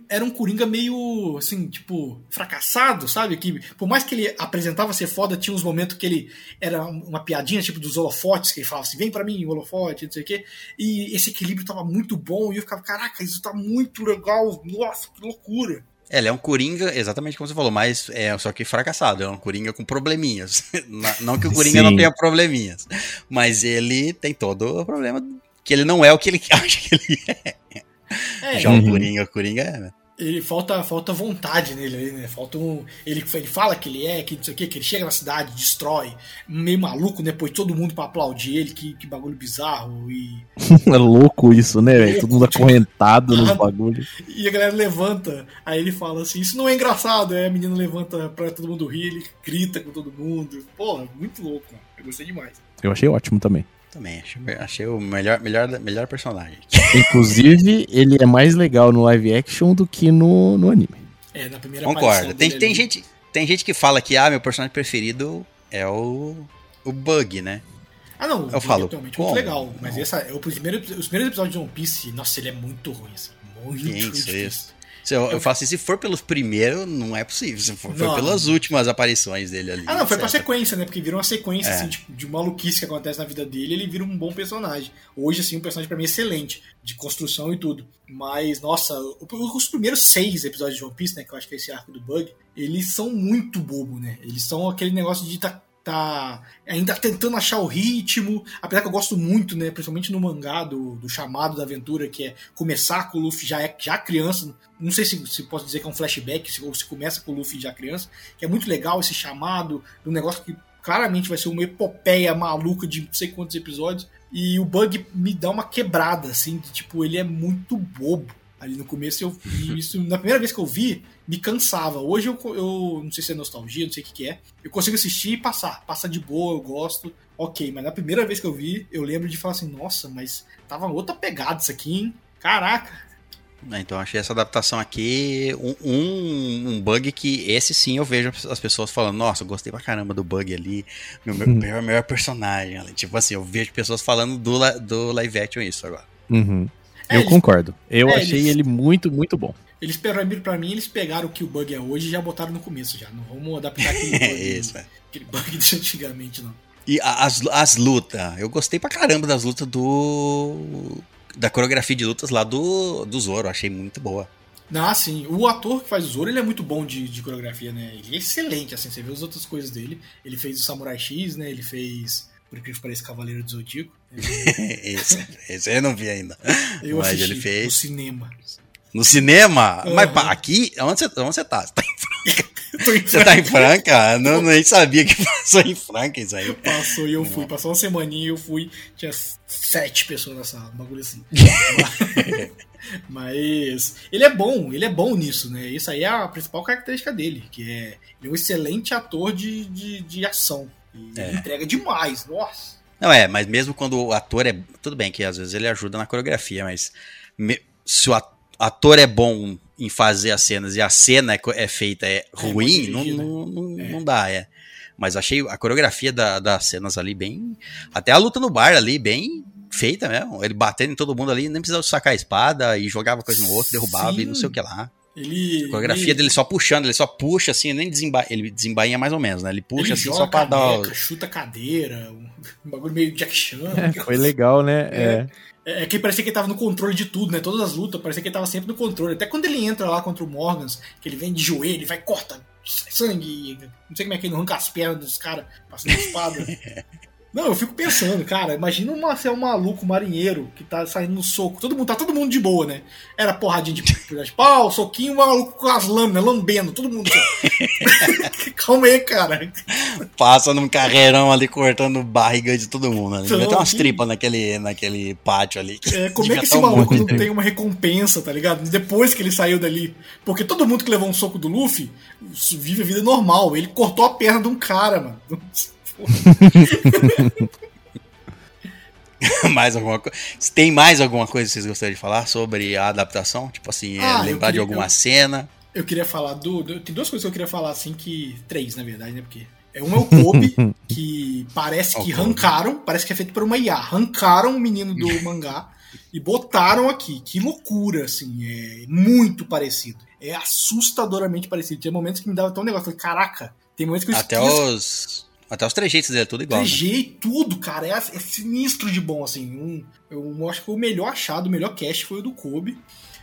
era um Coringa meio, assim, tipo, fracassado, sabe? Que por mais que ele apresentava ser foda, tinha uns momentos que ele era uma piadinha, tipo, dos holofotes, que ele falava assim, vem para mim, holofote, não sei o quê. E esse equilíbrio tava muito bom, e eu ficava, caraca, isso tá muito legal, nossa, que loucura. É, ele é um Coringa, exatamente como você falou, mas é só que fracassado. É um Coringa com probleminhas. não que o Coringa Sim. não tenha probleminhas, mas ele tem todo o problema que ele não é o que ele acha que ele é. É, Já o. Coringa, o Coringa é, né? Ele falta, falta vontade nele, né? Falta um. Ele, ele fala que ele é, que não sei o quê, que ele chega na cidade, destrói, meio maluco, né? Põe todo mundo pra aplaudir ele, que, que bagulho bizarro. E. é louco isso, né, velho? Todo mundo acorrentado nos bagulhos. E a galera levanta, aí ele fala assim: Isso não é engraçado. Aí a menina levanta pra todo mundo rir, ele grita com todo mundo. Pô, muito louco, mano. Eu gostei demais. Eu achei ótimo também. Também, achei, achei o melhor, melhor, melhor personagem. Inclusive, ele é mais legal no live action do que no, no anime. É, na primeira Concordo. Tem, tem, gente, tem gente que fala que, ah, meu personagem preferido é o, o Bug, né? Ah, não, eu falo, é muito legal. Mas essa, é o primeiro, os primeiros episódios de One Piece, nossa, ele é muito ruim, assim. Muito isso, isso. Se eu, eu faço assim, se for pelos primeiros, não é possível. Se for, foi pelas últimas aparições dele ali. Ah, não, foi pra sequência, né? Porque virou uma sequência, é. assim, tipo, de maluquice que acontece na vida dele, ele vira um bom personagem. Hoje, assim, um personagem pra mim excelente, de construção e tudo. Mas, nossa, os primeiros seis episódios de One Piece, né? Que eu acho que é esse arco do Bug, eles são muito bobo, né? Eles são aquele negócio de tá tá ainda tentando achar o ritmo, apesar que eu gosto muito, né, principalmente no mangá do, do chamado da aventura, que é começar com o Luffy já, é, já criança, não sei se, se posso dizer que é um flashback, se, ou se começa com o Luffy já criança, que é muito legal esse chamado, um negócio que claramente vai ser uma epopeia maluca de não sei quantos episódios, e o Bug me dá uma quebrada, assim, tipo, ele é muito bobo ali no começo eu isso na primeira vez que eu vi me cansava. Hoje eu, eu não sei se é nostalgia não sei o que, que é. Eu consigo assistir e passar. Passa de boa eu gosto. Ok mas na primeira vez que eu vi eu lembro de falar assim nossa mas tava outra pegada isso aqui hein? Caraca. Então achei essa adaptação aqui um, um, um, bug que esse sim eu vejo as pessoas falando, nossa, gostei pra caramba do bug ali, meu, meu melhor, melhor personagem. Tipo assim, eu vejo pessoas falando do, do live action isso agora. Uhum. Eu eles- concordo. Eu é, achei eles- ele muito, muito bom. Eles pegaram, pra mim, eles pegaram o que o bug é hoje e já botaram no começo já. Não vamos adaptar aquele bug, É isso, é. aquele bug de antigamente, não. E as, as lutas, eu gostei pra caramba das lutas do. Da coreografia de lutas lá do, do Zoro, achei muito boa. Ah, sim. O ator que faz o Zoro, ele é muito bom de, de coreografia, né? Ele é excelente, assim. Você vê as outras coisas dele. Ele fez o Samurai X, né? Ele fez, por incrível que pareça, Cavaleiro do Zodíaco. esse, esse eu não vi ainda. Eu Mas ele fez. no cinema. No cinema? Uhum. Mas aqui, onde você, onde você tá? Você tá em, em você tá em Franca? Não, nem sabia que passou em Franca isso aí. Passou e eu fui. Passou uma semaninha e eu fui. Tinha sete pessoas na sala, um bagulho assim. Mas ele é bom, ele é bom nisso, né? Isso aí é a principal característica dele, que é ele é um excelente ator de, de, de ação. E É. entrega demais, nossa. Não é, mas mesmo quando o ator é. Tudo bem que às vezes ele ajuda na coreografia, mas me- se o ator é bom em fazer as cenas e a cena é, é feita é ruim, mal não, dirigida. não, não, É. não dá, é. Mas achei a coreografia da- das cenas ali bem. Até a luta no bar ali, bem feita mesmo. Ele batendo em todo mundo ali, nem precisava sacar a espada e jogava coisa no outro, derrubava e não Sim. sei o que lá. Ele. A coreografia ele, dele só puxando, ele só puxa assim, nem desemba... ele desembainha mais ou menos, né? Ele puxa ele assim joga só pra dar. caneca, chuta cadeira, um, bagulho meio Jack Chan. É, foi legal, né? É. É. É que parecia que ele tava no controle de tudo, né? Todas as lutas, parecia que ele tava sempre no controle. Até quando ele entra lá contra o Morgans, que ele vem de joelho, vai, corta, sangue, não sei como é que ele não arranca as pernas dos caras passando a espada. Não, eu fico pensando, cara, imagina uma, você é um maluco marinheiro que tá saindo no soco. Todo mundo, tá todo mundo de boa, né? Era porradinha de, de pau, soquinho, um maluco com as lâminas, lambendo, todo mundo. Calma aí, cara. Passa num carreirão ali cortando barriga de todo mundo. Né? Devia ter umas tripas naquele, naquele pátio ali. É, como é que esse maluco não tem uma recompensa, tá ligado? Depois que ele saiu dali. Porque todo mundo que levou um soco do Luffy vive a vida normal. Ele cortou a perna de um cara, mano. mais alguma coisa. Tem mais alguma coisa que vocês gostariam de falar sobre a adaptação? Tipo assim, é, Ah, eu lembrar de queria- alguma eu- cena. Eu queria falar do, do- Tem duas coisas que eu queria falar, assim, que. Três, na verdade, né? Porque. É uma é o Kobe, que parece que arrancaram, parece que é feito por uma IA. Arrancaram o menino do mangá e botaram aqui. Que loucura, assim. É muito parecido. É assustadoramente parecido. Tinha momentos que me dava tão negócio. Eu Falei, caraca, tem momentos que eu Até os. Até os trejeitos dele é tudo igual. né? CG tudo, cara, é, é sinistro de bom, assim. Um, eu acho que foi o melhor achado, o melhor cast foi o do Kobe.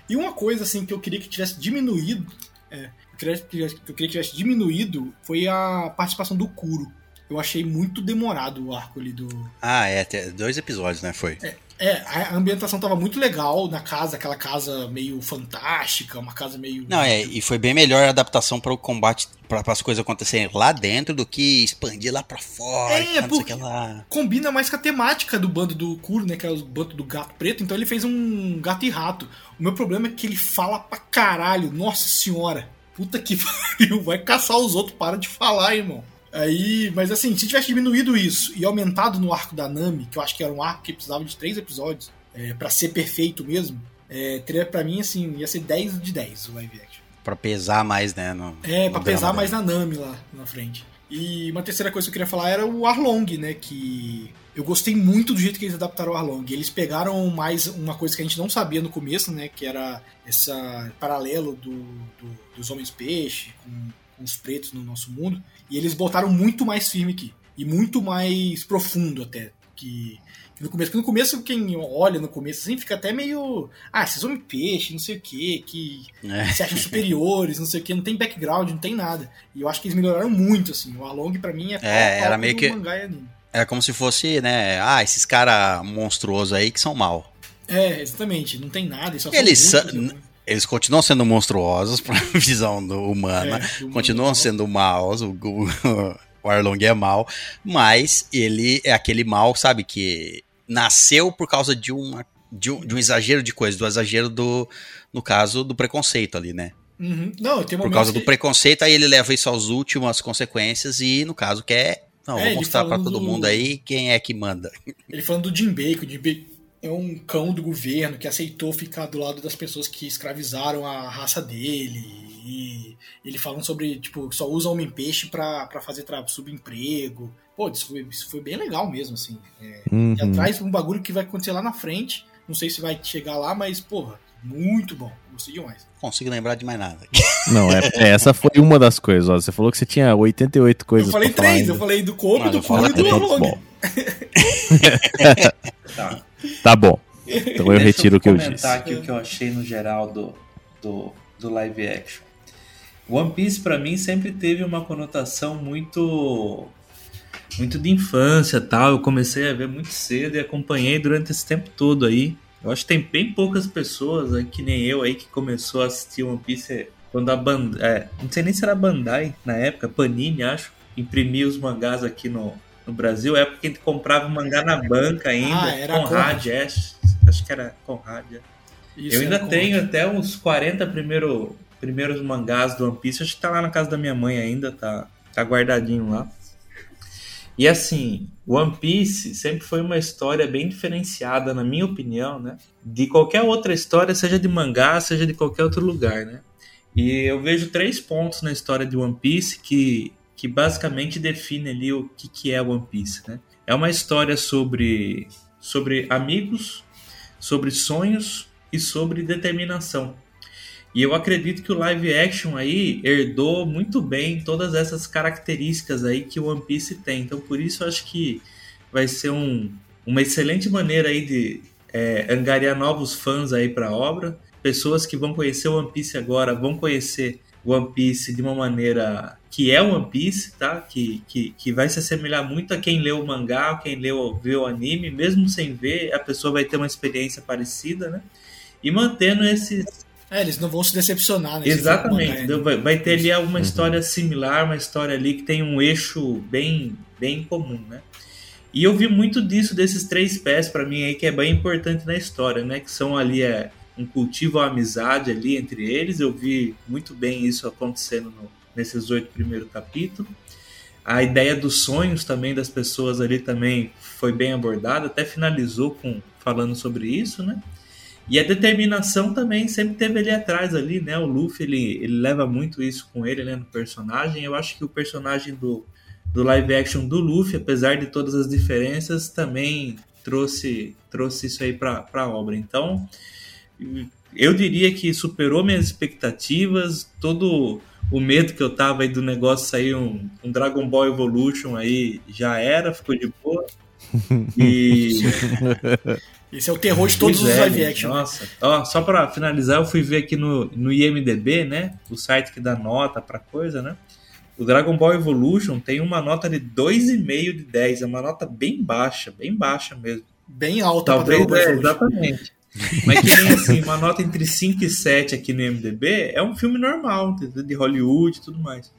E uma coisa, assim, que eu queria que tivesse diminuído, é, que eu queria que tivesse diminuído, foi a participação do Kuro. Eu achei muito demorado o arco ali do. Ah, é, até dois episódios, né? Foi. É, a ambientação tava muito legal na casa, aquela casa meio fantástica, uma casa meio. Não, é, e foi bem melhor a adaptação para o combate, para as coisas acontecerem lá dentro do que expandir lá pra fora, É, o porque- que lá. combina mais com a temática do bando do Kuro, né? Que é o bando do gato preto. Então ele fez um gato e rato. O meu problema é que ele fala pra caralho. Nossa senhora. Puta que pariu. Vai caçar os outros. Para de falar, irmão. Aí, mas assim, se tivesse diminuído isso e aumentado no arco da Nami, que eu acho que era um arco que precisava de três episódios, é, para ser perfeito mesmo, é, teria pra mim, assim, ia ser 10 de 10 o live action. Pra pesar mais, né? No, É, pra pesar dela. mais na Nami lá na frente. E uma terceira coisa que eu queria falar era o Arlong, né? Que eu gostei muito do jeito que eles adaptaram o Arlong. Eles pegaram mais uma coisa que a gente não sabia no começo, né? Que era esse paralelo do, do- dos homens-peixe com, com os pretos no nosso mundo. E eles botaram muito mais firme aqui. E muito mais profundo até. Que, que no começo. Porque no começo, quem olha no começo assim, fica até meio. Ah, esses homens-peixe, não sei o quê, que É. se acham superiores, não sei o que, não tem background, não tem nada. E eu acho que eles melhoraram muito, assim. O Arlong pra mim é a era meio que-. Era como se fosse, né? Ah, esses caras monstruosos aí que são mal. É, exatamente, não tem nada. Eles, só Eles são? Eles continuam sendo monstruosos pra visão do humana. É, do continuam mundo. sendo maus. O, o, o Arlong é mal. Mas ele é aquele mal, sabe? Que nasceu por causa de, uma, de, um, de um exagero de coisa. Do exagero do. No caso, do preconceito ali, né? Uhum. Não, tem Por causa do que- preconceito, aí ele leva isso às últimas consequências e, no caso, quer. Não, É, vou mostrar pra todo do- mundo aí quem é que manda. Ele falando do Jinbei, que o Jinbei é um cão do governo que aceitou ficar do lado das pessoas que escravizaram a raça dele. E ele falando sobre, tipo, só usa homem-peixe pra, pra fazer subemprego. Pô, isso foi, isso foi bem legal mesmo, assim. É, Uhum. E atrás um bagulho que vai acontecer lá na frente. Não sei se vai chegar lá, mas, porra, muito bom. Gostei demais. Consigo lembrar de mais nada. Não, é, essa foi uma das coisas. Ó. Você falou que você tinha 88 coisas eu falei pra falar três, eu falei do Kobe, do Kuro e do Então, Arlong. bom. Tá. Tá bom. Então eu Deixa retiro o que eu comentar disse. aqui o que eu achei no geral do, do, do live action. One Piece pra mim sempre teve uma conotação muito muito de infância, tal. Eu comecei a ver muito cedo e acompanhei durante esse tempo todo aí. Eu acho que tem bem poucas pessoas, aí, que nem eu aí, que começou a assistir One Piece quando a Bandai, é, não sei nem se era Bandai na época, Panini, acho, imprimia os mangás aqui no, no Brasil, época que a gente comprava o mangá na banca ainda, Ah, era Conrad, é, acho que era Conrad. é. Isso, eu ainda tenho até uns 40 primeiro, primeiros mangás do One Piece. Acho que tá lá na casa da minha mãe ainda, tá, tá guardadinho lá. E assim, One Piece sempre foi uma história bem diferenciada, na minha opinião, né? De qualquer outra história, seja de mangá, seja de qualquer outro lugar, né? E eu vejo três pontos na história de One Piece que, que basicamente define ali o que, que é One Piece, né? É uma história sobre, sobre amigos, sobre sonhos e sobre determinação. E eu acredito que o live action aí herdou muito bem todas essas características aí que o One Piece tem. Então por isso eu acho que vai ser um, uma excelente maneira aí de é, angariar novos fãs aí para a obra. Pessoas que vão conhecer o One Piece agora vão conhecer o One Piece de uma maneira que é One Piece, tá? Que, que, que vai se assemelhar muito a quem leu o mangá, quem leu, vê o anime, mesmo sem ver, a pessoa vai ter uma experiência parecida, né? E mantendo esses, É, eles não vão se decepcionar, né? Exatamente. Se Então, Vai, vai ter ali Uhum. alguma história similar, uma história ali que tem um eixo bem, bem comum, né? E eu vi muito disso desses três pés para mim aí que é bem importante na história, né? Que são ali é um cultivo à amizade ali entre eles. Eu vi muito bem isso acontecendo no- nesses oito primeiros capítulos. A ideia dos sonhos também das pessoas ali também foi bem abordada, até finalizou com falando sobre isso, né? E a determinação também sempre teve ali atrás ali, né? O Luffy, ele, ele leva muito isso com ele, né? No personagem. Eu acho que o personagem do, do live action do Luffy, apesar de todas as diferenças, também trouxe, trouxe isso aí pra, pra obra. Então, eu diria que superou minhas expectativas, todo o medo que eu tava aí do negócio sair um, um Dragon Ball Evolution aí já era, ficou de boa. E Esse é o terror de todos Pois os é, live action. Nossa, ó, só pra finalizar, eu fui ver aqui no, no IMDB, né? O site que dá nota pra coisa, né? O Dragon Ball Evolution tem uma nota de 2,5 de 10. É uma nota bem baixa, bem baixa mesmo. Bem alta Talvez, pra Dragon é, exatamente. Mas que nem assim, uma nota entre 5 e 7 aqui no IMDB é um filme normal, entendeu? de Hollywood e tudo mais.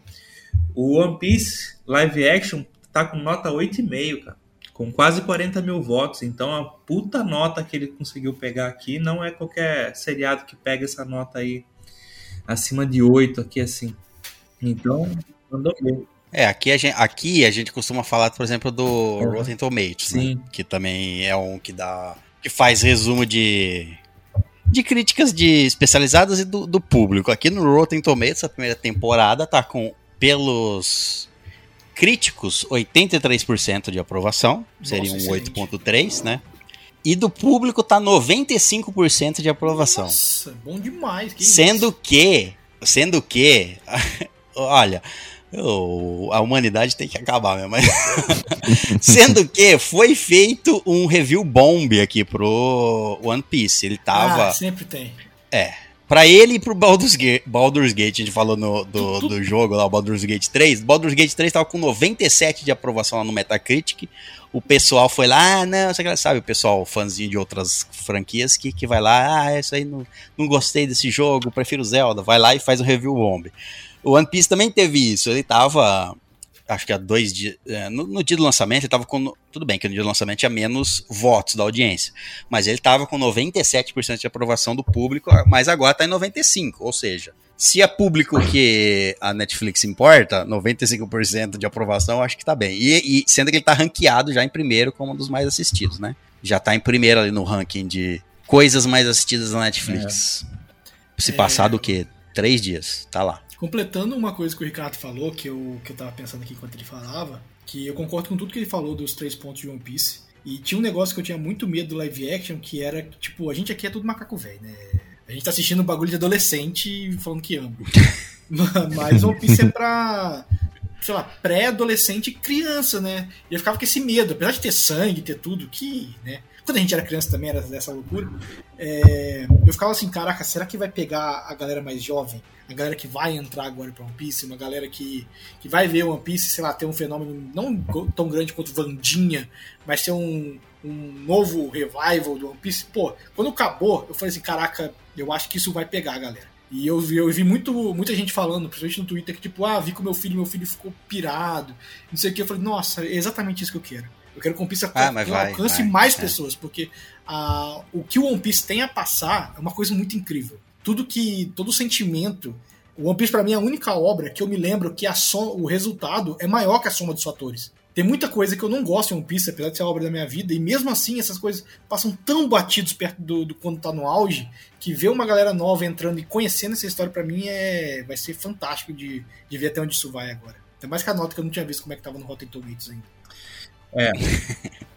O One Piece live action tá com nota 8,5, cara. Com quase 40 mil votos. Então a puta nota que ele conseguiu pegar aqui não é qualquer seriado que pega essa nota aí acima de 8 aqui assim. Então, mandou bem. É, aqui a, gente, aqui a gente costuma falar, por exemplo, do Uhum. Rotten Tomatoes, né? Que também é um que dá. Que faz resumo de. de críticas de especializadas e do, do público. Aqui no Rotten Tomatoes, a primeira temporada tá com, pelos críticos, 83% de aprovação. Seria um excelente. 8,3, né? E do público tá 95% de aprovação. Nossa, bom demais. que Sendo isso. que, sendo que, olha, o- a humanidade tem que acabar mesmo. Sendo que foi feito um review bomb aqui pro One Piece. Ele tava. Ah, sempre tem. Pra ele e pro Baldur's Gate, Baldur's Gate, a gente falou no, do, do jogo lá, o Baldur's Gate 3. Baldur's Gate 3 tava com 97 de aprovação lá no Metacritic. O pessoal foi lá, ah, não, você sabe, o pessoal fãzinho de outras franquias que, que vai lá, ah, isso aí não, não gostei desse jogo, prefiro Zelda. Vai lá e faz o review bomb. O One Piece também teve isso, ele tava, acho que há dois dias, é, no, no dia do lançamento, ele tava com, tudo bem que no dia do lançamento tinha menos votos da audiência, mas ele tava com 97% de aprovação do público, mas agora tá em 95%, ou seja, se é público que a Netflix importa, 95% de aprovação, acho que tá bem. E, e sendo que ele tá ranqueado já em primeiro como um dos mais assistidos, né? Já tá em primeiro ali no ranking de coisas mais assistidas na Netflix. Se É. passar do que? Três dias, tá lá. Completando uma coisa que o Ricardo falou, que eu, que eu tava pensando aqui enquanto ele falava, que eu concordo com tudo que ele falou dos três pontos de One Piece. E tinha um negócio que eu tinha muito medo do live action, que era, tipo, a gente aqui é tudo macaco velho, né? A gente tá assistindo um bagulho de adolescente falando que ama. Mas One Piece é pra, sei lá, pré-adolescente e criança, né? E eu ficava com esse medo, apesar de ter sangue, ter tudo, que, né? Quando a gente era criança também era dessa loucura. É, eu ficava assim, caraca, será que vai pegar a galera mais jovem? A galera que vai entrar agora pra One Piece, uma galera que, que vai ver One Piece, sei lá, ter um fenômeno não tão grande quanto Vandinha, mas ter um, um novo revival do One Piece. Pô, quando acabou, eu falei assim, caraca, eu acho que isso vai pegar, galera. E eu vi, eu vi muito, muita gente falando, principalmente no Twitter, que tipo, ah, vi com meu filho, meu filho ficou pirado, não sei o que. Eu falei, nossa, é exatamente isso que eu quero. Eu quero que o One Piece Ah, vai, alcance vai, mais é. pessoas, porque ah, o que o One Piece tem a passar é uma coisa muito incrível. Tudo que. todo sentimento. O One Piece, pra mim, é a única obra que eu me lembro que a som, o resultado é maior que a soma dos fatores. Tem muita coisa que eu não gosto em One Piece, apesar de ser a obra da minha vida, e mesmo assim essas coisas passam tão batidos perto do, do quando tá no auge, que ver uma galera nova entrando e conhecendo essa história pra mim é vai ser fantástico de, de ver até onde isso vai agora. Até mais que a nota que eu não tinha visto como é que tava no Rotten Tomatoes ainda. É,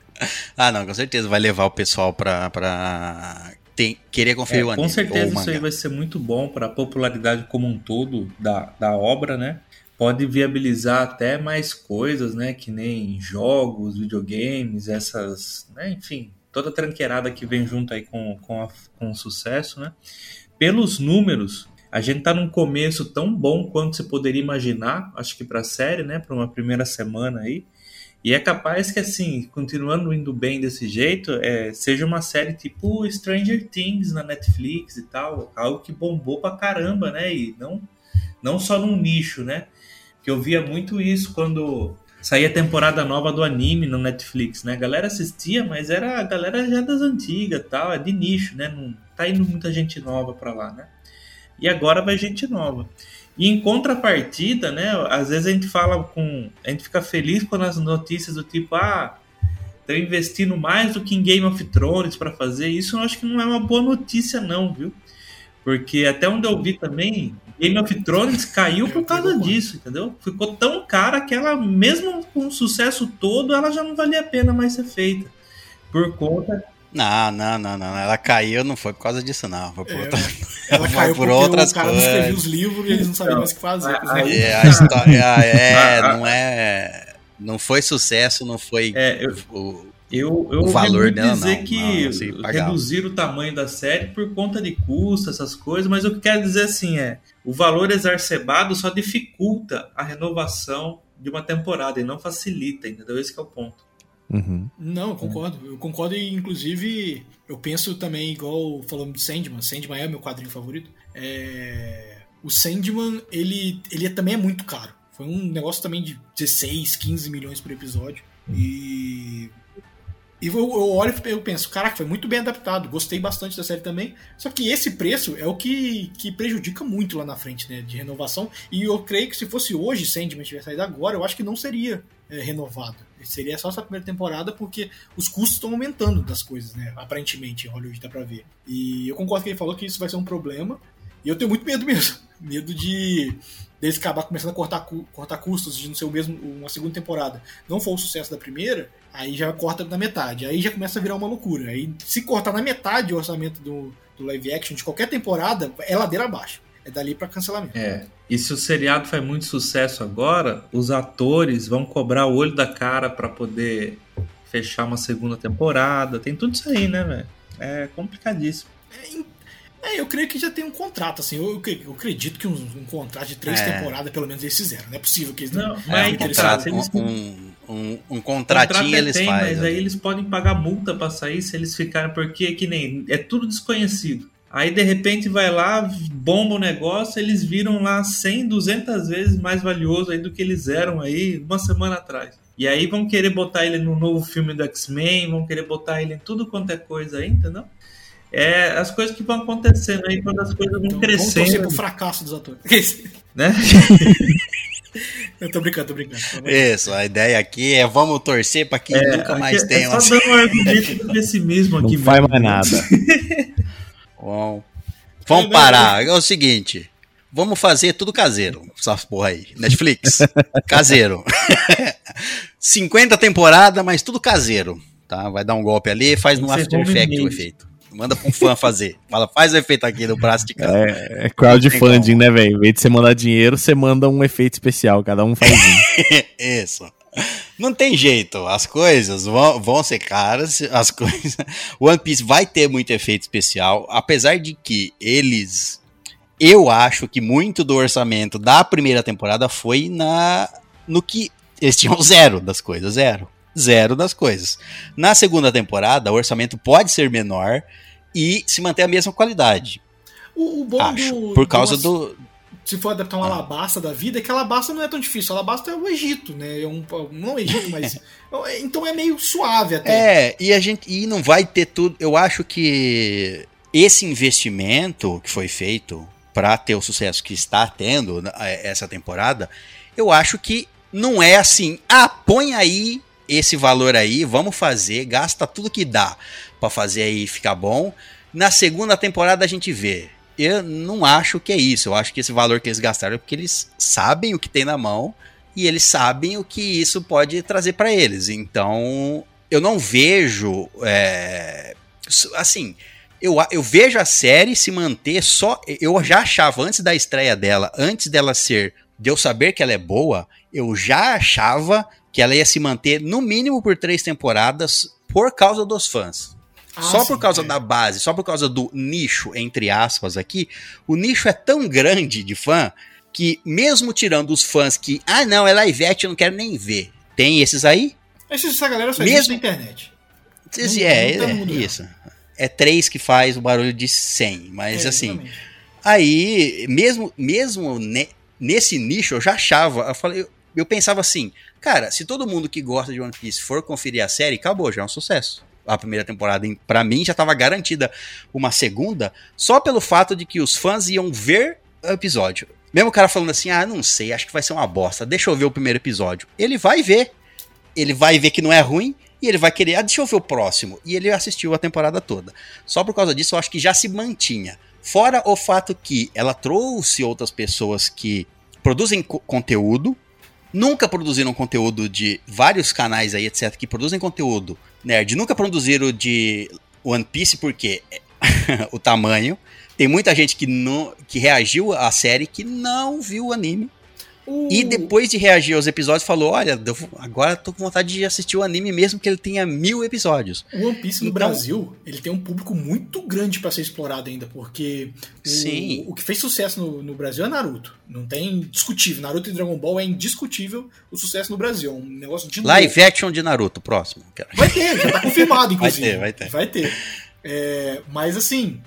Ah, não, com certeza vai levar o pessoal pra, pra tem- querer conferir É, o anime. com certeza isso aí vai ser muito bom para a popularidade como um todo da, da obra, né? Pode viabilizar até mais coisas, né? Que nem jogos, videogames, essas, né? Enfim, toda a tranqueirada que vem junto aí com, com, a- com o sucesso, né? Pelos números, a gente tá num começo tão bom quanto você poderia imaginar, acho que para a série, né? Para uma primeira semana aí. E é capaz que, assim, continuando indo bem desse jeito, é, seja uma série tipo Stranger Things na Netflix e tal, algo que bombou pra caramba, né? E não, não só num nicho, né? Que eu via muito isso quando saía a temporada nova do anime no Netflix, né? A galera assistia, mas era a galera já das antigas tal, é de nicho, né? Não tá indo muita gente nova pra lá, né? E agora vai gente nova. E em contrapartida, né? Às vezes a gente fala com. A gente fica feliz quando as notícias do tipo, ah, estão investindo mais do que em Game of Thrones para fazer isso. Eu acho que não é uma boa notícia, não, viu? Porque até onde eu vi também, Game of Thrones caiu por causa disso, entendeu? Ficou tão cara que ela, mesmo com o sucesso todo, ela já não valia a pena mais ser feita. Por conta. Não, não, não, não. Ela caiu, não foi por causa disso, não. Foi por É, outra... Ela Foi caiu por porque outras o cara não escrevia coisas. os livros e eles não sabiam mais o que fazer. Aí- livros. É, a história. É, Ah, ah. não é. Não foi sucesso, não foi. É, eu, o- Eu, eu O ouvi valor dela, dizer não, que não, reduzir o tamanho da série por conta de custo, essas coisas, mas o que quero dizer assim é, o valor exacerbado só dificulta a renovação de uma temporada e não facilita, entendeu? Esse que é o ponto. Uhum. Não, eu concordo. Eu concordo e, inclusive, eu penso também, igual falando de Sandman. Sandman é meu quadrinho favorito. É, O Sandman, ele, ele também é muito caro. Foi um negócio também de 16, 15 milhões por episódio. E. E eu, eu olho e eu penso, caraca, foi muito bem adaptado, gostei bastante da série também. Só que esse preço é o que, que prejudica muito lá na frente, né? De renovação. E eu creio que se fosse hoje, Sandman tivesse saído agora, eu acho que não seria é, renovado. Seria só essa primeira temporada, porque os custos estão aumentando das coisas, né? Aparentemente, em Hollywood dá pra ver. E eu concordo que ele falou que isso vai ser um problema. E eu tenho muito medo mesmo. Medo de deles acabar começando a cortar, cortar custos de não ser o mesmo uma segunda temporada. Não for o sucesso da primeira, aí já corta na metade. Aí já começa a virar uma loucura. Aí se cortar na metade o orçamento do, do live action de qualquer temporada, é ladeira abaixo. É dali pra cancelamento. É. E se o seriado faz muito sucesso agora, os atores vão cobrar o olho da cara pra poder fechar uma segunda temporada. Tem tudo isso aí, né, velho? É complicadíssimo. É, eu creio que já tem um contrato, assim. Eu, eu acredito que um, um contrato de três É. temporadas, pelo menos, eles fizeram. Não é possível que eles Não, não. mas É, aí um contrato, tá, eles- um, um, um, Contrato contratinho é eles tem, fazem. mas aí eles podem pagar multa pra sair se eles ficarem, porque é que nem é tudo desconhecido. Aí de repente vai lá, bomba o negócio, eles viram lá 100, 200 vezes mais valioso aí do que eles eram aí uma semana atrás. E aí vão querer botar ele no novo filme do X-Men, vão querer botar ele em tudo quanto é coisa aí, entendeu? É as coisas que vão acontecendo aí quando as coisas vão Então, vamos torcer crescendo, pro fracasso dos atores. né? eu tô brincando, tô brincando. Isso, a ideia aqui é vamos torcer pra que nunca mais Aqui tenha é só dando um argumento de pessimismo Não aqui faz mesmo. mais nada. Bom, vamos parar. É o seguinte. Vamos fazer tudo caseiro. Essa porra aí. Netflix. caseiro. 50 temporadas, mas tudo caseiro. tá? Vai dar um golpe ali, faz no After Effects o efeito. Manda pra um fã fazer. Fala, faz o efeito aqui no braço de cada. É, é crowdfunding, né, velho? Em vez de você mandar dinheiro, você manda um efeito especial. Cada um faz um. Isso. Não tem jeito, as coisas vão, vão ser caras, as coisas. One Piece vai ter muito efeito especial, apesar de que eles. Eu acho que muito do orçamento da primeira temporada foi na no que eles tinham zero das coisas, zero. Zero das coisas. Na segunda temporada, o orçamento pode ser menor e se manter a mesma qualidade. O, o bom acho. do. Por causa do do. Se for adaptar uma alabasta da vida, é que alabasta não é tão difícil. Alabasta é o Egito, né? É um, não o Egito, mas. então é meio suave até. É, e a gente e não vai ter tudo. Eu acho que esse investimento que foi feito para ter o sucesso que está tendo né, essa temporada, eu acho que não é assim, ah, põe aí esse valor aí, vamos fazer, gasta tudo que dá para fazer aí ficar bom. Na segunda temporada a gente vê. Eu não acho que é isso. Eu acho que esse valor que eles gastaram é porque eles sabem o que tem na mão e eles sabem o que isso pode trazer para eles. Então, eu não vejo. É, assim, eu, eu vejo a série se manter só. Eu já achava antes da estreia dela, antes dela ser. De eu saber que ela é boa, eu já achava que ela ia se manter no mínimo por três temporadas por causa dos fãs. Ah, só sim, por causa é. da base, só por causa do nicho, entre aspas, aqui, o nicho é tão grande de fã que, mesmo tirando os fãs que, ah, não, é live action, eu não quero nem ver. Tem esses aí? Essa galera só Mesmo- na internet. Esse- Não- é, não tá é mundo real. isso. É três que faz o barulho de 100, mas É, assim, exatamente. Aí, mesmo, mesmo ne- nesse nicho, eu já achava, eu, falei, eu, eu pensava assim, cara, se todo mundo que gosta de One Piece for conferir a série, acabou, já é um sucesso. A primeira temporada, em- pra mim, já estava garantida uma segunda, só pelo fato de que os fãs iam ver o episódio. Mesmo o cara falando assim, ah, não sei, acho que vai ser uma bosta, deixa eu ver o primeiro episódio. Ele vai ver, ele vai ver que não é ruim, e ele vai querer, ah, deixa eu ver o próximo. E ele assistiu a temporada toda. Só por causa disso, eu acho que já se mantinha. Fora o fato que ela trouxe outras pessoas que produzem co- conteúdo, nunca produziram conteúdo de vários canais aí, etc., que produzem conteúdo nerd, nunca produziram de One Piece porque o tamanho. Tem muita gente que, não, que reagiu à série que não viu o anime. O- E depois de reagir aos episódios, falou: Olha, agora tô com vontade de assistir o anime mesmo que ele tenha mil episódios. O One Piece no Então- Brasil, ele tem um público muito grande pra ser explorado ainda, porque o, Sim. o que fez sucesso no, no Brasil é Naruto. Não tem discutível. Naruto e Dragon Ball é indiscutível o sucesso no Brasil. É um negócio de Live action de Naruto, próximo. cara. Vai ter, já tá confirmado, Vai inclusive. ter, vai ter. Vai ter. É, mas assim,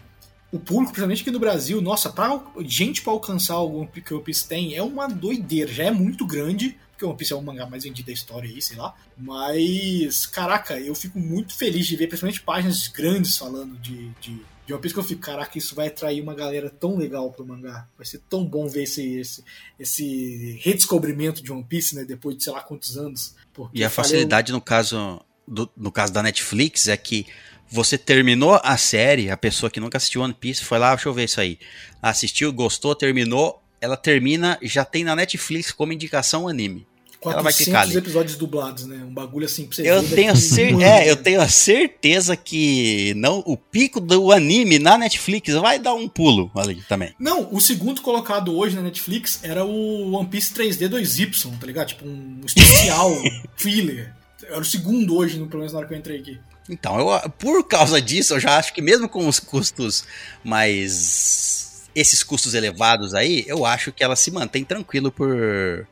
o público, principalmente aqui no Brasil, nossa, pra gente pra alcançar o que o One Piece tem é uma doideira. Já é muito grande, porque o One Piece é o mangá mais vendido da história aí, sei lá. Mas, caraca, eu fico muito feliz de ver, principalmente páginas grandes falando de, de, de One Piece, que eu fico, caraca, isso vai atrair uma galera tão legal pro mangá. Vai ser tão bom ver esse, esse, esse redescobrimento de One Piece, né, depois de sei lá quantos anos. E a falei- facilidade no caso do- no caso da Netflix é que você terminou a série, a pessoa que nunca assistiu One Piece foi lá, deixa eu ver isso aí. Assistiu, gostou, terminou, ela termina, já tem na Netflix como indicação o anime. Ela vai 400 clicar ali. episódios dublados, né? Um bagulho assim pra você Eu tenho, cer é, eu tenho a certeza que não o pico do anime na Netflix vai dar um pulo ali também. Não, o segundo colocado hoje na Netflix era o One Piece 3D 2Y, tá ligado? Tipo um especial filler. Era o segundo hoje, no- pelo menos na hora que eu entrei aqui. Então, eu, por causa disso, eu já acho que mesmo com os custos mais. esses custos elevados aí, eu acho que ela se mantém tranquilo por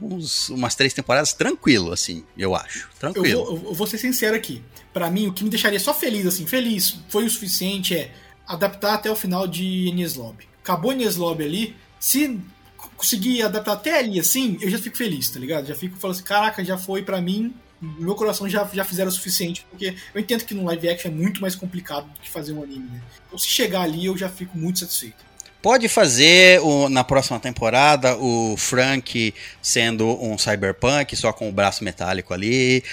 uns, umas três temporadas, tranquilo, assim, eu acho. Eu Tranquilo. vou, eu vou ser sincero aqui. Pra mim, o que me deixaria só feliz, assim, feliz, foi o suficiente é adaptar até o final de Enies Lobby. Acabou Enies ali, se conseguir adaptar até ali, assim, eu já fico feliz, tá ligado? Já fico falando assim, caraca, já foi pra mim, meu coração já, já fizeram o suficiente, porque eu entendo que no live action é muito mais complicado do que fazer um anime, né? Então se chegar ali, eu já fico muito satisfeito. Pode fazer o- na próxima temporada o Frank sendo um cyberpunk, só com o braço metálico ali.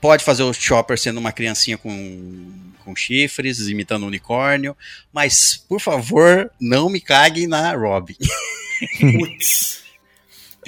Pode fazer o Chopper sendo uma criancinha com, com chifres, imitando um unicórnio. Mas, por favor, não me caguem na Robin. Putz.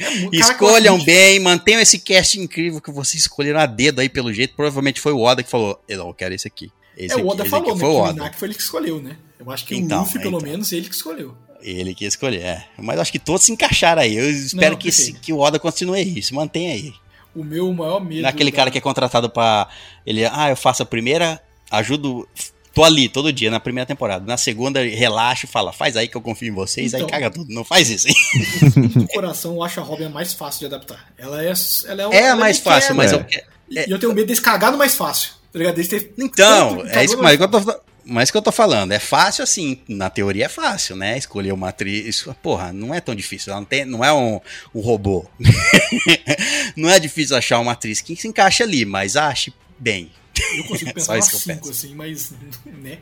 Caraca, Escolham bem, mantenham esse cast incrível que vocês escolheram a dedo aí pelo jeito. Provavelmente foi o Oda que falou: Eu não quero esse aqui. Esse É, o aqui, Oda esse falou, aqui né? foi Que o Oda. Minaki foi ele que escolheu, né? Eu acho que Então, o Luffy, pelo então. menos, ele que escolheu. Ele que escolheu, é. Mas acho que todos se encaixaram aí. Eu espero Não, que, esse- que o Oda continue isso, mantenha aí. O meu maior medo. Não é aquele da- cara que é contratado pra. Ele, ah, eu faço a primeira, ajudo. Tô ali todo dia, na primeira temporada. Na segunda, relaxa e fala, faz aí que eu confio em vocês, aí Então. caga tudo. Não faz isso, hein? do coração, eu acho a Robin a mais fácil de adaptar. Ela é. Ela é, o- É a ela mais fácil, quebra. mas É. eu. que- E eu tenho medo deles cagar no mais fácil. Tá ligado? Deles ter Então, tanto é isso cagou mas no que eu tô, mas que eu tô falando. É fácil assim, na teoria é fácil, né? Escolher uma atriz. Porra, não é tão difícil. Ela não, tem, não é um, um robô. não é difícil achar uma atriz que se encaixa ali, mas ache bem. Eu consigo Só pensar isso umas que eu cinco, penso. assim, mas. Né?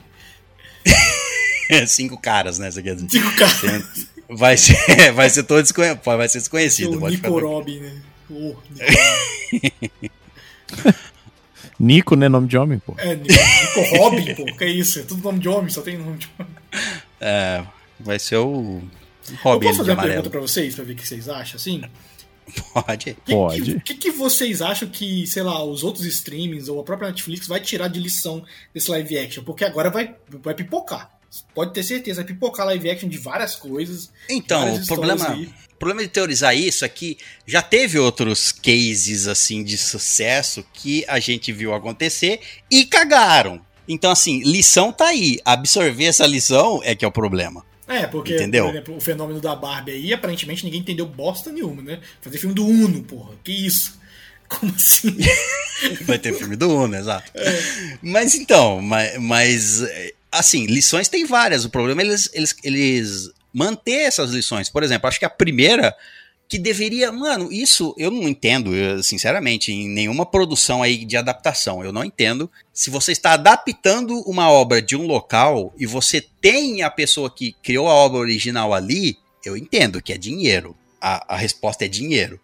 Cinco caras, né? Você quer dizer. Cinco caras. Vai ser, vai ser todo desconhecido. Vai ser O desconhecido. pode ficar Nico. Robin, né? Oh, Nico- Nico, né? Nome de homem, pô. é, Nico, Nico Robin, pô. Que é isso? É tudo nome de homem, só tem nome de homem. É, vai ser o Eu Robin posso de fazer uma amarelo. pergunta pra vocês, pra ver o que vocês acham, assim? Pode. Que- Pode. O que, que vocês acham que, sei lá, os outros streamings ou a própria Netflix vai tirar de lição desse live action? Porque agora vai, vai pipocar. Pode ter certeza, vai pipocar live action de várias coisas. Então, várias o problema, aí. o problema de teorizar isso é que já teve outros cases assim de sucesso que a gente viu acontecer e cagaram. Então, assim, lição tá aí. Absorver essa lição é que é o problema. É, porque, Entendeu? por exemplo, o fenômeno da Barbie aí, aparentemente ninguém entendeu bosta nenhuma, né? Fazer filme do Uno, porra. Que isso? Como assim? Vai ter filme do Uno, exato. Mas então, mas, mas, é, assim, lições tem várias. O problema é eles, eles, eles manter essas lições. Por exemplo, acho que a primeira que deveria. Mano, isso eu não entendo, eu, sinceramente, em nenhuma produção aí de adaptação. Eu não entendo. Se você está adaptando uma obra de um local e você tem a pessoa que criou a obra original ali, eu entendo que é dinheiro. A, a resposta é dinheiro.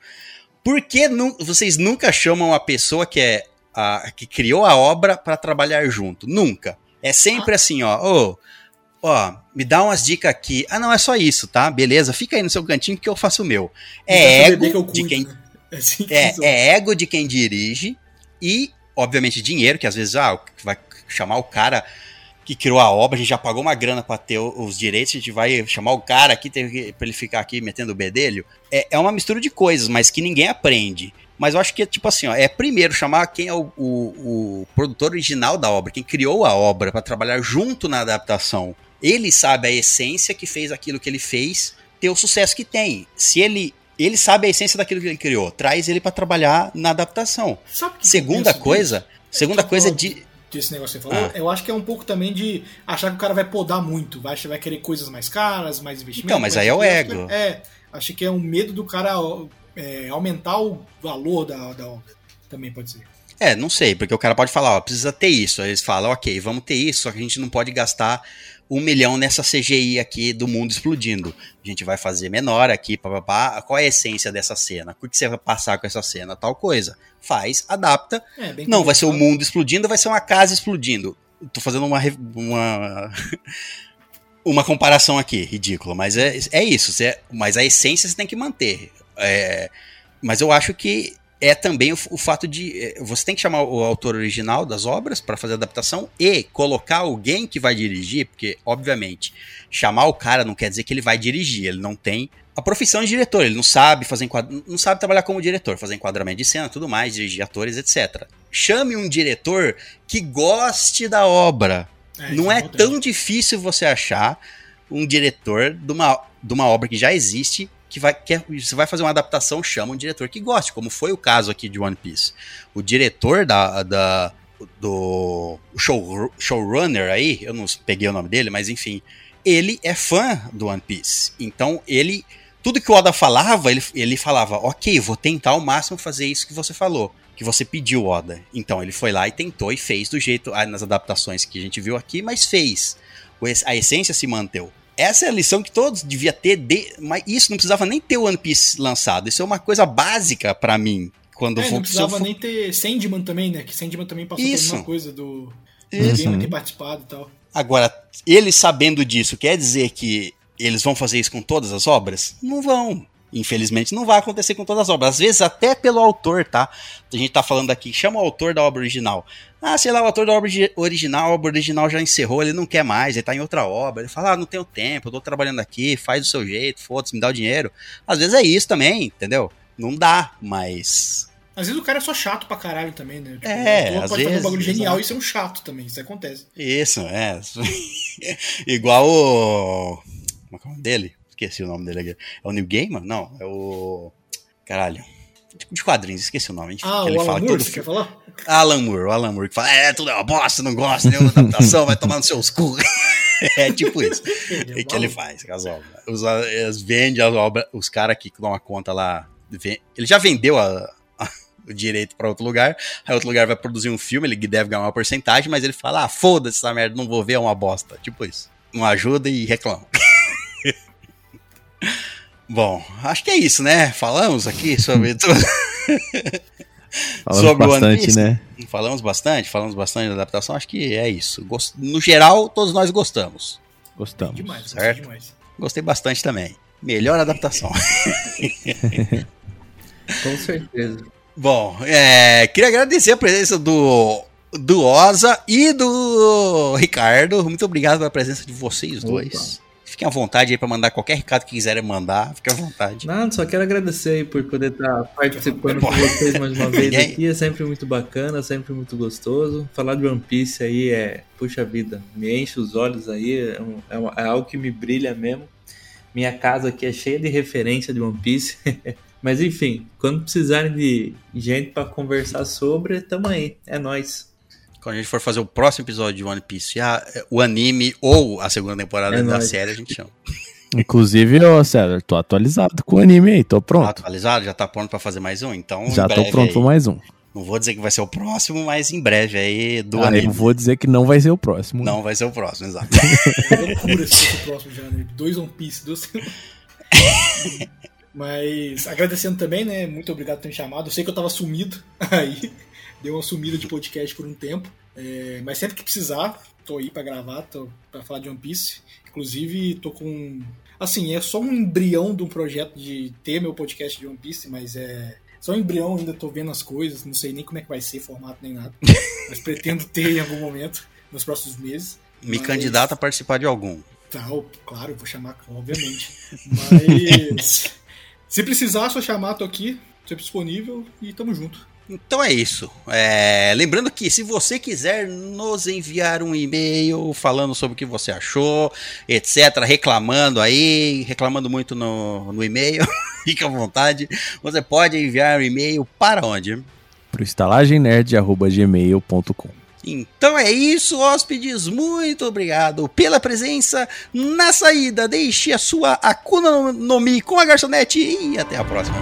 Por que nu- vocês nunca chamam a pessoa que é a, que criou a obra para trabalhar junto? Nunca. É sempre assim, ó. Ô, ó, me dá umas dicas aqui. Ah, não, é só isso, tá? Beleza, fica aí no seu cantinho que eu faço o meu. É ego de cuido, quem né? É, assim que é, é ego de quem dirige e, obviamente, dinheiro, que às vezes ah, vai chamar o cara que criou a obra, a gente já pagou uma grana para ter os direitos, a gente vai chamar o cara aqui para ele ficar aqui metendo o bedelho. É, é uma mistura de coisas, mas que ninguém aprende. Mas eu acho que é tipo assim, ó, é primeiro chamar quem é o, o- o produtor original da obra, quem criou a obra para trabalhar junto na adaptação. Ele sabe a essência que fez aquilo que ele fez ter o sucesso que tem. Se ele ele sabe a essência daquilo que ele criou, traz ele para trabalhar na adaptação. Sabe o que eu Segunda coisa, segunda tô coisa de desse negócio que você falou, Ah. eu acho que é um pouco também de achar que o cara vai podar muito, vai, vai querer coisas mais caras, mais investimento. Então, mas aí é o coisa. ego. É, acho que é um medo do cara é, aumentar o valor da, da obra. Também pode ser. É, não sei, porque o cara pode falar, ó, precisa ter isso. Aí eles falam, ok, vamos ter isso, só que a gente não pode gastar um milhão nessa CGI aqui do mundo explodindo. A gente vai fazer menor aqui, papapá. Qual é a essência dessa cena? O que você vai passar com essa cena? Tal coisa. Faz, adapta. É, Não, vai ser o mundo explodindo, vai ser uma casa explodindo. Tô fazendo uma. uma... Uma comparação aqui, ridícula, mas é, é isso. você- mas a essência você tem que manter. É, mas eu acho que é também o, o fato de. é, Você tem que chamar o autor original das obras para fazer a adaptação e colocar alguém que vai dirigir, porque, obviamente, chamar o cara não quer dizer que ele vai dirigir, ele não tem a profissão de diretor, ele não sabe fazer não sabe trabalhar como diretor, fazer enquadramento de cena, tudo mais, dirigir atores, etc. Chame um diretor que goste da obra. É, não é importante. tão difícil você achar um diretor de uma, de uma obra que já existe que vai que você vai fazer uma adaptação, chama um diretor que goste, como foi o caso aqui de One Piece. O diretor da, da do show, showrunner aí, eu não peguei o nome dele, mas enfim, ele é fã do One Piece. Então ele tudo que o Oda falava, ele, ele falava, ok, vou tentar ao máximo fazer isso que você falou, que você pediu, Oda. Então ele foi lá e tentou e fez do jeito, ah, nas adaptações que a gente viu aqui, mas fez. A essência se manteve. Essa é a lição que todos devia ter, de, mas isso não precisava nem ter o One Piece lançado. Isso é uma coisa básica pra mim. Quando É, for- não precisava for- nem ter Sandman também, né? Que Sandman também passou Isso. por uma coisa do. Isso. Ninguém ter participado e tal. Agora, eles sabendo disso, quer dizer que eles vão fazer isso com todas as obras? Não vão. Infelizmente não vai acontecer com todas as obras. Às vezes até pelo autor, tá? A gente tá falando aqui, chama o autor da obra original. Ah, sei lá, o autor da obra original, a obra original já encerrou, ele não quer mais, ele tá em outra obra. Ele fala, ah, não tenho tempo, eu tô trabalhando aqui, faz do seu jeito, foda-se, me dá o dinheiro. Às vezes é isso também, entendeu? Não dá, mas às vezes o cara é só chato pra caralho também, né? Tipo, é, às pode vezes, fazer um bagulho genial e ser um chato também, isso acontece. Isso, é. Igual o. Como é que é o nome dele? Esqueci o nome dele aqui. É o New Gaiman? Não, é o. Caralho. De quadrinhos, esqueci o nome. Ah, ele o fala Alan Moore, todo você quer falar? Alan Moore, o Alan Moore que fala, é, tudo é uma bosta, não gosto, nenhuma adaptação, vai tomar no seus cu. é tipo isso. Ele é o que ele faz com as obras. Os, as, vende as obras, os caras que dão uma conta lá. Ele já vendeu a, o direito para outro lugar, aí outro lugar vai produzir um filme, ele deve ganhar uma porcentagem, mas ele fala, ah, foda-se essa merda, não vou ver, é uma bosta. Tipo isso. Não ajuda e reclama. Bom, acho que é isso, né? Falamos aqui sobre tudo. Falamos sobre bastante, o One Piece. né? Falamos bastante, falamos bastante da adaptação, acho que é isso. No geral, todos nós gostamos. Gostamos. Demais, certo? Demais. Gostei bastante também. Melhor adaptação. Com certeza. Bom, é, queria agradecer a presença do, do Oza e do Ricardo. Muito obrigado pela presença de vocês Opa. dois. Fiquem à vontade aí para mandar qualquer recado que quiserem mandar. Fiquem à vontade. Não, só quero agradecer aí por poder estar participando com vocês mais uma vez aqui. É sempre muito bacana, sempre muito gostoso. Falar de One Piece aí é, puxa vida, me enche os olhos aí. É, um, é, é algo que me brilha mesmo. Minha casa aqui é cheia de referência de One Piece. Mas enfim, quando precisarem de gente para conversar sobre, tamo aí. É nós. Quando a gente for fazer o próximo episódio de One Piece, a, o anime ou a segunda temporada é da nóis. série, a gente chama. Inclusive, ô César, tô atualizado com o anime aí, tô pronto. Tá atualizado? Já tá pronto para fazer mais um? Então, Já tô pronto para mais um. Não vou dizer que vai ser o próximo, mas em breve aí do ah, anime. Eu vou dizer que não vai ser o próximo. Não vai ser o próximo, exato. É loucura se fosse o próximo já, né? Dois One Piece, dois... Mas agradecendo também, né? Muito obrigado por ter me chamado. Eu sei que eu tava sumido aí. Deu uma sumida de podcast por um tempo. É, mas sempre que precisar, tô aí para gravar, tô pra falar de One Piece. Inclusive, tô com. Assim, é só um embrião de um projeto de ter meu podcast de One Piece, mas é. Só um embrião, ainda tô vendo as coisas, não sei nem como é que vai ser, formato nem nada. mas pretendo ter em algum momento, nos próximos meses. Me mas... candidata a participar de algum. Tá, claro, vou chamar, obviamente. Mas. Se precisar, só chamar, tô aqui, sempre disponível e tamo junto. Então é isso. É, lembrando que se você quiser nos enviar um e-mail falando sobre o que você achou, etc., reclamando aí, reclamando muito no, no e-mail, fique à vontade. Você pode enviar um e-mail para onde? Para o estalagemnerd.gmail.com então é isso, hóspedes. Muito obrigado pela presença. Na saída, deixe a sua Akuna no Mi com a garçonete e até a próxima.